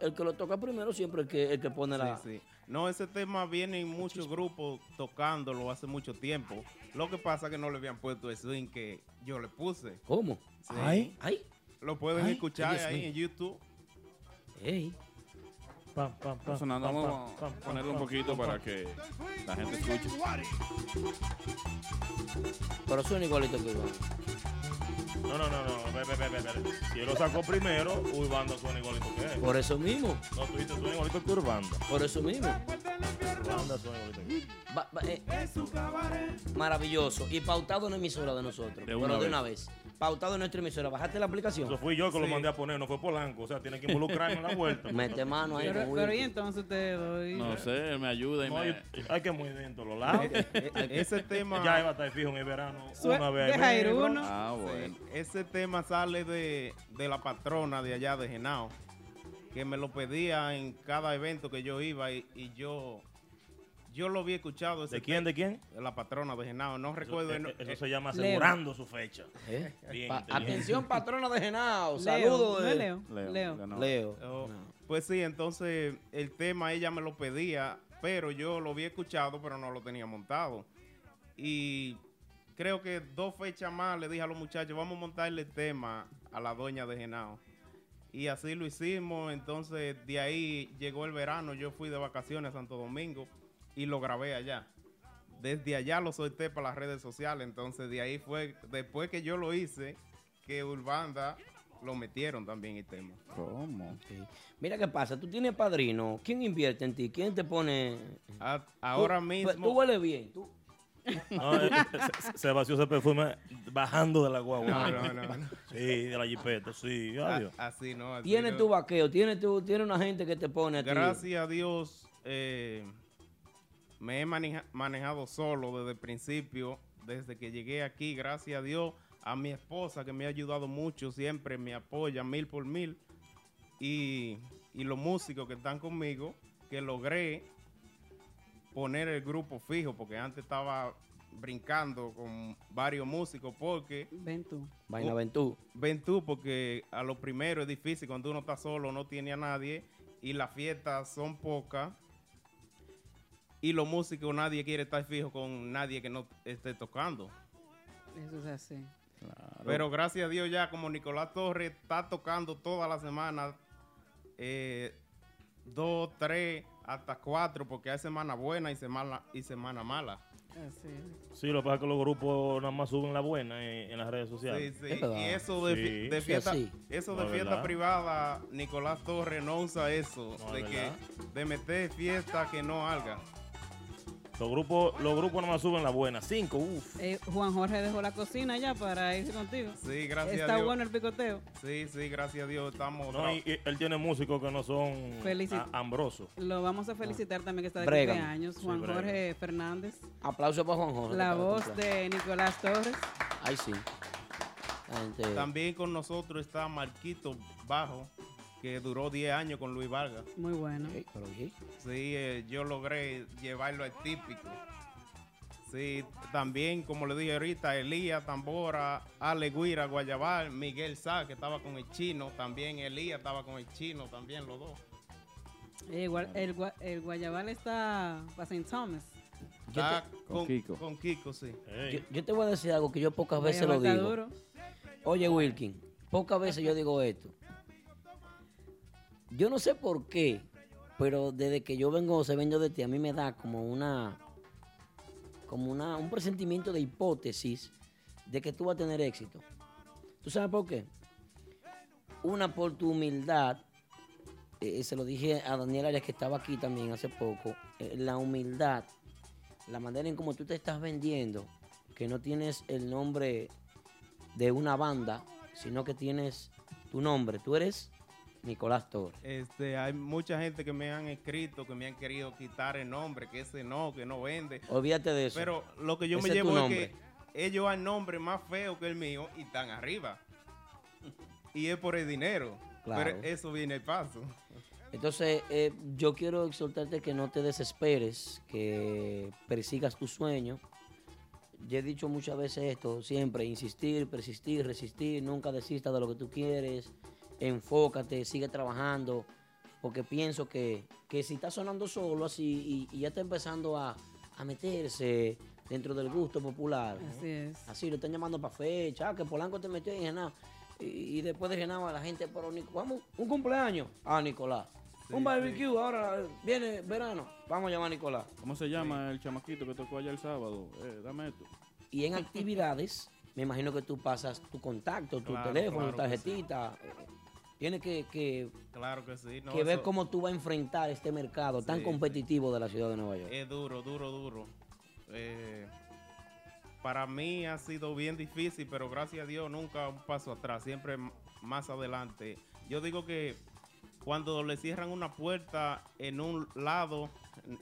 el que lo toca primero siempre es el que, el que pone la. Sí, sí. No, ese tema viene en muchos grupos tocándolo hace mucho tiempo. Lo que pasa es que no le habían puesto el swing que yo le puse. ¿Cómo? Sí. Ay, ay. Lo pueden Ay, escuchar Dios ahí mío. en YouTube. Ey. Pam, pam, pam, Sonando, pam, vamos pam, a pam, ponerlo un poquito pam, para pam. que la gente escuche. Pero suena igualito que Iván. No, no, no, no. Ve, ve, ve, ve. Si él lo sacó primero, Urbanda suena igualito que él. Por eso mismo. No, tú suena igualito que Urbanda. Por eso mismo. Urbanda suena igualito que. Va- va- eh, maravilloso. Y pautado en la emisora de nosotros. De pero una de vez. una vez. Pautado en nuestra emisora. Bajaste la aplicación. Eso fui yo que lo mandé a poner, no fue Polanco. O sea, tiene que involucrarme en la vuelta. Mete mano ahí. Pero, pero ¿y entonces ustedes dos? ¿Y- No sé, me ayuda y No, me... yo- hay que muy dentro los lados. Ese tema... Ya iba a estar fijo en el verano. Sue- Una vez. al deja ir mes, bro. uno. Ah, Sí, bueno. Ese tema sale de, de la patrona de allá de Genao, que me lo pedía en cada evento que yo iba y, y yo yo lo había escuchado. ese ¿De quién, de quién? de La patrona de Genao, no Eso, recuerdo. eh, no- eso eh, se llama Leo. asegurando su fecha. ¿Eh? Bien, Pa- inteligente. atención, patrona de Genao. Saludos. ¿no de- es Leo? Leo. Leo. oh, Pues sí, entonces el tema ella me lo pedía, pero yo lo había escuchado, pero no lo tenía montado. Y creo que dos fechas más le dije a los muchachos, vamos a montarle el tema a la doña de Genao. Y así lo hicimos, entonces de ahí llegó el verano, yo fui de vacaciones a Santo Domingo y lo grabé allá. Desde allá lo solté para las redes sociales, entonces de ahí fue, después que yo lo hice, que Urbanda lo metieron también el tema. ¿Cómo? Sí. Mira qué pasa. Tú tienes padrino. ¿Quién invierte en ti? ¿Quién te pone? A- ahora Tú- mismo... Tú hueles bien. Tú, No, eh, se, se vació ese perfume bajando de la guagua. No, no, no, no. Sí, de la jipeta, sí. a- así no. así no. tu vaqueo. Tienes tu, tienes una gente que te pone a. Gracias a Dios, eh, me he maneja- manejado solo desde el principio, desde que llegué aquí. Gracias a Dios, a mi esposa que me ha ayudado mucho, siempre me apoya mil por mil. Y, y los músicos que están conmigo, que logré poner el grupo fijo, porque antes estaba brincando con varios músicos, porque Ven tú. Vaina Ventú. Ven tú, porque a lo primero es difícil cuando uno está solo, no tiene a nadie y las fiestas son pocas. Y los músicos, nadie quiere estar fijo con nadie que no esté tocando. Eso es así. Pero gracias a Dios ya como Nicolás Torres está tocando toda la semana, eh, dos, tres, hasta cuatro, porque hay semana buena y semana, y semana mala. Sí, lo que pasa es que los grupos nada más suben la buena en, en las redes sociales. Sí, sí. Y eso de, Sí. de fiesta, Sí. eso de es fiesta verdad. privada, Nicolás Torres no usa eso, No, de es que de meter fiesta que no haga. Los grupos, los grupos nada más suben la buena. Cinco, uff. Eh, Juan Jorge dejó la cocina ya para irse contigo. Sí, gracias Está a Dios. bueno el picoteo. Sí, sí, gracias a Dios estamos. No, y, y él tiene músicos que no son a- ambrosos. Lo vamos a felicitar también que está de Bregan. cumpleaños. Sí, Juan. Jorge Fernández. Aplauso para Juan Jorge. La voz de Nicolás Torres. Ay, sí. También con nosotros está Marquito Bajo, que duró 10 años con Luis Vargas. Muy bueno. Sí, eh, yo logré llevarlo al típico. Sí, también, como le dije ahorita, Elías Tambora, Ale Guira, Guayabal, Miguel Sá, que estaba con el chino, también Elías estaba con el chino, también los dos. Eh, el, gua- el Guayabal está para St. Thomas. Está Con con, Kiko. con Kiko, sí. Yo, yo te voy a decir algo que yo pocas veces lo Guayabal digo. duro. Oye, Wilkin, pocas veces yo digo esto. Yo no sé por qué, pero desde que yo vengo, se vengo de ti, a mí me da como una, como una, un presentimiento de hipótesis de que tú vas a tener éxito. ¿Tú sabes por qué? Una por tu humildad, eh, se lo dije a Daniel Arias que estaba aquí también hace poco, eh, la humildad, la manera en cómo tú te estás vendiendo, que no tienes el nombre de una banda, sino que tienes tu nombre. Tú eres Nicolás Torres. Este, hay mucha gente que me han escrito, que me han querido quitar el nombre, que ese no, que no vende. Olvídate de eso. Pero lo que yo Ese me llevo es que ellos han nombre más feo que el mío y están arriba. Y es por el dinero. Claro. Pero eso viene el paso. Entonces, eh, yo quiero exhortarte que no te desesperes, que persigas tu sueño. Ya he dicho muchas veces esto, siempre insistir, persistir, resistir, nunca desistas de lo que tú quieres, enfócate, sigue trabajando, porque pienso que, que si está sonando solo así y, y ya está empezando a, a meterse dentro del gusto popular, Así es. así lo están llamando para fecha, ah, que Polanco te metió en Genao. Y, y después de Genao la gente, pero vamos, un cumpleaños. Ah, Nicolás. un barbecue, ahora eh, viene verano. Vamos a llamar a Nicolás. ¿Cómo se llama el chamaquito que tocó allá el sábado? Eh, dame esto. Y en actividades, me imagino que tú pasas tu contacto, tu Claro, teléfono, tu claro tarjetita. Tienes que, que, Claro que sí. no, que ver cómo tú vas a enfrentar este mercado tan competitivo de la ciudad de Nueva York. Es duro, duro, duro. Eh, para mí ha sido bien difícil, pero gracias a Dios nunca un paso atrás, siempre más adelante. Yo digo que cuando le cierran una puerta en un lado,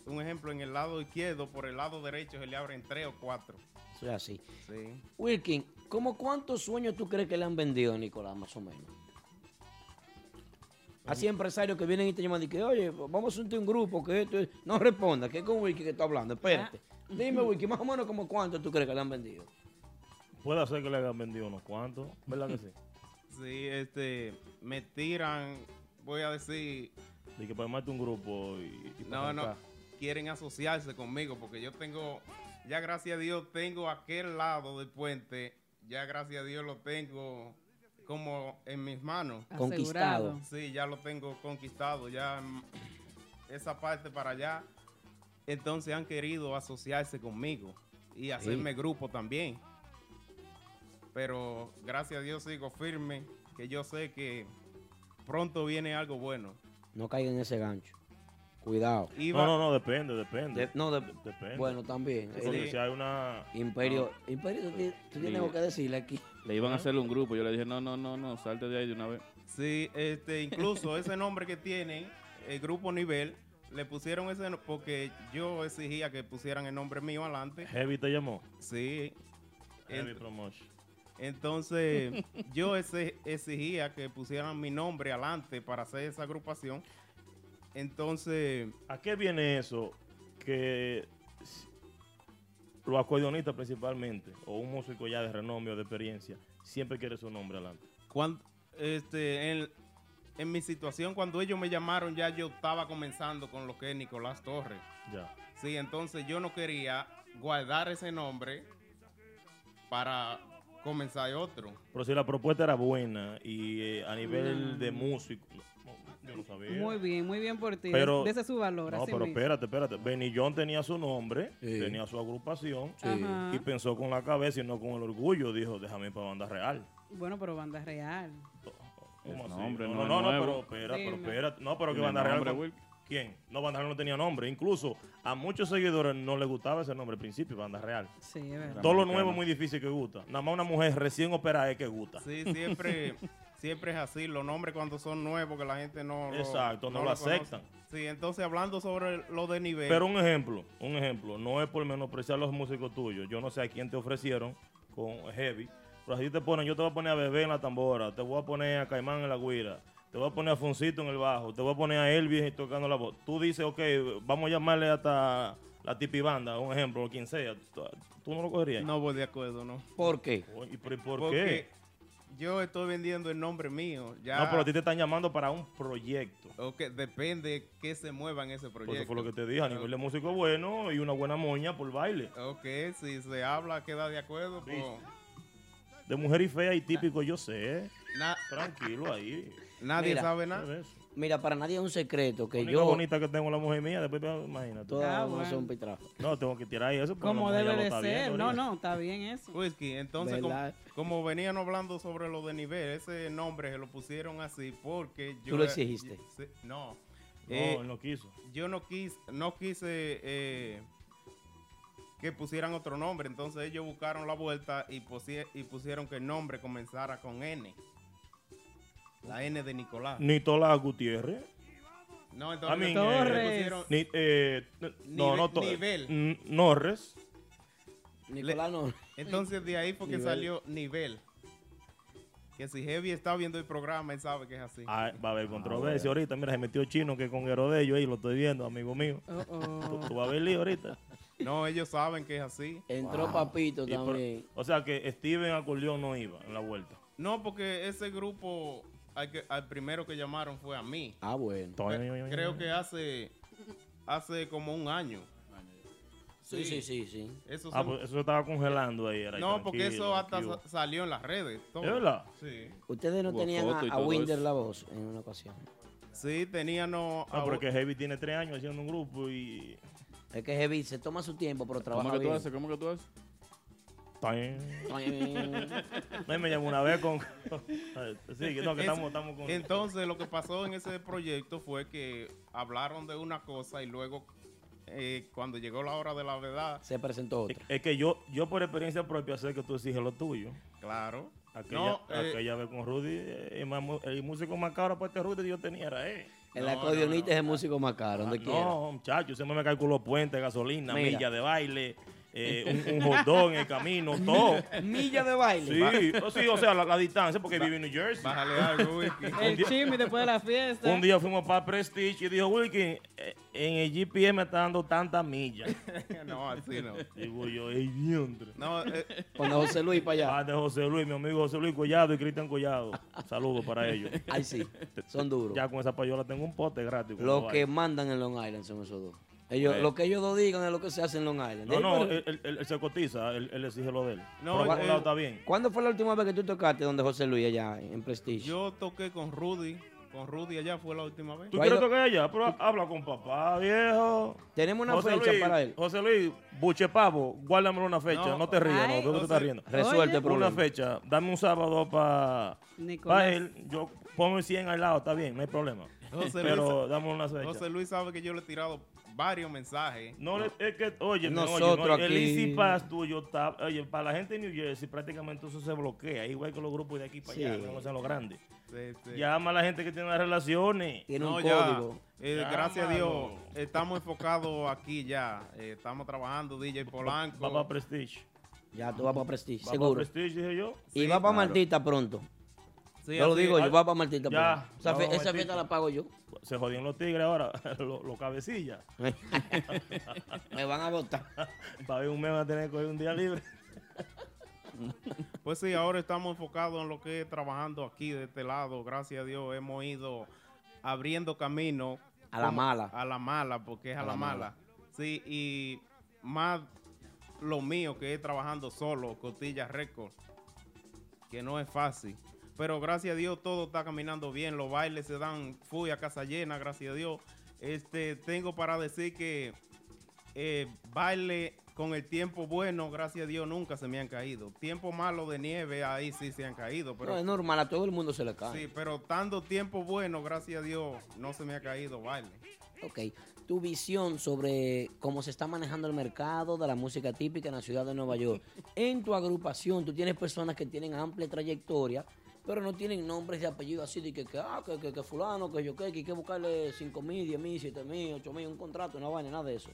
un ejemplo en el lado izquierdo, por el lado derecho se le abren tres o cuatro. Eso es así. Sí. Wilkin, ¿cómo cuántos sueños tú crees que le han vendido a Nicolás, más o menos? Así empresarios que vienen y te llaman y que, oye, vamos a unir un grupo, que esto es... No responda, que es con Wilkin que está hablando, espérate. Dime, Wilkin, más o menos como cuánto tú crees que le han vendido. Puede ser que le hayan vendido unos cuantos, ¿verdad que sí? Sí, este, me tiran, voy a decir, De que para armarte un grupo y, y No, no, quieren asociarse conmigo porque yo tengo, ya gracias a Dios tengo aquel lado del puente, ya gracias a Dios lo tengo como en mis manos. Conquistado. Asegurado. Sí, ya lo tengo conquistado, ya esa parte para allá. Entonces han querido asociarse conmigo y hacerme grupo también. Pero gracias a Dios sigo firme, que yo sé que pronto viene algo bueno. No caigan en ese gancho. Cuidado. No, no, no, depende, depende. De- no, de- depende. Bueno, también. Porque Eh, si hay una... Imperio, Imperio, tú, ti- tú tienes Sí. algo que decirle aquí. Le iban a hacer un grupo. Yo le dije, no, no, no, no, salte de ahí de una vez. Sí, este, incluso ese nombre que tienen, el grupo Nivel, le pusieron ese no- porque yo exigía que pusieran el nombre mío adelante. Heavy te llamó. Sí. Heavy Ent- Promotion. Entonces, yo ese- exigía que pusieran mi nombre adelante para hacer esa agrupación. Entonces, ¿A qué viene eso? Que los acordeonistas principalmente, o un músico ya de renombre o de experiencia, siempre quiere su nombre adelante. cuando, este, en, en mi situación, cuando ellos me llamaron, ya yo estaba comenzando con lo que es Nicolás Torres. Ya. Sí, entonces yo no quería guardar ese nombre para comenzar otro. Pero si la propuesta era buena y eh, a nivel de músico, no, yo no sabía. Muy bien, muy bien por ti. Pero, Dese su valor. no, así pero mismo. espérate, espérate. John tenía su nombre, Sí. tenía su agrupación Sí. Ajá. y pensó con la cabeza y no con el orgullo. Dijo, déjame ir para banda real. Bueno, pero banda real. ¿Cómo así? nombre no, no no, pero espera, pero espera. No, pero que banda real. nombre. ¿Quién? No, banda real no tenía nombre. Incluso a muchos seguidores no les gustaba ese nombre al principio, banda real. Sí, es verdad. Todo lo nuevo es muy difícil que gusta. Nada más una mujer recién operada es que gusta. Sí, siempre, siempre es así. Los nombres cuando son nuevos, que la gente no lo, Exacto, no lo conoce. aceptan. Sí, entonces hablando sobre lo de nivel. Pero un ejemplo, un ejemplo, no es por menospreciar los músicos tuyos. Yo no sé a quién te ofrecieron con Heavy, pero así te ponen, yo te voy a poner a Bebé en la tambora, te voy a poner a Caimán en la guira, te voy a poner a Foncito en el bajo, te voy a poner a Elvis tocando la voz. Tú dices, ok, vamos a llamarle hasta la tipi banda, un ejemplo, o quien sea. Tú, tú no lo cogerías. No voy de acuerdo, ¿no? ¿Por qué? ¿Y por, por Porque qué? Yo estoy vendiendo el nombre mío. Ya, No, pero a ti te están llamando para un proyecto. Ok, depende que se mueva en ese proyecto. eso fue lo que te dije, a nivel de músico bueno y una buena moña por baile. Ok, si se habla, queda de acuerdo. pues, De mujer y fea y típico, yo sé. na- Tranquilo ahí. nadie Mira. sabe nada. Mira, para nadie es un secreto que yo. bonita que tengo la mujer mía, después imagínate. Todas Ah, no bueno. son pitrafas. No, tengo que tirar ahí eso. Como debe lo de ser. viendo No, no, está bien eso. Whisky, entonces, como, venían hablando sobre lo de nivel, ese nombre se lo pusieron así porque yo. Tú lo exigiste. Sí, no. No, Eh, él no quiso. yo no quise, no quise eh, que pusieran otro nombre. Entonces ellos buscaron la vuelta y, pusie- y pusieron que el nombre comenzara con N. La N de Nicolás. Nicolás Gutiérrez. No, I entonces mean, le Torres. pusieron Ni, eh, no, no, Nivel- to- nivel. Norres. Nicolás no. Entonces de ahí fue que Nivel. salió nivel. Que si Heavy está viendo el programa, él sabe que es así. Ah, va a haber controversia ahorita. Mira, se metió chino que con guero de ellos ahí, lo estoy viendo, amigo mío. Oh, oh. Tú, tú vas a ver lío ahorita. No, ellos saben que es así. Entró Papito Y por- también. o sea que Steven Acordeón no iba en la vuelta. No, porque ese grupo, al, que- al primero que llamaron fue a mí. Ah, bueno. Cre- Creo que hace, hace como un año. Sí, sí, sí, sí. Eso Ah, son- pues eso estaba congelando ahí. Era ahí, no, porque eso hasta sa- salió en las redes. todo. ¿Es verdad? Sí. Ustedes no Hubo tenían a, a Winder eso. la voz en una ocasión. Sí, teníamos... No, porque Heavy tiene tres años haciendo un grupo y. Es que Heavy se toma su tiempo, pero trabaja ¿Cómo que tú bien. haces? ¿Cómo que tú haces? No, y me llamó una vez con. sí, que no, que Es- estamos, estamos con. Entonces lo que pasó en ese proyecto fue que hablaron de una cosa y luego eh, cuando llegó la hora de la verdad, Se presentó otra. Es que yo, yo por experiencia propia sé que tú exiges lo tuyo. claro. Aquella, No, eh, aquella vez con Rudy, eh, el, más mu- el músico más caro para este Rudy yo tenía era él. El No, acordeonista no, es el músico más caro, donde Ah, quiera. no, muchacho, se me calculó puente, gasolina, Mira. milla de baile, eh, un, un hot dog en el camino, todo. Milla de baile. Sí, o, sí, o sea, la, la distancia, porque vive en New Jersey. Bájale algo, Wiki. El chisme después de la fiesta. Un día fuimos para Prestige y dijo, Wilkin, eh, en el GPS me está dando tantas millas. no, así no. Digo yo, ey, diantre. No, eh, Pon a José Luis para allá. Ah, de José Luis, mi amigo José Luis Collado y Cristian Collado. Saludos para ellos. Ay, sí. Son duros. Ya con esa payola tengo un pote gratis. Lo que vaya. mandan en Long Island son esos dos. Ellos, Eh. Lo que ellos dos digan es lo que se hace en Long Island. No, no, él, él- él- él se cotiza, él, él exige lo de él. No, Pero eh, está bien. ¿Cuándo fue la última vez que tú tocaste donde José Luis allá en Prestige? yo toqué con Rudy. Con Rudy allá fue la última vez. ¿Tú ¿Tú has quieres ido- tocar allá? Pero habla con papá, viejo. Tenemos una José fecha Luis, para él. José Luis, buche pavo, guárdame una fecha. No, No, te rías, ay, no, tú te estás riendo. Resuelve el Una problema. fecha, dame un sábado para Nicolás. él. Yo pongo 100 al lado, está bien, no hay problema. José Pero Luis, dame una fecha. José Luis sabe que yo le he tirado varios mensajes. No, le- es que, oye, Nosotros oye, no, el aquí- Easy Pass tuyo está, oye, para la gente de New Jersey prácticamente eso se bloquea, igual que los grupos de aquí para Sí. allá, que no sean los grandes. Sí, sí. Llama a la gente que tiene las relaciones. Tiene No, un ya. código. Eh, gracias a Dios, estamos enfocados aquí ya. Eh, estamos trabajando, DJ Polanco. Va para Prestige. Ya tú vas para Prestige, Va para seguro. Prestige, dije yo. y va para claro. Martita pronto. Sí, yo lo digo, yo va para Martita Ya. Esa, Martita. fiesta la pago yo. Se jodían los tigres ahora, los, los cabecillas. Me van a votar. para ver un mes van a tener que coger un día libre. Pues sí, ahora estamos enfocados en lo que es trabajando aquí de este lado. Gracias a Dios hemos ido abriendo camino. A la mala. A la mala, porque es a, A la, la mala. mala. Sí, y más lo mío que es trabajando solo, Cotilla Records. que no es fácil. Pero gracias a Dios todo está caminando bien, los bailes se dan fui a casa llena, gracias a Dios. Este, tengo para decir que eh, baile con el tiempo bueno, gracias a Dios, nunca se me han caído. Tiempo malo de nieve, ahí sí se han caído. Pero, No, es normal, a todo el mundo se le cae. Sí, pero tanto tiempo bueno, gracias a Dios, no se me ha caído baile. Ok, tu visión sobre cómo se está manejando el mercado de la música típica en la ciudad de Nueva York. En tu agrupación, tú tienes personas que tienen amplia trayectoria, pero no tienen nombres y apellidos así de que, que, ah, que, que, que fulano, que yo qué, que hay que buscarle 5 mil, 10 mil, 7 mil, 8 mil, un contrato, una vaina, nada de eso.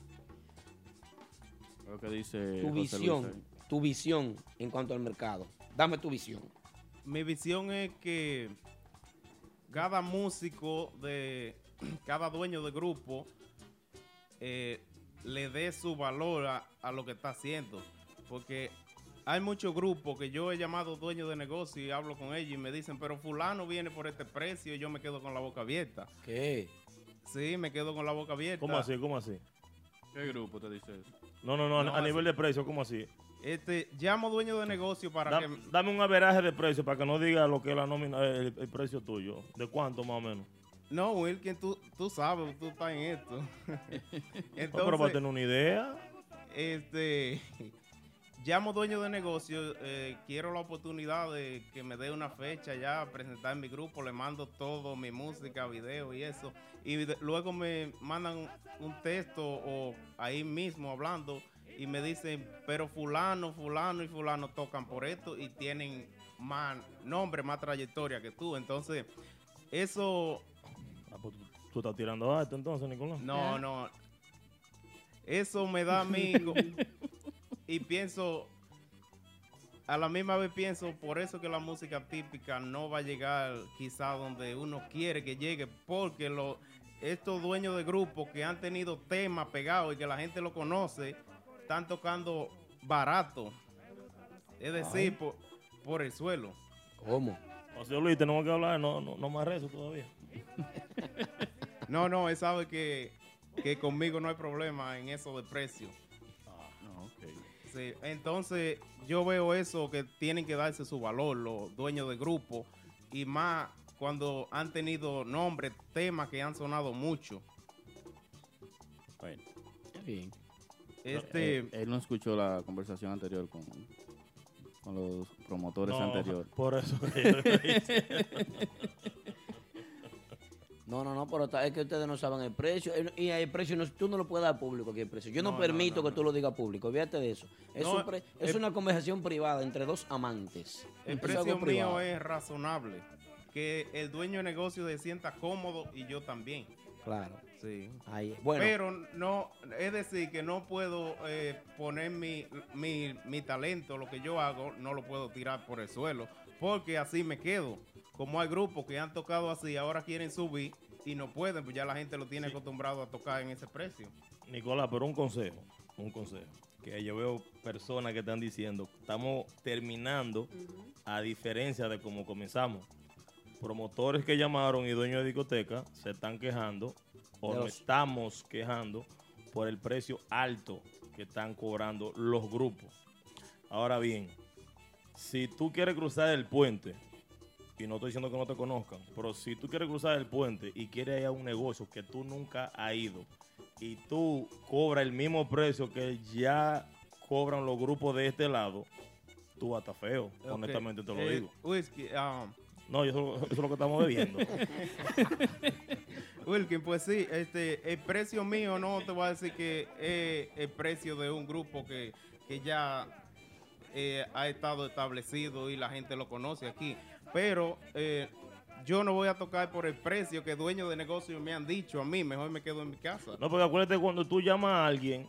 Lo que dice Tu José visión, tu visión en cuanto al mercado. Dame tu visión. Mi visión es que cada músico de cada dueño de grupo eh, le dé su valor a, a lo que está haciendo. Porque hay muchos grupos que yo he llamado dueños de negocio y hablo con ellos y me dicen, pero fulano viene por este precio y yo me quedo con la boca abierta. ¿Qué? Sí, me quedo con la boca abierta. ¿Cómo así? ¿Cómo así? ¿Qué grupo te dice eso? No, no, no, No, a así- nivel de precio, ¿cómo así? Este, llamo dueño de negocio para Da- que... Dame un averaje de precio para que no diga lo que es la nómina, el, el precio tuyo. ¿De cuánto más o menos? No, Wilkin, tú, tú sabes, tú estás en esto. No, pero para tener una idea. Este, llamo dueño de negocio, eh, quiero la oportunidad de que me dé una fecha ya, presentar mi grupo, le mando todo, mi música, video y eso. Y de- luego me mandan un texto o ahí mismo hablando y me dicen, pero fulano, fulano y fulano tocan por esto y tienen más nombre, más trayectoria que tú. Entonces, eso Ah, pues tú, estás tirando alto entonces, Nicolás. no, no. Eso me da a mí y pienso, a la misma vez pienso, por eso que la música típica no va a llegar quizá donde uno quiere que llegue, porque lo, estos dueños de grupos que han tenido temas pegados y que la gente lo conoce, están tocando barato. Es decir, por, por el suelo. ¿Cómo? José Luis, tenemos que hablar, no, no, no más rezo todavía. No, no, él sabe que, que conmigo no hay problema en eso de precio. Sí, entonces yo veo eso que tienen que darse su valor los dueños de grupo y más cuando han tenido nombres, temas que han sonado mucho. Bueno. bien. Este, Eh, él no escuchó la conversación anterior con, con los promotores No, anteriores. por eso que yo le dije. No, no, no, pero es que ustedes no saben el precio. el- Y el precio, no, tú no lo puedes dar público aquí el precio. Yo no, permito no, que tú lo digas público. Olvídate de eso. Es, No, un pre- es el- una conversación privada entre dos amantes. el precio privado. mío es razonable. Que el dueño de negocio se sienta cómodo y yo también. Claro. Sí. Ahí, bueno. Pero no, es decir, que no puedo eh, poner mi, mi, mi talento, lo que yo hago, no lo puedo tirar por el suelo, porque así me quedo. Como hay grupos que han tocado así, ahora quieren subir y no pueden, pues ya la gente lo tiene acostumbrado a tocar en ese precio. Nicolás, pero un consejo, un consejo. Que yo veo personas que están diciendo, estamos terminando a diferencia de cómo comenzamos. Promotores que llamaron y dueños de discoteca se están quejando o De nos los- estamos quejando por el precio alto que están cobrando los grupos. Ahora bien, si tú quieres cruzar el puente, y no estoy diciendo que no te conozcan, pero si tú quieres cruzar el puente y quieres ir a un negocio que tú nunca has ido y tú cobras el mismo precio que ya cobran los grupos de este lado, tú vas a estar feo, honestamente te lo eh, digo. Whisky, ah, No, eso, eso es lo que estamos bebiendo. Wilkin, pues sí, este, el precio mío no te voy a decir que es el precio de un grupo que, que ya eh, ha estado establecido y la gente lo conoce aquí. Pero eh, yo no voy a tocar por el precio que dueños de negocio me han dicho a mí, mejor me quedo en mi casa. No, porque acuérdate cuando tú llamas a alguien,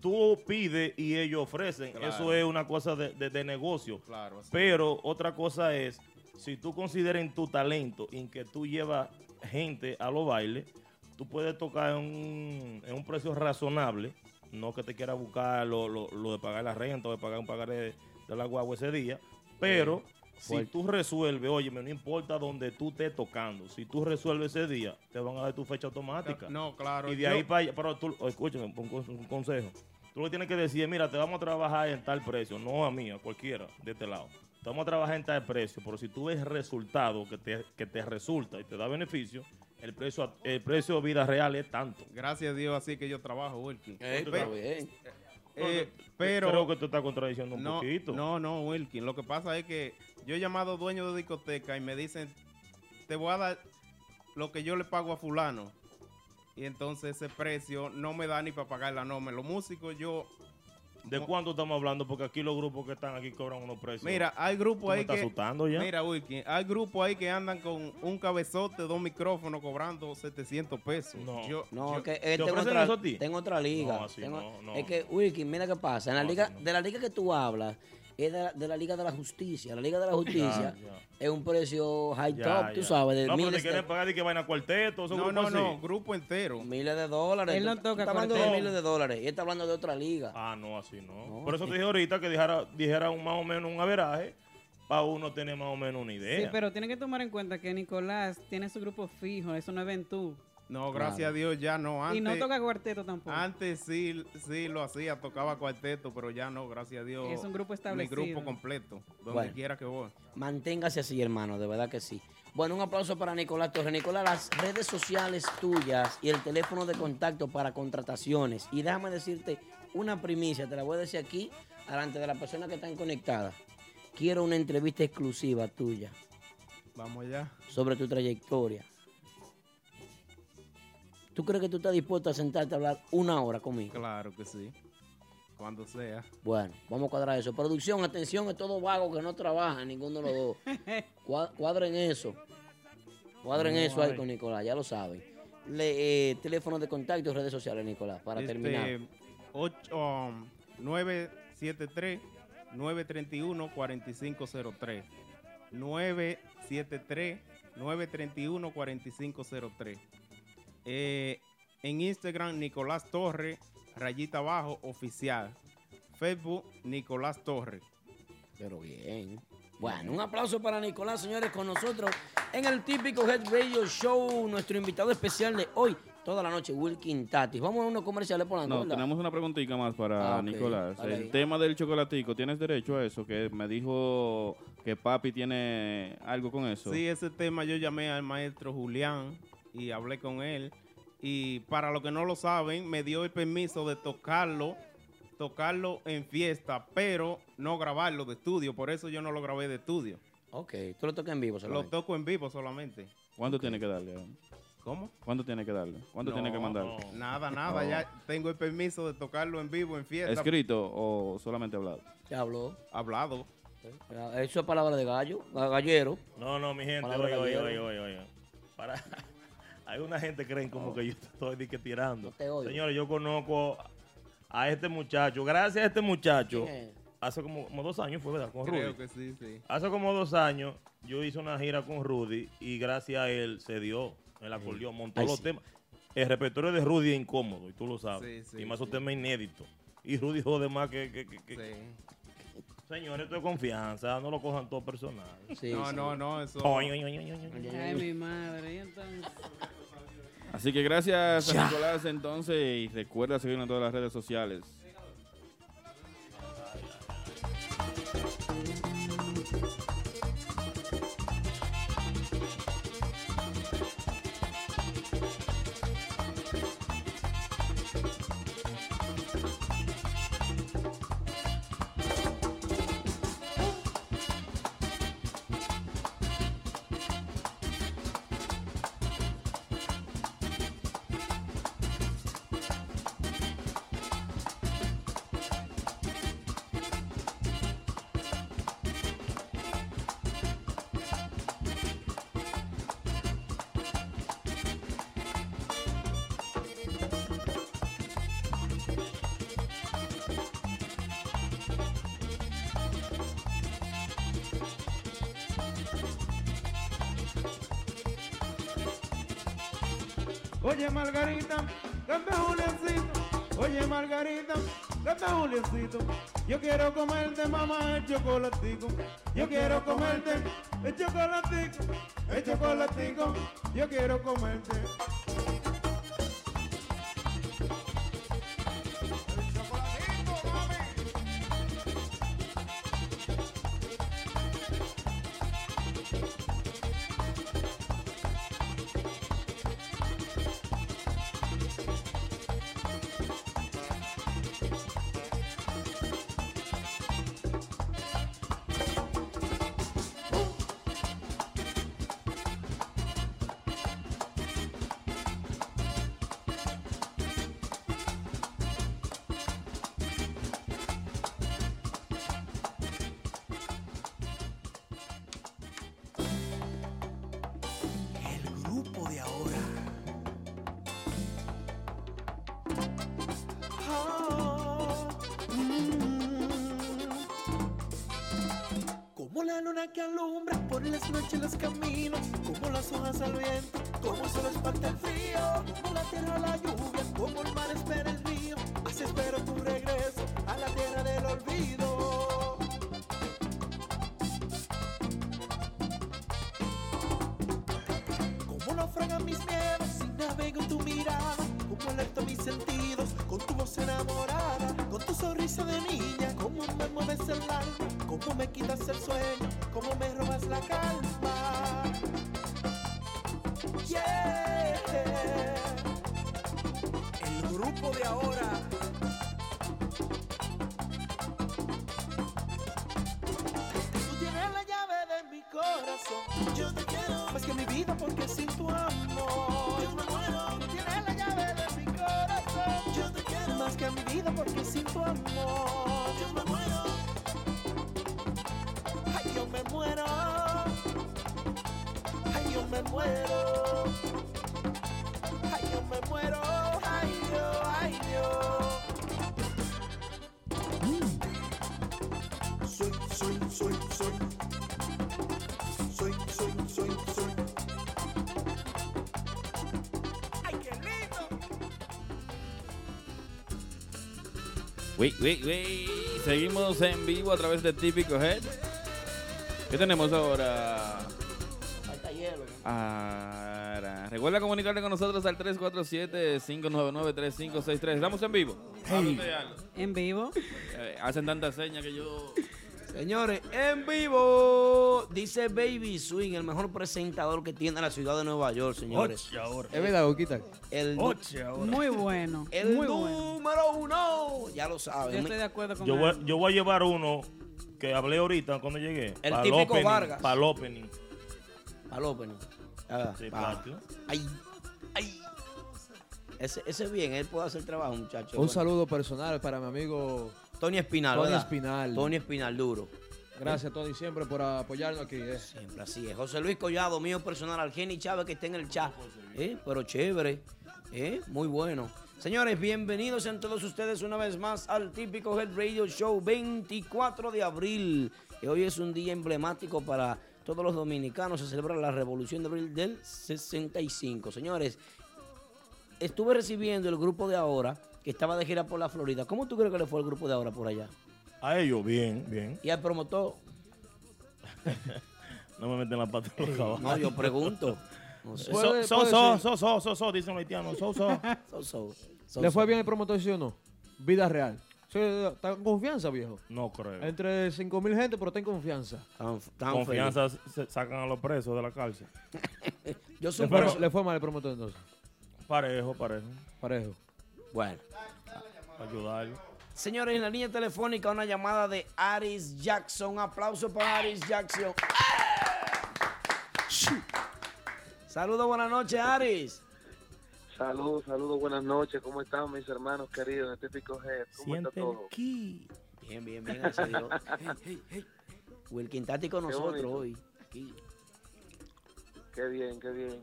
tú pides y ellos ofrecen. Claro. Eso es una cosa de, de- de negocio. Claro. Pero otra cosa es, si tú consideras en tu talento en que tú llevas gente a los bailes, tú puedes tocar en un, en un precio razonable. No que te quieras buscar lo, lo- lo de pagar la renta o de pagar un pagar de, de la guagua ese día. Pero si fuerte. tú resuelves, oye, no importa donde tú estés tocando, si tú resuelves ese día, te van a dar tu fecha automática. No, claro. Y de yo- ahí para allá, pero tú, escúchame, un, con- un consejo. Tú lo tienes que decir, mira, te vamos a trabajar en tal precio, no a mí, a cualquiera de este lado. Estamos a trabajar en tal precio, pero si tú ves resultado que te, que te resulta y te da beneficio, el precio, el precio de vida real es tanto. Gracias a Dios, así que yo trabajo, Wilkin. Bien. Eh, pero Creo que tú estás contradiciendo un no, poquito. No, no, Wilkin. Lo que pasa es que yo he llamado dueño de discoteca y me dicen, te voy a dar lo que yo le pago a fulano. Y entonces ese precio no me da ni para pagar la norma. Los músicos yo... ¿De cuánto estamos hablando? Porque aquí los grupos que están aquí cobran unos precios. Mira, hay ¿Tú grupos me ahí estás que... asustando ya? Mira, Wilkin, hay grupos ahí que andan con un cabezote, dos micrófonos cobrando 700 pesos. No. Yo- No, yo- que eh, ¿Te tengo, otra, eso a ti? tengo otra liga. No, así Tengo- no, no. Es que, Wilkin, mira qué pasa. En la No, liga, de la liga que tú hablas, es de la, de la Liga de la Justicia. La Liga de la Justicia ya. es un precio high Ya, top, tú sabes, de No, pero te quieren de, pagar de que vaina cuarteto, esos No, no, no, grupo entero. miles de dólares. Él no toca tú estás hablando de cuarteto. miles de dólares. Y está hablando de otra liga. Ah, no, así no. No, Por eso te dije ahorita que dijera, dijera un, más o menos un averaje para uno tener más o menos una idea. Sí, pero tiene que tomar en cuenta que Nicolás tiene su grupo fijo, eso no es Ventú. No, gracias Claro. a Dios ya no. Antes, Y no toca cuarteto tampoco. Antes sí, sí lo hacía, tocaba cuarteto, pero ya no, gracias a Dios. Es un grupo Mi establecido. grupo completo, donde Bueno. quiera que voy. Manténgase así, hermano, de verdad que sí. Bueno, un aplauso para Nicolás Torres. Nicolás, las redes sociales tuyas y el teléfono de contacto para contrataciones. Y déjame decirte una primicia, te la voy a decir aquí, delante de las personas que están conectadas. Quiero una entrevista exclusiva tuya Vamos allá. sobre tu trayectoria. ¿Tú crees que tú estás dispuesto a sentarte a hablar una hora conmigo? Claro que sí. Cuando sea. Bueno, vamos a cuadrar eso. Producción, atención, es todo vago que no trabaja, ninguno de los dos. Cua- Cuadren eso. Cuadren No eso ahí con Nicolás, ya lo saben. Le, eh, teléfono de contacto y redes sociales, Nicolás, para Este, terminar. ocho, um, 973 931 4503. 973 931 4503. Eh, en Instagram, Nicolás Torre, rayita abajo, oficial. Facebook, Nicolás Torre. Pero bien. Bueno, un aplauso para Nicolás, señores, con nosotros en el típico Head Radio Show. Nuestro invitado especial de hoy, toda la noche, Wilkin Tatis. Vamos a unos comerciales por la No, tenemos una preguntita más para Ah. Nicolás. Dale El ahí. tema del chocolatico, ¿tienes derecho a eso? Que me dijo que papi tiene algo con eso. Sí, ese tema yo llamé al maestro Julián y hablé con él. Y para los que no lo saben, me dio el permiso de tocarlo, tocarlo en fiesta, pero no grabarlo de estudio. Por eso yo no lo grabé de estudio. Ok, tú lo tocas en vivo Lo solamente. toco en vivo solamente. ¿Cuánto tiene que darle? ¿Cómo? ¿Cuánto tiene que darle? ¿Cuánto tiene que No, mandarle? Nada, nada. No. Ya tengo el permiso de tocarlo en vivo, en fiesta. ¿Escrito o solamente hablado? Ya habló. Hablado. Eso es palabra de gallo, gallero. No, no, mi gente, oye, oye, oye, oye, oye. Para, hay una gente que creen como que yo estoy tirando. Señores, yo conozco a este muchacho. Gracias a este muchacho, ¿Quién es? hace como, como dos años fue, ¿verdad? Con Creo Rudy. que sí, sí. Hace como dos años yo hice una gira con Rudy y gracias a él se dio el acordeón, montó Ay, los sí. temas. El repertorio de Rudy es incómodo y tú lo sabes. Sí, sí, y más esos sí. temas inéditos. Y Rudy jode más que... que, que- que- Señores, esto es confianza, no lo cojan todo personal. no, no, no, eso. Ay, mi madre. ¿y entonces? Así que gracias Ya. a Nicolás entonces y recuerda seguirnos en todas las redes sociales. Oye Margarita, canta Juliancito. Oye Margarita, canta Juliancito. Yo quiero comerte, mamá, el chocolatico. Yo quiero comerte el chocolatico, el chocolatico. Yo quiero comerte. Wait, wait, wait. Seguimos en vivo a través de Típico Head. ¿Qué tenemos ahora? Falta hielo. Ahora, recuerda comunicarte con nosotros al 347-599-3563. Estamos en vivo. En vivo. Eh, hacen tantas señas que yo... Señores, en vivo, dice Baby Swing, el mejor presentador que tiene la ciudad de Nueva York, señores. Es verdad, Boquita. El, Muy bueno. el muy bueno. Ya lo Yo saben. estoy de acuerdo con Yo voy, yo voy a llevar uno que hablé ahorita cuando llegué. El típico opening, Vargas. Para el opening. Opening. Ah, Sí, va. patio. Ay, ay. Ese, ese es bien, él puede hacer trabajo, muchachos. Un saludo personal para mi amigo Tony Espinal, Tony ¿verdad? Espinal. Tony Espinal, duro. Gracias, Tony, siempre por apoyarnos aquí. eh. Siempre así es. José Luis Collado, mío personal, Argeni Chávez, que está en el chat. ¿Eh? Pero chévere. ¿Eh? Muy bueno. Señores, bienvenidos sean todos ustedes una vez más al típico Head Radio Show 24 de abril. Y hoy es un día emblemático para todos los dominicanos. Se celebra la revolución de abril del 65. Señores, estuve recibiendo el grupo de ahora que estaba de gira por la Florida. ¿Cómo tú crees que le fue el grupo de ahora por allá? A ellos, bien, bien. Y al promotor, No me meten la pata en los caballos. no, yo pregunto. So, so, so, so, so, so, dicen los haitianos. So, so. So, so, so, ¿Le fue bien el promotor, sí o no? Vida real. Está en confianza, viejo. No creo. Entre 5 mil gente, pero está en confianza. Tan- tan Confianza se sacan a los presos de la cárcel. Yo Le soy fue, preso. le fue mal el promotor entonces. Parejo, parejo. Parejo. Bueno. Para ayudarlo. Señores, en la línea telefónica una llamada de Aris Jackson. Un aplauso para Aris Jackson. Saludos, buenas noches, Aris. Saludos, saludos, buenas noches. ¿Cómo están mis hermanos queridos de Típico Head? ¿Cómo está todo? Bien, bien, bien, gracias a Dios. Hey, hey, hey. Tati con Qué nosotros bonito. hoy. Aquí. Qué bien, qué bien.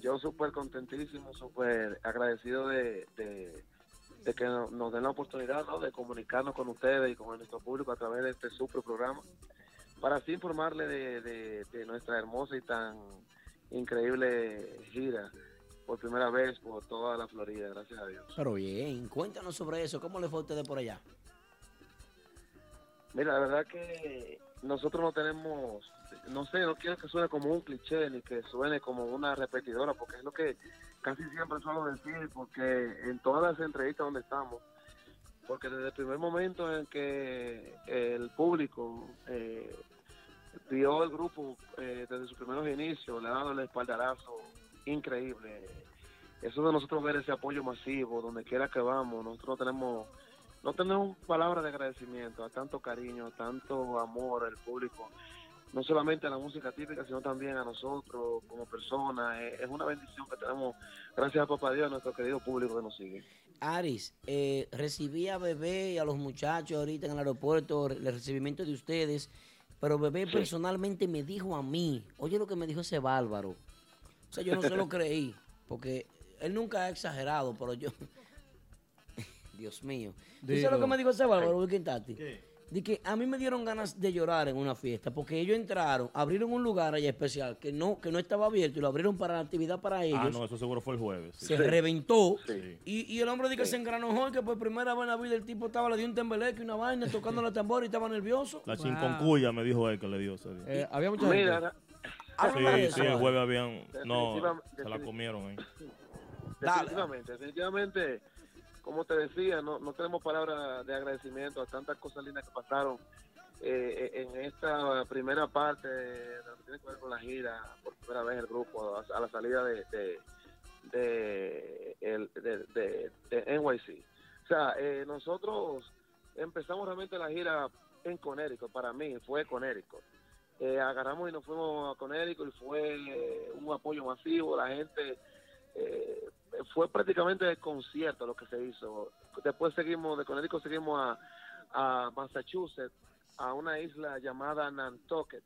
Yo súper contentísimo, súper agradecido de, de, de que no- nos den la oportunidad ¿no? de comunicarnos con ustedes y con nuestro público a través de este super programa para así informarle de- de nuestra hermosa y tan increíble gira por primera vez por toda la Florida, gracias a Dios. Pero bien, cuéntanos sobre eso. ¿Cómo le fue a ustedes por allá? Mira, la verdad que nosotros no tenemos, no sé, no quiero que suene como un cliché ni que suene como una repetidora, porque es lo que casi siempre suelo decir, porque en todas las entrevistas donde estamos, porque desde el primer momento en que el público eh, vio el grupo eh, desde sus primeros inicios, le ha dado el espaldarazo increíble. Eso de nosotros ver ese apoyo masivo, donde quiera que vamos, nosotros no tenemos no tenemos palabras de agradecimiento a tanto cariño, a tanto amor al público, no solamente a la música típica, sino también a nosotros como personas. Es una bendición que tenemos, gracias a Papá Dios, a nuestro querido público que nos sigue. Aris, eh, recibí a Bebé y a los muchachos ahorita en el aeropuerto, el recibimiento de ustedes, pero Bebé personalmente me dijo a mí, oye lo que me dijo ese bárbaro. O sea, yo no se lo creí, porque él nunca ha exagerado, pero yo... Dios mío. ¿Tú sabes lo que me dijo ese bárbaro, Wilkin Tati? De que a mí me dieron ganas de llorar en una fiesta porque ellos entraron, abrieron un lugar allá especial que no que no estaba abierto y lo abrieron para la actividad para ellos. Ah, no, eso seguro fue el jueves. sí. Se Sí. reventó Sí. y, y el hombre dice que se engranojó y que por primera vez en la vida el tipo estaba, le dio un tembeleque y una vaina tocando la tambora y estaba nervioso. La chinconcuya me dijo él que le dio ese día. Eh, había mucha Mira, gente. Háblame de Sí, sí, el jueves habían. No, se la comieron ahí. Definitivamente, definitivamente, como te decía, no, no tenemos palabras de agradecimiento a tantas cosas lindas que pasaron eh, en esta primera parte de lo que tiene que ver con la gira, por primera vez el grupo, a, la salida de, de, el- de, de- NYC. O sea, eh, nosotros empezamos realmente la gira en Conérico, para mí fue Conérico. Eh, agarramos y nos fuimos a Conérico y fue eh, un apoyo masivo, la gente eh, fue prácticamente el concierto lo que se hizo. Después seguimos, de Connecticut seguimos a, Massachusetts, a una isla llamada Nantucket,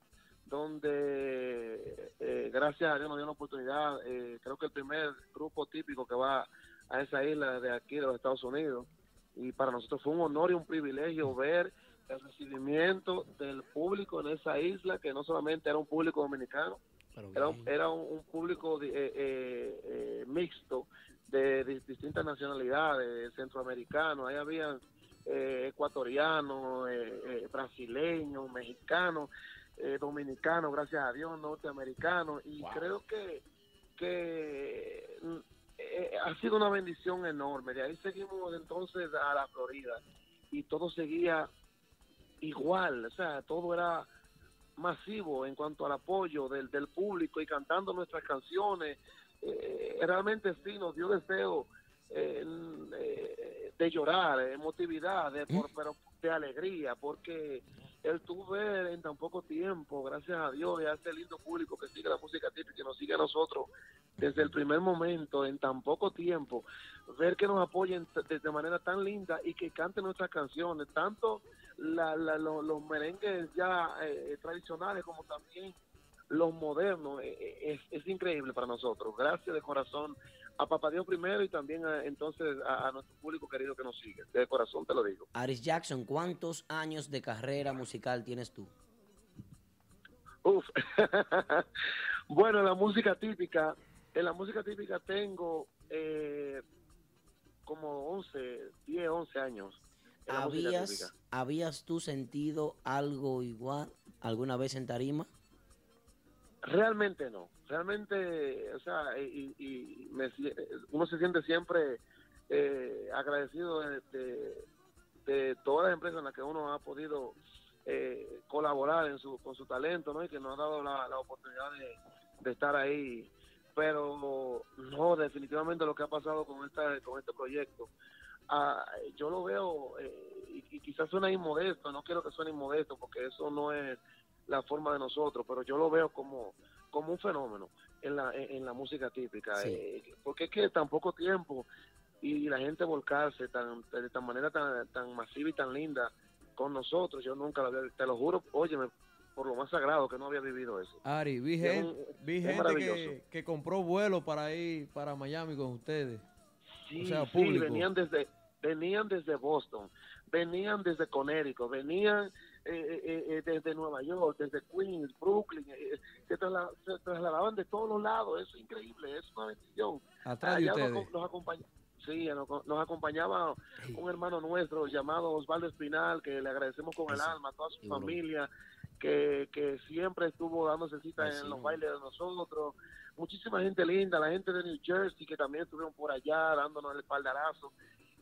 donde eh, gracias a Dios nos dio una oportunidad, eh, creo que el primer grupo típico que va a esa isla de aquí de los Estados Unidos, y para nosotros fue un honor y un privilegio ver el recibimiento del público en esa isla, que no solamente era un público dominicano, era, un- era un, un público eh, eh, eh, mixto de, di- distintas nacionalidades, centroamericanos, ahí habían eh, ecuatorianos, brasileños, mexicanos, dominicanos, gracias a Dios, norteamericanos, y creo que, que mm, ha sido una bendición enorme. De ahí seguimos entonces a la Florida y todo seguía igual, o sea, todo era masivo en cuanto al apoyo del, del público y cantando nuestras canciones. Eh, realmente sí nos dio deseo eh, eh, de llorar, emotividad, de, por- pero de alegría, porque el tú ver en tan poco tiempo, gracias a Dios y a ese lindo público que sigue la música típica, que nos sigue a nosotros desde el primer momento, en tan poco tiempo, ver que nos apoyen de, manera tan linda y que canten nuestras canciones, tanto los merengues ya eh, tradicionales como también los modernos, eh, eh, es increíble para nosotros. Gracias de corazón a Papá Dios primero y también a- entonces a, a nuestro público querido que nos sigue. De corazón te lo digo. Aris Jackson, ¿cuántos años de carrera musical tienes tú? Uf. bueno, la música típica, en la música típica tengo eh, como 11, 10, 11 años. ¿Habías, ¿Habías tú sentido algo igual alguna vez en tarima? Realmente no, realmente, o sea, y, y me uno se siente siempre eh, agradecido de, de- todas las empresas en las que uno ha podido eh, colaborar en su, con su talento, ¿no? Y que nos ha dado la, la oportunidad de, de estar ahí. Pero no, definitivamente lo que ha pasado con esta, con este proyecto, ah, yo lo veo, eh, y, y quizás suena inmodesto, no quiero que suene inmodesto, porque eso no es la forma de nosotros, pero yo lo veo como, como un fenómeno en la, en, en la música típica, Sí. eh, porque es que tan poco tiempo y la gente volcarse tan, de tan manera tan, tan masiva y tan linda con nosotros, yo nunca lo había, te lo juro, óyeme, por lo más sagrado que no había vivido eso. Ari, vi, Es un- vi gente que, que compró vuelo para ir para Miami con ustedes. Sí, o sea, sí, venían desde venían desde Boston, venían desde Connecticut, venían eh, eh, eh, desde Nueva York, desde Queens, Brooklyn, eh, eh, se, trasla- se trasladaban de todos los lados, eso es increíble, es una bendición. Atrás de Allá nos, ustedes. nos acompaña- sí, nos, nos acompañaba un hermano nuestro llamado Osvaldo Espinal, que le agradecemos con el alma a toda su Seguro. familia, que, que siempre estuvo dándose cita en los bailes de nosotros. Muchísima gente linda, la gente de New Jersey que también estuvieron por allá dándonos el espaldarazo.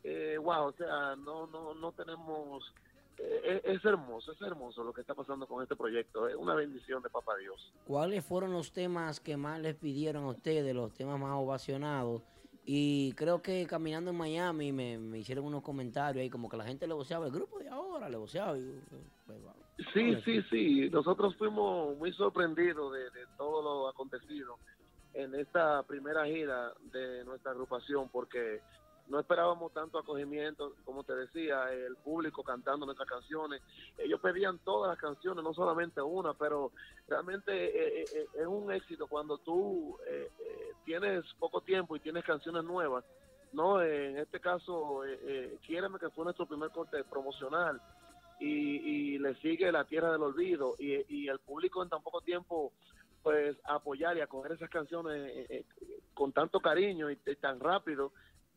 Eh, wow, o sea, no, no, no tenemos... eh, es, es hermoso, es hermoso lo que está pasando con este proyecto. Es una bendición de Papá Dios. ¿Cuáles fueron los temas que más les pidieron a ustedes, los temas más ovacionados? Y creo que caminando en Miami me, me hicieron unos comentarios ahí, como que la gente le voceaba, el grupo de ahora le voceaba. y pues, va. Sí, sí, sí. Nosotros fuimos muy sorprendidos de, de todo lo acontecido en esta primera gira de nuestra agrupación porque no esperábamos tanto acogimiento, como te decía, el público cantando nuestras canciones. Ellos pedían todas las canciones, no solamente una, pero realmente eh, eh, eh, es un éxito cuando tú tienes poco tiempo y tienes canciones nuevas. No, en este caso, Quiéreme, que fue nuestro primer corte promocional, y, y le sigue La Tierra del Olvido y, el público en tan poco tiempo pues apoyar y acoger esas canciones con tanto cariño y tan rápido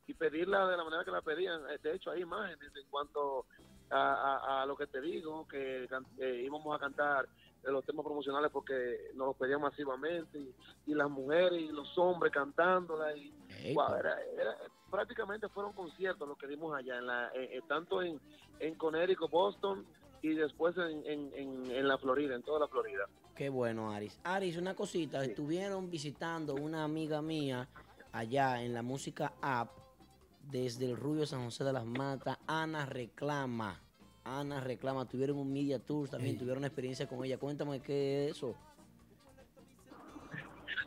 y pedirla de la manera que la pedían. Eh, De hecho, hay imágenes en cuanto a, a- a lo que te digo, que eh, íbamos a cantar de los temas promocionales porque nos los pedían masivamente y, y las mujeres y los hombres cantándola y wow, era- era- prácticamente fueron conciertos los que dimos allá, en la, eh, eh, tanto en, en Connecticut, Boston y después en, en, en, en la Florida, en toda la Florida. Qué bueno, Aris. Aris, una cosita. Estuvieron visitando una amiga mía allá en la música app desde el Rubio San José de las Matas. Ana Reclama. Ana Reclama. Tuvieron un media tour también. Tuvieron experiencia con ella. Cuéntame qué es eso.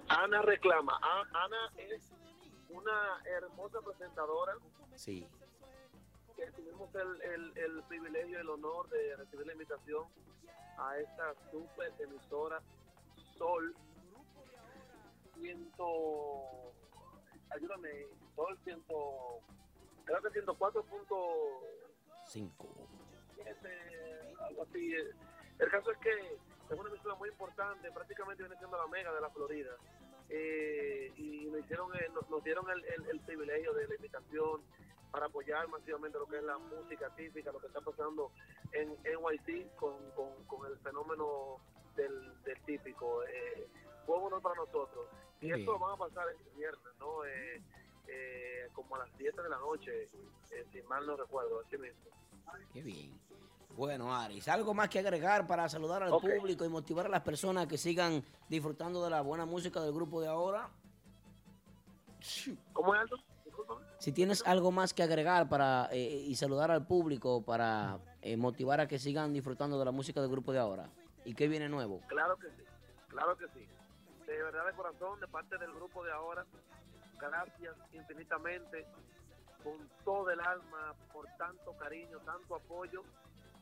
Ana reclama. A- Ana es una hermosa presentadora Sí. que tuvimos el, el, el privilegio y el honor de recibir la invitación a esta super emisora Sol 100 ayúdame Sol 100 creo que 104.7 Cinco. algo así el caso es que es una emisora muy importante prácticamente viene siendo la mega de la Florida Eh, y nos hicieron eh, nos, nos dieron el, el- el privilegio de la invitación para apoyar masivamente lo que es la música típica, lo que está pasando en NYC con, con, con el fenómeno del, del típico. Eh, fue un honor para nosotros. Y Qué esto va a pasar el viernes, ¿no? Eh, eh, como a las 7 de la noche, eh, si mal no recuerdo, así mismo. Qué bien. Bueno, Aris, ¿algo más que agregar para saludar al público y motivar a las personas que sigan disfrutando de la buena música del grupo de ahora? ¿Cómo es? Discúlpame. Si tienes algo más que agregar para eh, y saludar al público para eh, motivar a que sigan disfrutando de la música del grupo de ahora. ¿Y qué viene nuevo? Claro que sí, claro que sí. De verdad de corazón, de parte del grupo de ahora, gracias infinitamente, con todo el alma, por tanto cariño, tanto apoyo.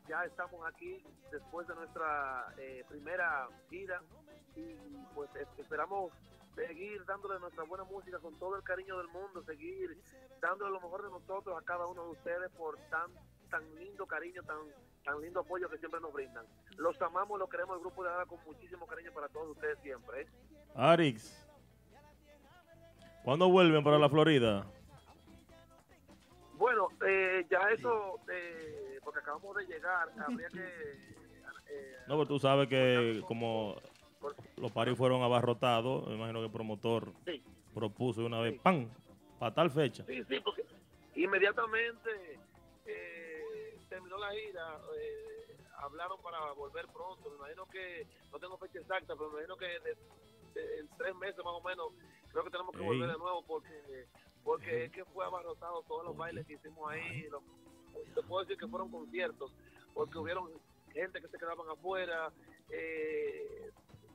Ya estamos aquí después de nuestra eh, primera gira y pues es- esperamos seguir dándole nuestra buena música con todo el cariño del mundo, seguir dándole lo mejor de nosotros a cada uno de ustedes por tan tan lindo cariño, tan tan lindo apoyo que siempre nos brindan. Los amamos, los queremos el grupo de ahora con muchísimo cariño para todos ustedes siempre. ¿eh? Arix, ¿cuándo vuelven para la Florida? Bueno, eh, ya eso, eh, porque acabamos de llegar, habría que... eh, No, pero tú sabes que como los paris fueron abarrotados, me imagino que el promotor Sí. propuso una vez, ¡pam! Para tal fecha. Sí, sí, porque inmediatamente eh, terminó la gira, eh, hablaron para volver pronto. Me imagino que, no tengo fecha exacta, pero me imagino que de- en tres meses más o menos, creo que tenemos que Ey. volver de nuevo porque porque es que fue abarrotado todos los bailes que hicimos ahí. los- te puedo decir que fueron conciertos, porque hubieron gente que se quedaban afuera. Eh,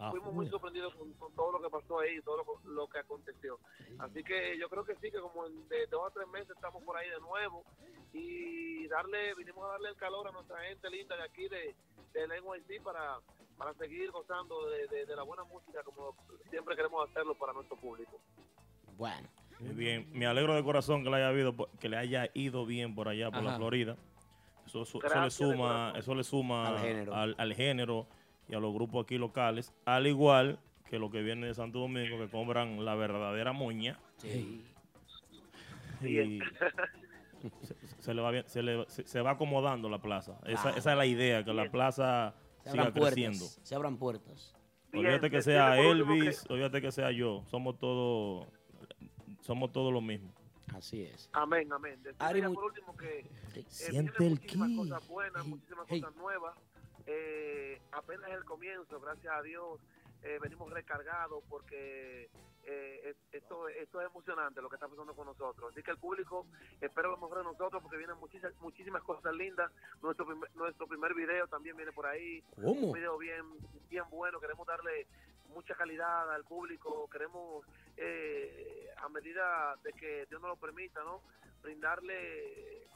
fuimos muy sorprendidos con, con todo lo que pasó ahí, todo lo, lo que aconteció. Así que yo creo que sí, que como en de dos a tres meses estamos por ahí de nuevo y darle, vinimos a darle el calor a nuestra gente linda de aquí de, del NYC para, para seguir gozando de, de- de la buena música como siempre queremos hacerlo para nuestro público. Bueno. Muy bien, me alegro de corazón que le haya ido, que le haya ido bien por allá, por la. Florida. Eso, eso- eso le de suma, eso le suma Al género. al- al género y a los grupos aquí locales, al igual que lo que viene de Santo Domingo, que cobran la verdadera moña. Sí. Y se, le va bien- se, le- se- se va acomodando la plaza. Esa, Ah. esa es la idea, que la plaza Se siga puertas. creciendo. Se abran puertas. Olvídate que sea Elvis, olvídate que sea yo. Somos todos somos todos los mismos. Así es. Amén, amén. Ari, por último que eh, Siente el muchísimas ki. cosas buenas, muchísimas cosas nuevas. Eh, apenas el comienzo, gracias a Dios. Eh, venimos recargados porque eh, es- esto, esto es emocionante lo que está pasando con nosotros. Así que el público espera lo mejor de nosotros porque vienen muchísimas, muchísimas cosas lindas. Nuestro primer, nuestro primer video también viene por ahí. ¿Cómo? Un video bien, bien bueno. Queremos darle mucha calidad al público. Queremos, eh, a medida de que Dios nos lo permita, ¿no? Brindarle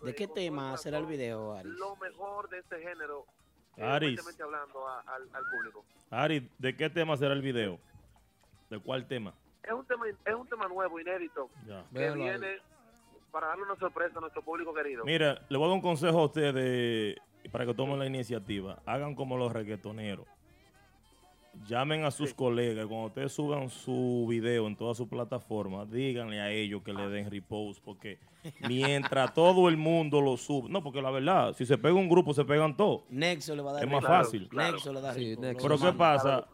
¿De eh, qué tema será el video, Ari? lo mejor de este género. Eh, Aris. humildemente hablando a- al, al público. Ari, ¿de qué tema será el video? ¿De cuál tema? Es un tema es un tema nuevo, inédito, Ya. que Véalo viene para darle una sorpresa a nuestro público querido. Mira, le voy a dar un consejo a ustedes para que tomen la iniciativa, hagan como los reggaetoneros. Llamen a sus colegas, cuando ustedes suban su video en todas sus plataformas, díganle a ellos que le den repost, porque mientras todo el mundo lo sube, no, porque la verdad, si se pega un grupo, se pegan todos. Nexo le va a dar Es más Claro, fácil. Nexo le da Sí. Nexo. Pero ¿qué pasa?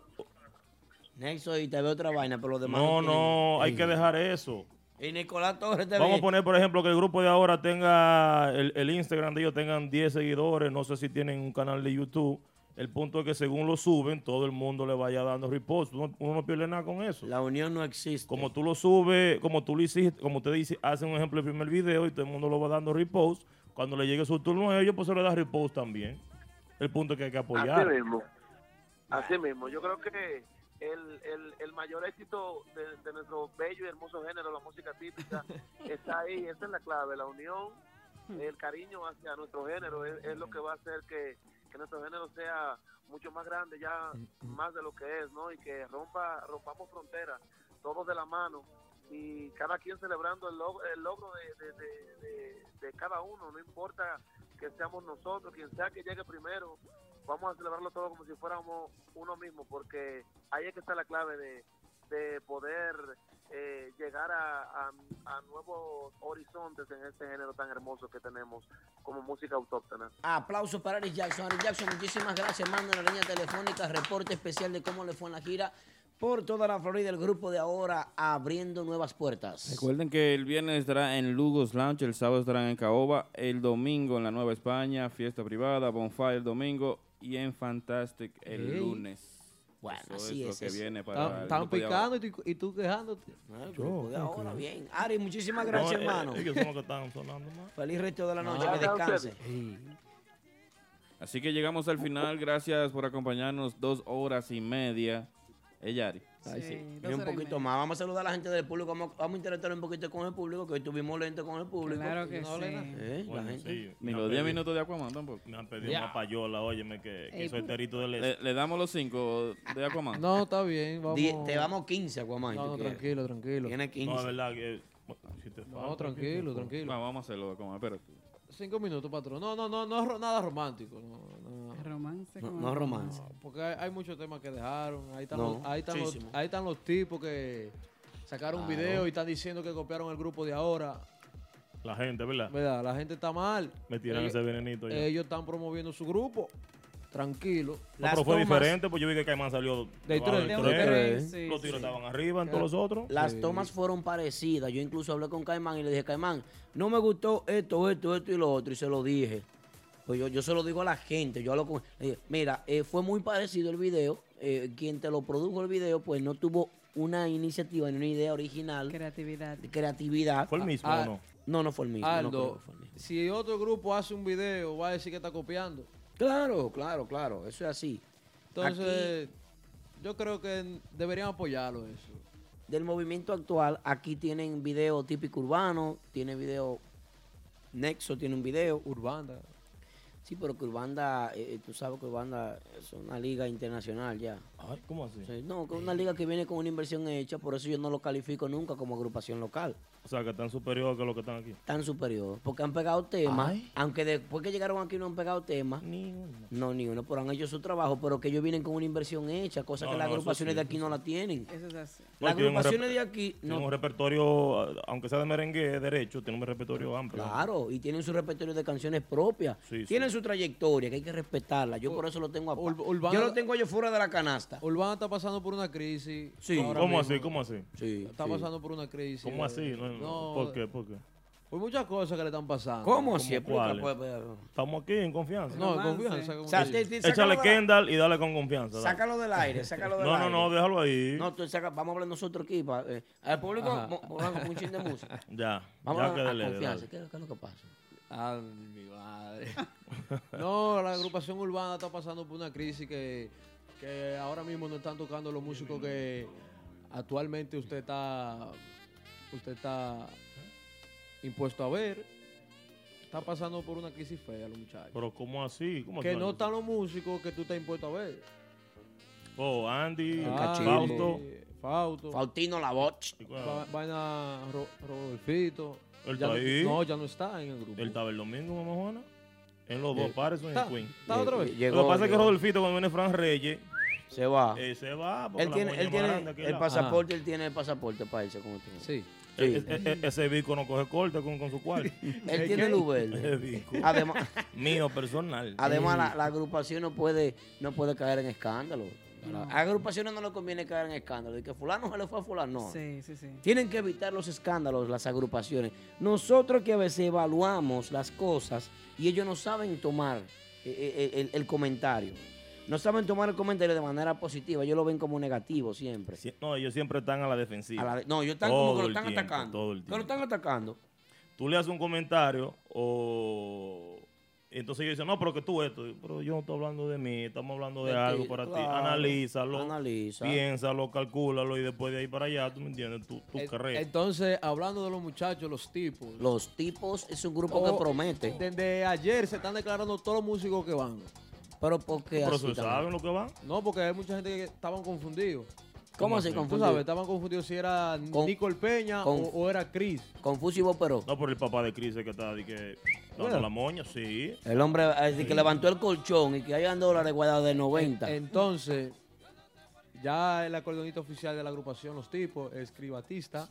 Nexo y te ve otra vaina, pero los demás No, tienen. no, hay que dejar eso. Y Nicolás Torres te Vamos a poner, por ejemplo, que el grupo de ahora tenga, el, el Instagram de ellos tengan 10 seguidores, no sé si tienen un canal de YouTube. El punto es que según lo suben, todo el mundo le vaya dando repost. Uno, uno no pierde nada con eso. La unión no existe. Como tú lo subes, como tú lo hiciste, como te dice, hace un ejemplo el primer video y todo el mundo lo va dando repost. Cuando le llegue su turno a ellos, pues se le da repost también. El punto es que hay que apoyar. Así mismo. Así mismo. Yo creo que el, el, el mayor éxito de, de nuestro bello y hermoso género, la música típica, está ahí. Esa es la clave, la unión, el cariño hacia nuestro género es, es lo que va a hacer que, que nuestro género sea mucho más grande, ya más de lo que es, ¿no? Y que rompa rompamos fronteras, todos de la mano y cada quien celebrando el logro, el logro de, de, de- de- de cada uno, no importa que seamos nosotros, quien sea que llegue primero, vamos a celebrarlo todo como si fuéramos uno mismo, porque ahí es que está la clave de, de poder eh, llegar a, a- a nuevos horizontes en este género tan hermoso que tenemos como música autóctona. Aplausos para Aris Jackson. Aris Jackson, muchísimas gracias. Manda la línea telefónica, reporte especial de cómo le fue en la gira por toda la Florida. El grupo de ahora abriendo nuevas puertas. Recuerden que el viernes estará en Lugos Lounge, el sábado estarán en Caoba, el domingo en la Nueva España, fiesta privada, Bonfire el domingo y en Fantastic el lunes. Bueno, Eso así es, es lo que eso. viene para picando y tú, y tú quejándote. Grupo de ahora, bien. Ari, muchísimas gracias, No, eh, hermano. ellos son los que están sonando más. Feliz resto de la noche, Ah, que descanse. Así que llegamos al final. Gracias por acompañarnos dos horas y media. Ella, Ari. Ay, sí. Y un poquito más. Vamos a saludar a la gente del público. Vamos, vamos a interactuar un poquito con el público, que hoy estuvimos lentos con el público. Claro que No, sí. Eh, la Bueno, gente. sí, Ni me los han 10 pedido- minutos de Aquaman tampoco. Me han pedido Ya. una payola, óyeme, que, que Ey, soy pu- terito de Le, leche. le damos los 5 de Aquaman. No, está bien. Vamos. Di- te vamos 15, Aquaman. No, no, tranquilo, tranquilo. Tiene 15. No, es verdad que... si te No, falta, tranquilo, ¿qué? tranquilo. Va, vamos a hacerlo Aquaman, espérate. Cinco minutos, patrón. No, no, no, no nada romántico. No, no. Romance. No, con no romance. Porque hay, hay muchos temas que dejaron. Ahí están, No, los, ahí, están los, muchísimo. ahí están los tipos que sacaron un video y están diciendo que copiaron el grupo de ahora. La gente, ¿verdad? ¿Verdad? La gente está mal. Me tiran Ellos- ese venenito ya. Ellos están promoviendo su grupo. Tranquilo. No, pero fue diferente, pues yo vi que Caimán salió De tres. De tres, sí, Los tiros sí. estaban arriba en todos los otros. Las tomas fueron parecidas. Yo incluso hablé con Caimán y le dije, Caimán, no me gustó esto, esto, esto y lo otro. Y se lo dije. Pues yo, yo se lo digo a la gente. Yo hablo con. dije, Mira, eh, fue muy parecido el video. Eh, quien te lo produjo el video, pues no tuvo una iniciativa ni una idea original. Creatividad. Creatividad. ¿Fue el mismo Ah, o no? No, no fue el mismo. no Aldo, que fue el mismo. si otro grupo hace un video, va a decir que está copiando. Claro, claro, claro. Eso es así. Entonces, yo creo que deberían apoyarlo eso. del movimiento actual, aquí tienen video típico urbano, tiene video Nexo tiene un video. Urbanda. Sí, pero que Urbanda, eh, tú sabes que Urbanda es una liga internacional ya. Ay, ¿cómo así? Sí, no, que es una liga que viene con una inversión hecha, por eso yo no lo califico nunca como agrupación local. O sea, que están superior que los que están aquí. Tan superior, porque han pegado temas, Ay. aunque después que llegaron aquí no han pegado temas. Ni uno. No, ni uno, pero han hecho su trabajo, pero que ellos vienen con una inversión hecha, cosa No, que las no, agrupaciones sí, de aquí no la tienen. Eso es así. Las tienen agrupaciones de aquí tienen no un repertorio, aunque sea de merengue derecho, tienen un repertorio amplio. Claro, y tienen su repertorio de canciones propias. Sí, sí. tienen su trayectoria, que hay que respetarla. Yo por eso lo tengo aparte. Urbana- Yo lo tengo yo fuera de la canasta. Urbana está pasando por una crisis. Sí. ahora ¿Cómo mismo. así? ¿Cómo así? Sí, Está sí. pasando por una crisis. ¿Cómo así? No, No, ¿Por qué? ¿Por qué? Por muchas cosas que le están pasando. ¿Cómo pues, pues. Estamos aquí en confianza. No, Romance. confianza. O sea, te te- Échale Kendall y dale con confianza. dale. Sácalo del aire, sácalo del No, aire. no, no, déjalo ahí. No, tú saca- vamos a hablar nosotros aquí. pa- eh, al público, pongamos un chin de música. Ya, Vamos ya a, que a confianza. dale. ¿Qué, qué es lo que pasa? Ay, mi madre. no, la agrupación urbana está pasando por una crisis que, que ahora mismo no están tocando los músicos que actualmente usted está usted está impuesto a ver. Está pasando por una crisis fea los muchachos. Pero ¿cómo así? ¿Cómo que no están los músicos que tú estás impuesto a ver. Oh, Andy, Ah, Fausto. Fausto. Faustino La Voz. Va- Vaina Ro- Rodolfito. Él Ya está no- ahí. No, ya no está en el grupo. Él estaba el domingo, mamá Juana. En los dos Eh, pares son en ¿está- Queen. está otra vez? Lo Llegó, que pasa es que llegó. Rodolfito, cuando viene Fran Reyes, Se va. eh, se va. porque Él la tiene, él tiene el pasaporte, él tiene el pasaporte para irse con usted. Sí. E- e- e- ese bico no coge corte con, con su cuarto. Él tiene luz verde. Además- Mío personal. Además, la, la agrupación no puede, no puede caer en escándalo. A agrupaciones no le conviene caer en escándalo. De que fulano se le fue a fulano. No. Sí, sí, sí. Tienen que evitar los escándalos, las agrupaciones. Nosotros que a veces evaluamos las cosas y ellos no saben tomar eh, eh, el, el comentario. No saben tomar el comentario de manera positiva. Ellos lo ven como negativo siempre. Sie- No, ellos siempre están a la defensiva. A la de- no, ellos están como que lo están tiempo, atacando. todo el Que lo están atacando. Tú le haces un comentario o... Entonces ellos dicen, no, pero que tú esto. Pero yo no estoy hablando de mí, estamos hablando de De ti, algo para ti. Analízalo, Analiza. piénsalo, calcúlalo y después de ahí para allá, tú me entiendes, tú, tú En- carreras. Entonces, hablando de los muchachos, los tipos. Los tipos es un grupo Oh, que promete. Desde ayer se están declarando todos los músicos que van. Pero porque Pero así se también? saben lo que van. No, porque hay mucha gente que estaban confundidos. ¿Cómo así Tú confundido? sabes, estaban confundidos si era Con- Nicole Peña con- o, o era Chris. Confusivo, pero. No, por el papá de Cris es que está de que, dando Bueno. la moña, sí. El hombre eh, de que levantó el colchón y que hayan dólares guardados de 90. Entonces, ya el acordeonista oficial de la agrupación Los Tipos es Cris Batista.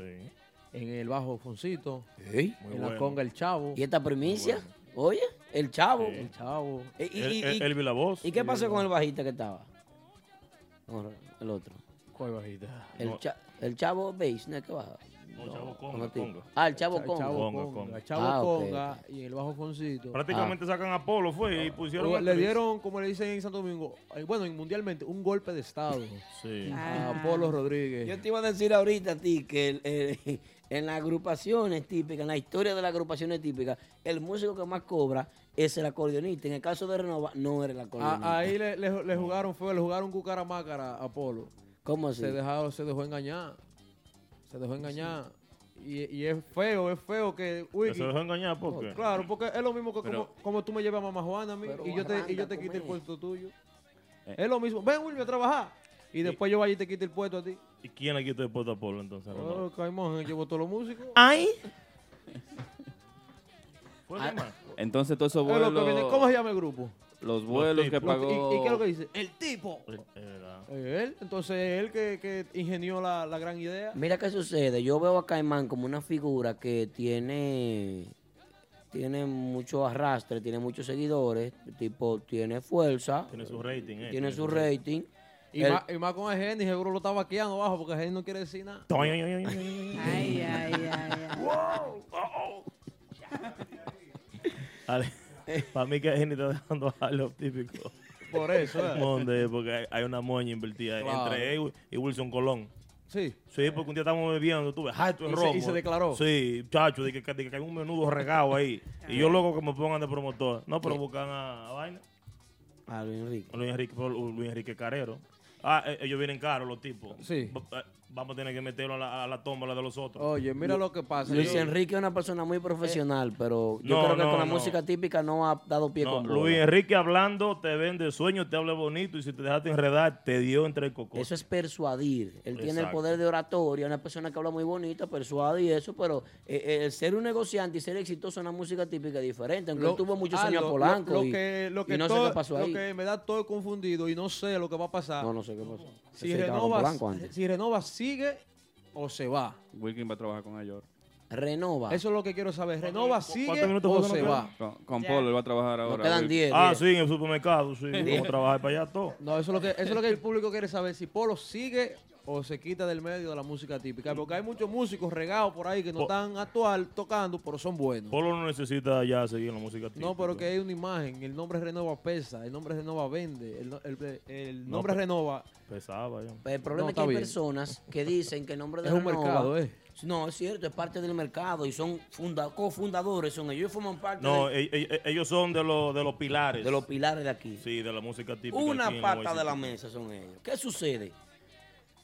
En el bajo Foncito. Sí. En la conga El Chavo. ¿Y esta primicia? Oye, el chavo. El Chavo. Y- El- y- el- y- el Vilavoz. ¿Y qué pasó con el bajista que estaba? No, el otro. ¿Cuál bajista? El, No. cha- el chavo bass, ¿no es que baja? No, Chavo Conga. Conga. Ah, el chavo conga. Chavo Conga, Conga. Conga. El Chavo Ah, Conga y el bajo Foncito. Prácticamente sacan a Polo, fue, y pusieron Luego a le dieron, como le dicen en Santo Domingo, eh, bueno, mundialmente, un golpe de estado Sí. a Polo Rodríguez. Yo te iba a decir ahorita a ti que el- el- en las agrupaciones típicas, en la historia de las agrupaciones típicas, el músico que más cobra es el acordeonista. En el caso de Renova, no era el acordeonista. A- ahí le, le- le jugaron, fue, le jugaron cucaramácara a Polo. ¿Cómo así? Se, dejó, se dejó engañar. Se dejó engañar. Y, y es feo, es feo que... Se dejó engañar, ¿por qué? Claro, porque es lo mismo que Pero- como, como tú me llevas a Mamá Juana a mí y yo te, y yo te quito el con puesto tuyo. Eh. Es lo mismo. Ven, Wilmy, a trabajar. Y después yo vaya y te quito el puesto a ti. ¿Y quién le quitó el puesto a Polo entonces? Oh, Caimón, llevo todos los músicos. ¡Ay! ¿Fue de más? Entonces, todos esos que vuelos, ¿Cómo se llama el grupo? los vuelos que pagó... ¿Y, y qué es lo que dice? El tipo. Era- Él, entonces él que, que ingenió la, la gran idea. Mira qué sucede. Yo veo a Caimán como una figura que tiene tiene mucho arrastre, tiene muchos seguidores, tipo tiene fuerza, Tiene su rating, eh. tiene su rating. Y, más, y más con el Geni, seguro lo está vaqueando abajo porque el Geni no quiere decir nada. Ay, ay, ay, ay. Para mí que gente está dejando a los típicos. Por eso, eh. Monde, porque hay, una moña invertida Claro. entre él y Wilson Colón. Sí. Sí, porque un día estábamos bebiendo, tú ves, ah, esto es Y se- rojo. y se declaró. Sí, chacho, de que, de que hay un menudo regado ahí. y yo loco que me pongan de promotor. No, pero buscan a, a Vaina. A Luis Enrique. Luis Enrique, Luis Enrique Carrero. Ah, eh, ellos vienen caros los tipos. Sí. Va- eh, Vamos a tener que meterlo a la, a la tómbola de los otros. Oye, mira lo que pasa. Luis Yo- Enrique es una persona muy profesional, pero yo No, creo que no, con la no. música típica no ha dado pie No, con bola. Luis Enrique hablando te vende sueño, te habla bonito y si te dejaste enredar, te dio entre el coco. Eso es persuadir. Él tiene el poder de oratoria, una persona que habla muy bonita, persuade y eso, pero eh, eh, el ser un negociante y ser exitoso en la música típica es diferente. Aunque él tuvo muchos ah, años a lo- Polanco Lo, lo y, que, lo que y no sé todo- qué pasó lo ahí. que me da todo confundido y no sé lo que va a pasar. No, no sé qué pasó. Si renova, si renova sigue o se va. Wilkin va a trabajar con ellos. Renova. Eso es lo que quiero saber. ¿Renova sigue minutos o se nos va? Con, con Polo, él va a trabajar ahora. quedan Wilkin. 10. Ah, sí, en el supermercado, sí. Vamos a trabajar para allá todo. No, eso es lo que eso es lo que el público quiere saber si Polo sigue o se quita del medio de la música típica, porque hay muchos músicos regados por ahí que no están actual tocando, pero son buenos. Polo no necesita ya seguir en la música típica. No, pero que hay una imagen, el nombre Renova pesa, el nombre Renova vende, el, no- el- el nombre pe- Renova Pesaba ya. El problema No, es que hay bien. personas que dicen que el nombre de Es un Renova- mercado, ¿eh? No, es cierto, es parte del mercado y son funda- cofundadores, son ellos, forman parte No, de, e- e- ellos son de, los de los pilares. de los pilares de aquí. Sí, de la música típica. Una pata de la mesa son ellos. ¿Qué sucede?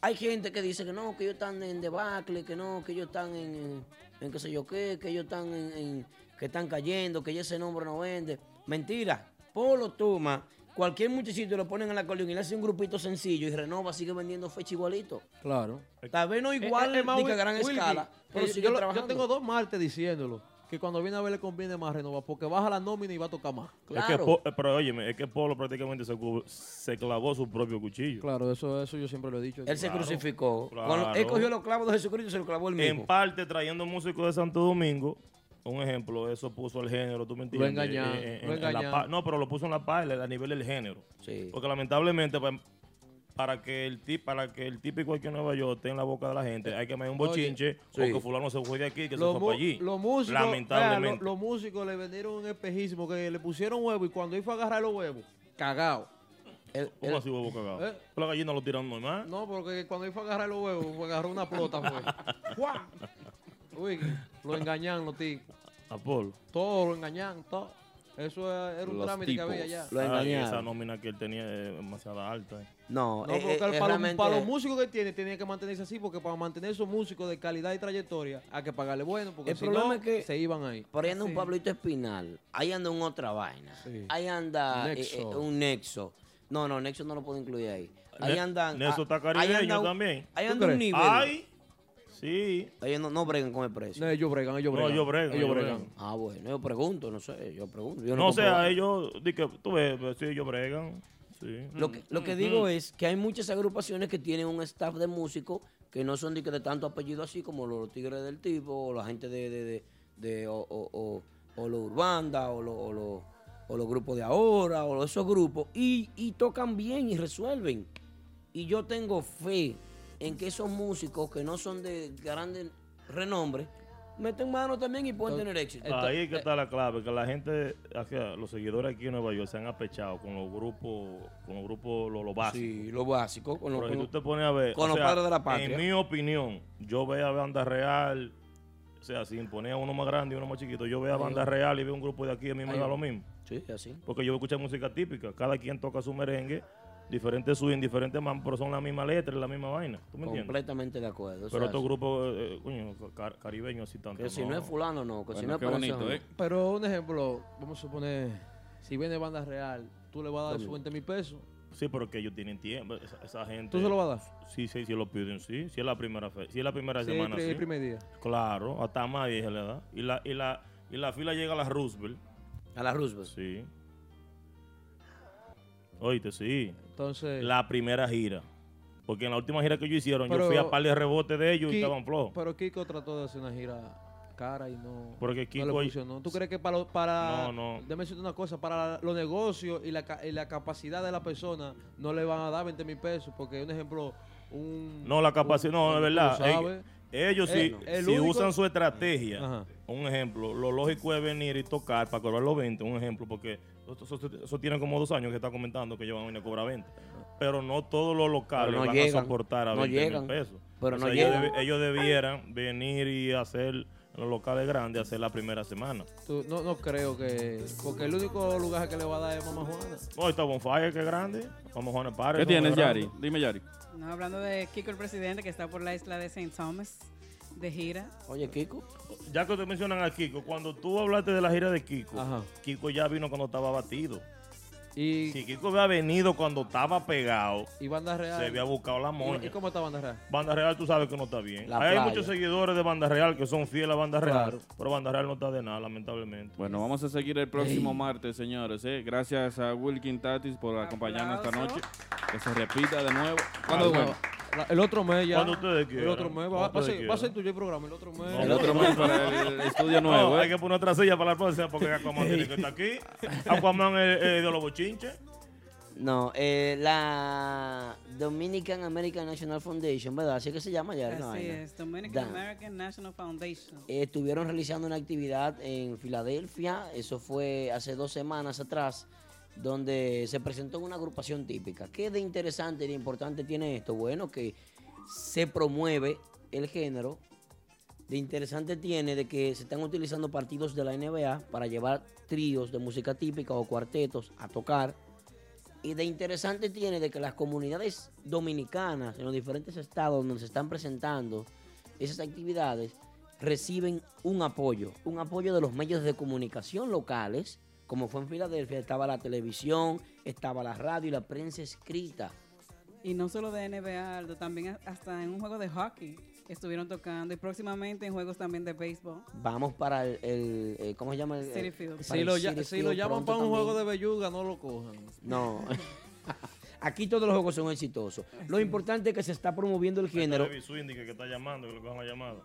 Hay gente que dice que no, que ellos están en debacle, que no, que ellos están en, en, en qué sé yo qué, que ellos están en, en- que están cayendo, que ese nombre no vende. Mentira. Polo toma, cualquier muchachito lo ponen en la acordeón y le hace un grupito sencillo y Renova sigue vendiendo fecha igualito. Claro. Tal vez no igual Eh, eh, ni que a Wil- gran Wilkie, escala, pero eh, sigue yo, lo- yo trabajando. tengo dos martes diciéndolo. Que cuando viene a ver le conviene más renovar, porque baja la nómina y va a tocar más. Es que Po- eh, pero óyeme, es que Polo prácticamente se, clavó su propio cuchillo. Claro, eso, eso yo siempre lo he dicho. Él se Claro, crucificó. claro. Cuando él cogió los clavos de Jesucristo y se los clavó él mismo. En parte trayendo músicos de Santo Domingo, un ejemplo, eso puso al género, ¿tú me entiendes? engañaron, Eh, eh, lo en la engañaron. pa- no, pero lo puso en la paila a nivel del género. Sí. Porque lamentablemente, pues, para que el tip, para que el típico aquí en Nueva York esté en la boca de la gente, hay que meter un Oye, bochinche sí. o que fulano se fue de aquí, que se fue para allí. Los músicos, lamentablemente. vea, lo- los músicos le vendieron un espejismo que le pusieron huevo y cuando él fue a agarrar los huevos, cagado. ¿Cómo así huevo cagado? ¿Eh? La gallina lo tiran normal. No, porque cuando él fue a agarrar los huevos, fue a agarrar una plota, fue. Uy, lo engañan los ticos. Apolo. Todo lo engañan, todo. Eso era un Los trámite tipos. que había allá. Ay, esa nómina que él tenía es demasiado alta. eh. No, No, eh, porque para, los- realmente- para los músicos que tiene, tenía que mantenerse así, porque para mantener esos músicos de calidad y trayectoria, hay que pagarle bueno, porque El si problema no, es que se iban ahí. Por ahí anda un Pablito Espinal. Ahí anda un otra vaina. Ahí anda eh, Nexo. eh, un Nexo. No, no, Nexo no lo puedo incluir ahí. Ahí Ne- andan. Nexo ah, está ahí caribeño anda un- también. Ahí ¿Tú anda un crees? nivel. Ay, sí. Ellos no, no bregan con el precio. No, ellos bregan, ellos No, bregan. ellos bregan, ellos ellos bregan. bregan. Ah, bueno, yo pregunto, no sé, yo pregunto. Yo No, no o sea, ellos, di que, tú ves, pues, sí, ellos bregan. Sí. Lo que, lo que digo es que hay muchas agrupaciones que tienen un staff de músicos que no son de, que de tanto apellido así como los Tigres del Tipo o la gente de, de, de, de- o, o, o, o los Urbanda o, los- o, los- o los grupos de ahora o esos grupos y, y tocan bien y resuelven. Y yo tengo fe en que esos músicos que no son de grande renombre meten mano también y pueden tener éxito. Ahí es que está la clave, que la gente, los seguidores aquí en Nueva York se han apechado con los grupos, con los grupos, lo, lo básico. Sí, lo básico. Con, lo- si con- tú te pones a ver, con los sea, padres de la patria. En mi opinión, yo veo a Banda Real, o sea, sin poner a uno más grande y uno más chiquito, yo veo a Banda. Real y veo un grupo de aquí, a mí me da lo mismo. Sí, así. Porque yo escucho música típica, cada quien toca su merengue, diferentes swing, diferentes man, pero son la misma letra, la misma vaina. ¿Tú me entiendes? Completamente de acuerdo. Pero es estos grupos, eh, coño, car- caribeños así tanto. Que si no es fulano, no. Que si no es bonito. ¿eh? Pero un ejemplo, vamos a suponer, si viene banda real, tú le vas a dar Dame. su 20 mil pesos. Sí, pero que ellos tienen tiempo, esa, esa gente. ¿Tú se lo vas a dar? Sí, sí, sí lo piden, sí. Si es la primera fe, si es la primera Sí, el semana, el sí. primer día. Claro, hasta más se le da. Y la, y la, y la fila llega a la Roosevelt. ¿A la Roosevelt? Sí. Oíste, sí. Entonces. La primera gira. Porque en la última gira que ellos hicieron, yo fui a par de rebotes de ellos y estaban flojos. Pero Kiko trató de hacer una gira cara y no, Porque no Kiko- le funcionó. ¿Tú crees que para, lo- para No, no. déjame decirte una cosa, para los negocios y la, y la capacidad de la persona no le van a dar 20 mil pesos? Porque, un ejemplo, un... No, la capacidad, no, de verdad. Ellos, ellos Eh, el si único- usan su estrategia, Ajá. un ejemplo, lo lógico es venir y tocar para cobrar los 20, un ejemplo, porque eso, eso- eso tiene como dos años que está comentando que ellos van a cobrar 20. Pero no todos los locales no van llegan, a soportar a no 20 mil pesos. pero O no sea, ellos, llegan. debi- ellos debieran venir y hacer los locales grandes, hacer la primera semana. Tú- no, no creo que... Porque el único lugar que le va a dar es Mamá Juana. No, está Bonfire, que es grande. Vamos a Juan ¿Qué tienes, Yari? Dime, Yari. No, hablando de Kiko el presidente que está por la isla de St. Thomas de gira. Oye, Kiko. Ya que te mencionan a Kiko, cuando tú hablaste de la gira de Kiko, Kiko ya vino cuando estaba batido. Y, si Kiko había venido cuando estaba pegado, y Banda Real... se había buscado la ¿Y, moña. y cómo está Banda Real? Banda Real, tú sabes que no está bien. La Hay playa. muchos seguidores de Banda Real que son fieles a Banda Real, Claro. pero Banda Real no está de nada, lamentablemente. Bueno, vamos a seguir el próximo martes, señores. ¿eh? Gracias a Wilkin Tatis por acompañarnos esta noche. Que se repita de nuevo. ¿Cuándo bueno? La- el otro mes ya. Cuando ustedes El quieran. otro mes. Va, va a ser, va a ser tuyo el programa el otro mes. El otro mes para el estudio nuevo, No, ¿eh? hay que poner otra silla para la próxima porque Aquaman tiene que estar aquí. Aquaman es es de los bochinches. No, eh, la Dominican American National Foundation, ¿verdad? Así que se llama ya. Así es, Dominican Da. American National Foundation. Eh, estuvieron realizando una actividad en Filadelfia, eso fue hace dos semanas atrás, donde se presentó una agrupación típica. ¿Qué de interesante y de importante tiene esto? Bueno, que se promueve el género. De interesante tiene de que se están utilizando partidos de la NBA para llevar tríos de música típica o cuartetos a tocar. Y de interesante tiene de que las comunidades dominicanas en los diferentes estados donde se están presentando esas actividades reciben un apoyo, un apoyo de los medios de comunicación locales, como fue en Filadelfia, estaba la televisión, estaba la radio y la prensa escrita. Y no solo de NBA, Aldo, también hasta en un juego de hockey. estuvieron tocando y próximamente en juegos también de béisbol. Vamos para el, el- eh, ¿cómo se llama? El, City el- Field. Si el lo, City si lo llaman para un juego de belluga, no lo cojan. No. Aquí todos los juegos son exitosos. Lo importante es que se está promoviendo el género Baby Swing, que, que está llamando, que lo cojan la llamada.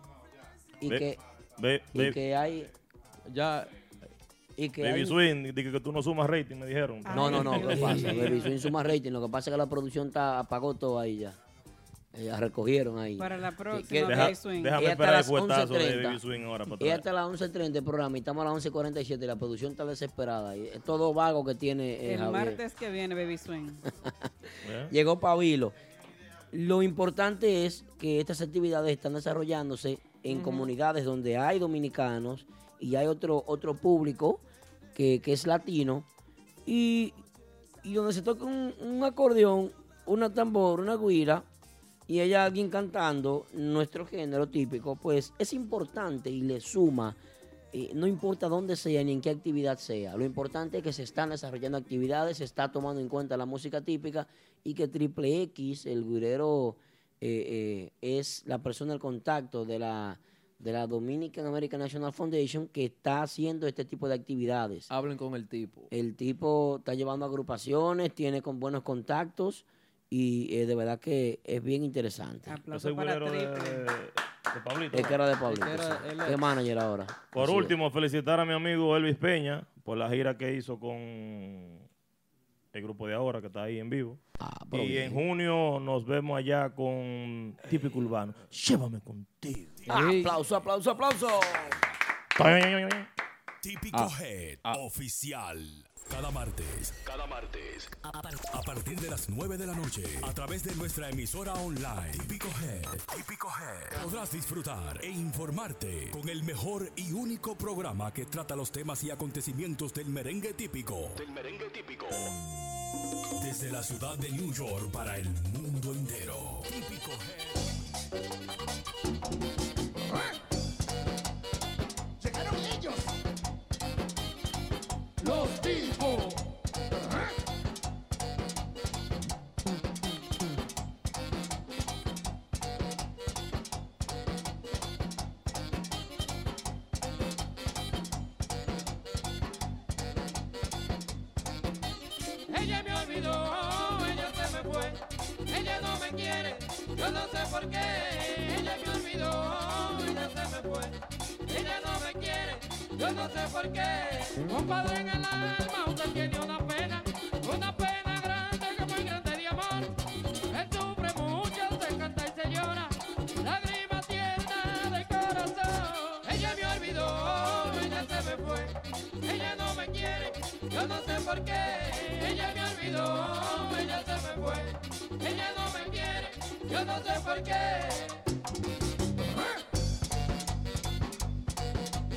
y Ve- que, ve- y ve- que hay... Ya... Y que Baby hay- Swing, dije que tú no sumas rating, me dijeron. No, no, no, ¿qué pasa? Baby Swing suma rating. Lo que pasa es que la producción está, apagó todo ahí ya. Eh, Ya recogieron ahí. Para la próxima, que- Baby Swing. Déjame esperar el las puestazo de 11:30. Baby Swing ahora para Y hasta las 11.30 el programa y estamos a las 11.47 y la producción está desesperada. Y es todo vago que tiene eh, El Javier. martes que viene, Baby Swing. Llegó Pavilo. Lo importante es que estas actividades están desarrollándose en comunidades donde hay dominicanos y hay otro, otro público que, que es latino y, y donde se toca un, un acordeón, una tambor, una guira y hay alguien cantando nuestro género típico, pues es importante y le suma, eh, no importa dónde sea ni en qué actividad sea, lo importante es que se están desarrollando actividades, se está tomando en cuenta la música típica y que Triple X, el guirero, eh, eh, es la persona del contacto de la, de la Dominican American National Foundation que está haciendo este tipo de actividades. Hablen con el tipo. El tipo está llevando agrupaciones, tiene con buenos contactos y eh, de verdad que es bien interesante. Yo soy güero de, de Pablito. Es que era de Pablito. Es que era- sí. manager ahora. Por Así es. último, felicitar a mi amigo Elvis Peña por la gira que hizo con el grupo de ahora que está ahí en vivo. pero y en junio nos vemos allá con Típico Urbano. Llévame contigo. Ah, aplauso, aplauso, aplauso. Típico Ah. Head Oficial. Cada martes, cada martes, a, a partir de las 9 de la noche, a través de nuestra emisora online, Típico Head, Típico Head, podrás disfrutar e informarte con el mejor y único programa que trata los temas y acontecimientos del merengue típico. Del merengue típico. Desde la ciudad de New York para el mundo entero. Típico Llegaron ellos. Los tipos.